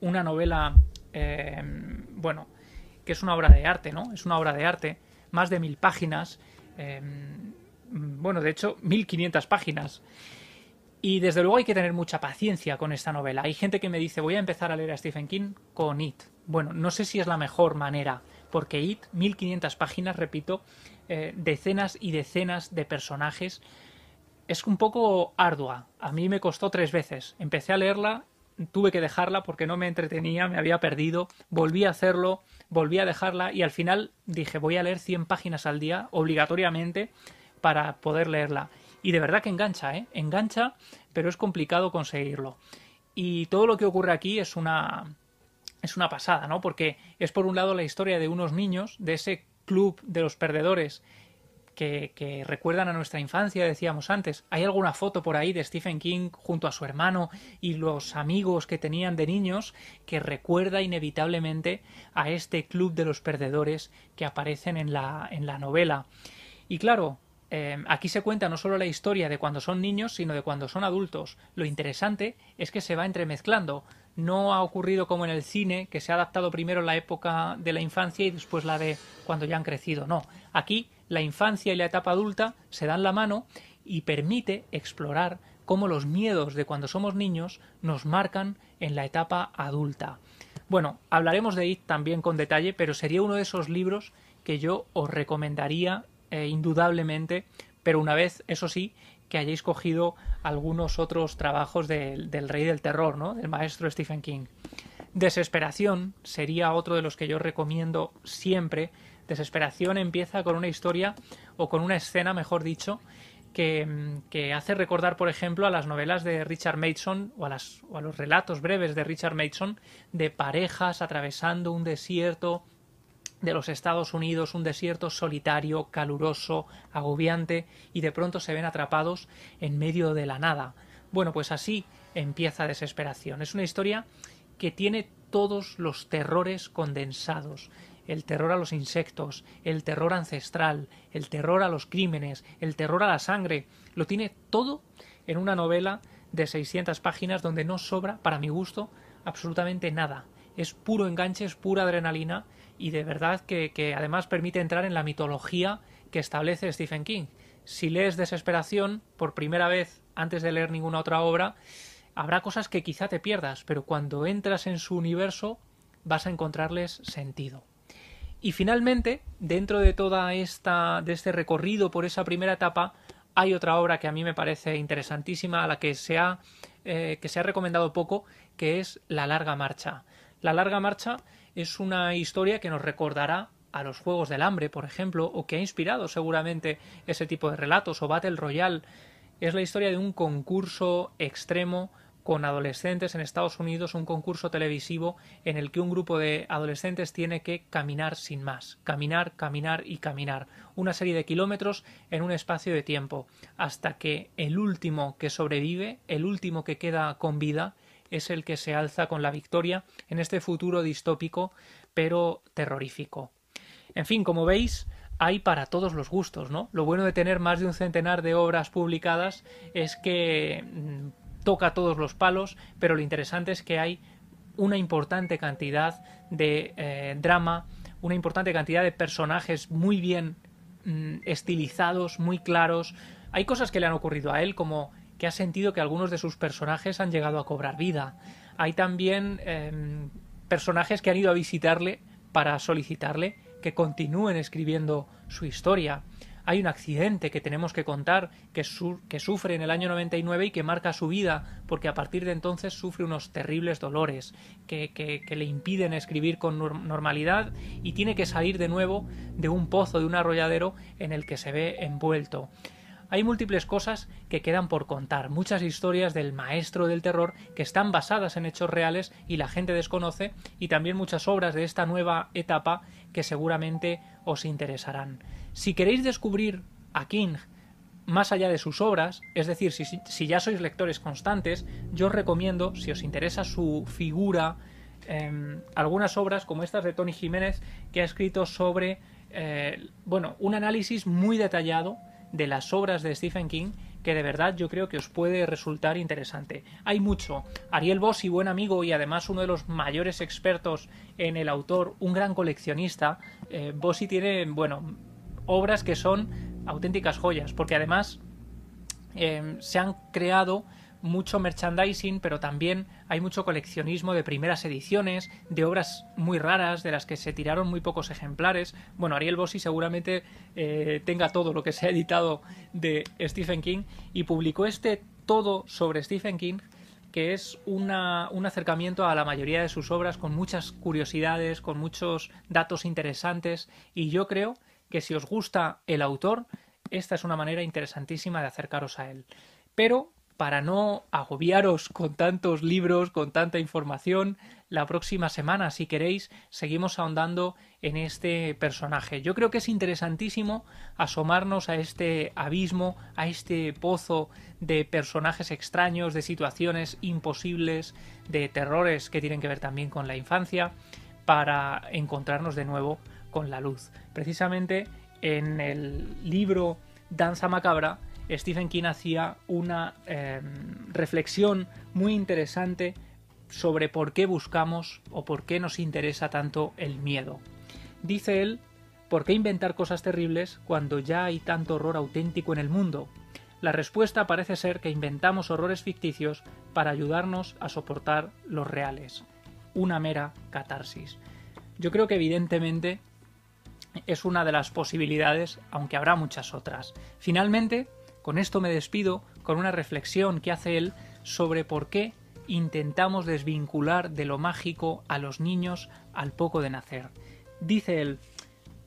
una novela, eh, bueno, que es una obra de arte, ¿no? Es una obra de arte, más de mil páginas, eh, bueno, de hecho, mil quinientas páginas. Y desde luego hay que tener mucha paciencia con esta novela. Hay gente que me dice, voy a empezar a leer a Stephen King con It. Bueno, no sé si es la mejor manera, porque It, 1500 páginas, repito, eh, decenas y decenas de personajes, es un poco ardua. A mí me costó tres veces. Empecé a leerla, tuve que dejarla porque no me entretenía, me había perdido, volví a hacerlo, volví a dejarla y al final dije voy a leer 100 páginas al día obligatoriamente para poder leerla. Y de verdad que engancha, ¿eh? Engancha, pero es complicado conseguirlo. Y todo lo que ocurre aquí es una, es una pasada, ¿no? Porque es por un lado la historia de unos niños, de ese club de los perdedores que, recuerdan a nuestra infancia, decíamos antes. Hay alguna foto por ahí de Stephen King junto a su hermano y los amigos que tenían de niños que recuerda inevitablemente a este club de los perdedores que aparecen en la, en la novela. Y claro, eh, aquí se cuenta no solo la historia de cuando son niños, sino de cuando son adultos. Lo interesante es que se va entremezclando no ha ocurrido como en el cine, que se ha adaptado primero la época de la infancia y después la de cuando ya han crecido. No, aquí la infancia y la etapa adulta se dan la mano y permite explorar cómo los miedos de cuando somos niños nos marcan en la etapa adulta. Bueno, hablaremos de IT también con detalle, pero sería uno de esos libros que yo os recomendaría eh, indudablemente, pero una vez, eso sí, que hayáis cogido algunos otros trabajos del rey del terror, ¿no? Del maestro Stephen King. Desesperación sería otro de los que yo recomiendo siempre. Desesperación empieza con una historia o con una escena, mejor dicho, que, que, hace recordar, por ejemplo, a las novelas de Richard Mason o a, o a los relatos breves de Richard Mason de parejas atravesando un desierto de los Estados Unidos, un desierto solitario, caluroso, agobiante, y de pronto se ven atrapados en medio de la nada. Bueno, pues así empieza Desesperación. Es una historia que tiene todos los terrores condensados. El terror a los insectos, el terror ancestral, el terror a los crímenes, el terror a la sangre. Lo tiene todo en una novela de 600 páginas donde no sobra, para mi gusto, absolutamente nada. Es puro enganche, es pura adrenalina y de verdad que, además permite entrar en la mitología que establece Stephen King. Si lees Desesperación por primera vez antes de leer ninguna otra obra, habrá cosas que quizá te pierdas, pero cuando entras en su universo vas a encontrarles sentido. Y finalmente, dentro de toda esta de este recorrido por esa primera etapa, hay otra obra que a mí me parece interesantísima, a la que se ha, eh, que se ha recomendado poco, que es La larga marcha. La larga marcha es una historia que nos recordará a los Juegos del Hambre, por ejemplo, o que ha inspirado seguramente ese tipo de relatos, o Battle Royale. Es la historia de un concurso extremo con adolescentes en Estados Unidos, un concurso televisivo en el que un grupo de adolescentes tiene que caminar sin más, caminar, caminar y caminar, una serie de kilómetros en un espacio de tiempo, hasta que el último que sobrevive, el último que queda con vida, es el que se alza con la victoria en este futuro distópico pero terrorífico. En fin, como veis, hay para todos los gustos, ¿no? Lo bueno de tener más de un centenar de obras publicadas es que mm, toca todos los palos, pero lo interesante es que hay una importante cantidad de eh, drama, una importante cantidad de personajes muy bien mm, estilizados, muy claros. Hay cosas que le han ocurrido a él, como que ha sentido que algunos de sus personajes han llegado a cobrar vida. Hay también em, personajes que han ido a visitarle para solicitarle que continúen escribiendo su historia. Hay un accidente que tenemos que contar que, sufre en el año 99 y que marca su vida porque a partir de entonces sufre unos terribles dolores que le impiden escribir con normalidad y tiene que salir de nuevo de un pozo, de un arrolladero en el que se ve envuelto. Hay múltiples cosas que quedan por contar, muchas historias del maestro del terror que están basadas en hechos reales y la gente desconoce, y también muchas obras de esta nueva etapa que seguramente os interesarán. Si queréis descubrir a King más allá de sus obras, es decir, si, ya sois lectores constantes, yo os recomiendo, si os interesa su figura, em, algunas obras como estas de Tony Jiménez, que ha escrito sobre, eh, bueno, un análisis muy detallado de las obras de Stephen King que de verdad yo creo que os puede resultar interesante. Hay mucho. Ariel Bossi, buen amigo y además uno de los mayores expertos en el autor, un gran coleccionista, eh, Bossi tiene, bueno, obras que son auténticas joyas, porque además eh, se han creado mucho merchandising, pero también hay mucho coleccionismo de primeras ediciones, de obras muy raras, de las que se tiraron muy pocos ejemplares. Bueno, Ariel Bossi seguramente eh, tenga todo lo que se ha editado de Stephen King y publicó este todo sobre Stephen King que es una, un acercamiento a la mayoría de sus obras con muchas curiosidades, con muchos datos interesantes y yo creo si os gusta el autor, esta es una manera interesantísima de acercaros a él. Pero para no agobiaros con tantos libros, con tanta información, la próxima semana, si queréis, seguimos ahondando en este personaje. Yo creo que es interesantísimo asomarnos a este abismo, a este pozo de personajes extraños, de situaciones imposibles, de terrores que tienen que ver también con la infancia, para encontrarnos de nuevo con la luz. Precisamente en el libro Danza Macabra, Stephen King hacía una em, reflexión muy interesante sobre por qué buscamos o por qué nos interesa tanto el miedo. Dice él, ¿por qué inventar cosas terribles cuando ya hay tanto horror auténtico en el mundo? La respuesta parece ser que inventamos horrores ficticios para ayudarnos a soportar los reales. Una mera catarsis. Yo creo que evidentemente es una de las posibilidades, aunque habrá muchas otras. Finalmente, con esto me despido con una reflexión que hace él sobre por qué intentamos desvincular de lo mágico a los niños al poco de nacer. Dice él,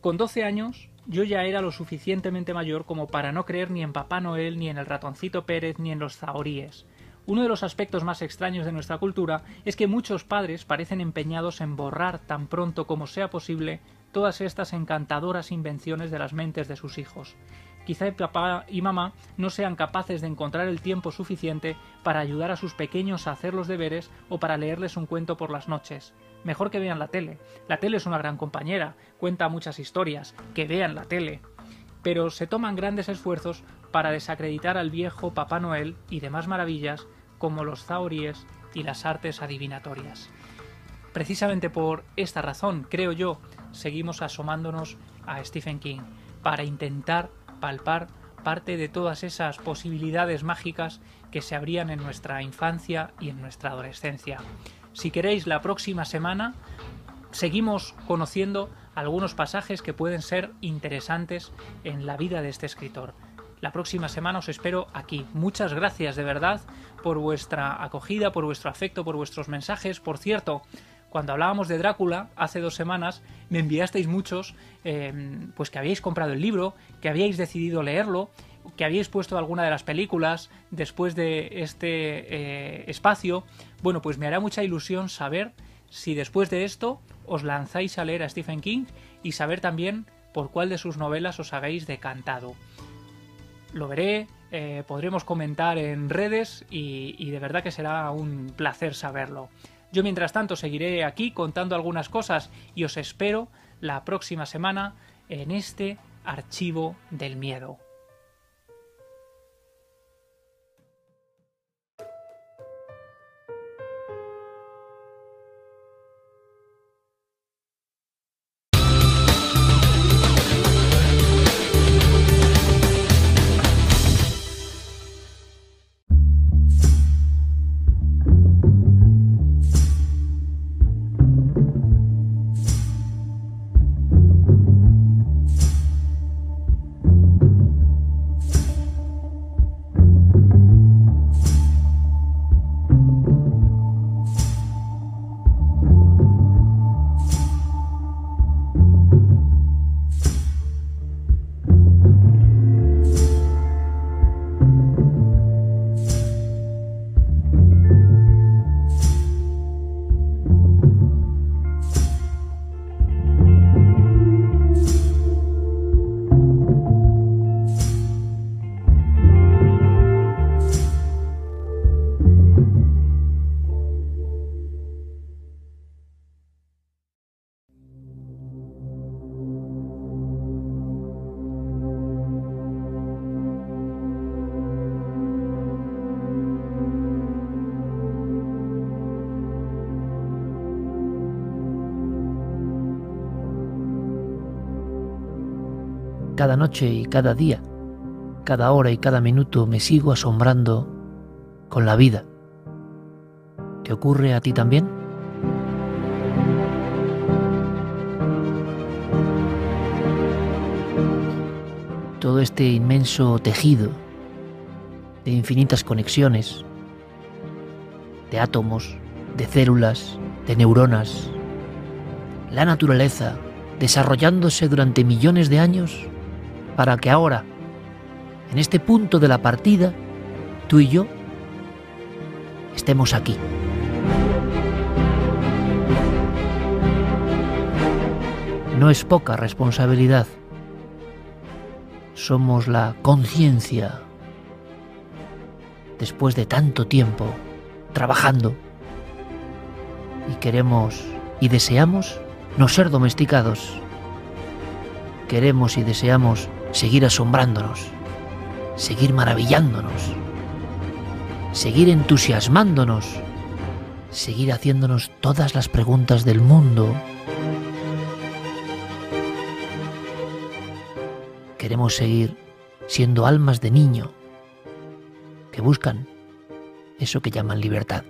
con 12 años yo ya era lo suficientemente mayor como para no creer ni en Papá Noel, ni en el ratoncito Pérez, ni en los zahoríes. Uno de los aspectos más extraños de nuestra cultura es que muchos padres parecen empeñados en borrar tan pronto como sea posible todas estas encantadoras invenciones de las mentes de sus hijos. Quizá papá y mamá no sean capaces de encontrar el tiempo suficiente para ayudar a sus pequeños a hacer los deberes o para leerles un cuento por las noches. Mejor que vean la tele. La tele es una gran compañera, cuenta muchas historias, que vean la tele. Pero se toman grandes esfuerzos para desacreditar al viejo Papá Noel y demás maravillas como los zauries y las artes adivinatorias. Precisamente por esta razón, creo yo, seguimos asomándonos a Stephen King, para intentar palpar parte de todas esas posibilidades mágicas que se abrían en nuestra infancia y en nuestra adolescencia. Si queréis, la próxima semana seguimos conociendo algunos pasajes que pueden ser interesantes en la vida de este escritor. La próxima semana os espero aquí. Muchas gracias de verdad por vuestra acogida, por vuestro afecto, por vuestros mensajes. Por cierto, cuando hablábamos de Drácula hace dos semanas, me enviasteis muchos, em, pues que habíais comprado el libro, que habíais decidido leerlo, que habíais puesto alguna de las películas después de este eh, espacio. Bueno, pues me hará mucha ilusión saber si después de esto os lanzáis a leer a Stephen King y saber también por cuál de sus novelas os habéis decantado. Lo veré, eh, podremos comentar en redes y de verdad que será un placer saberlo. Yo mientras tanto seguiré aquí contando algunas cosas y os espero la próxima semana en este archivo del miedo. Cada noche y cada día, cada hora y cada minuto me sigo asombrando con la vida. ¿Te ocurre a ti también? Todo este inmenso tejido de infinitas conexiones, de átomos, de células, de neuronas, la naturaleza desarrollándose durante millones de años para que ahora, en este punto de la partida, tú y yo estemos aquí. No es poca responsabilidad. Somos la conciencia. Después de tanto tiempo trabajando. Y queremos y deseamos no ser domesticados. Queremos y deseamos seguir asombrándonos, seguir maravillándonos, seguir entusiasmándonos, seguir haciéndonos todas las preguntas del mundo. Queremos seguir siendo almas de niño que buscan eso que llaman libertad.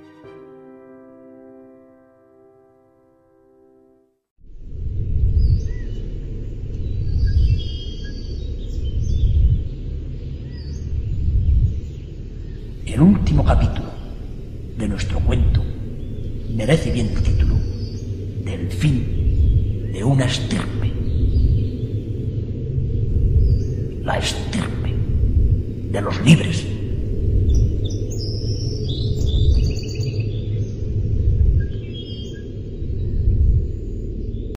Último capítulo de nuestro cuento merece bien el título del fin de una estirpe. La estirpe de los libres.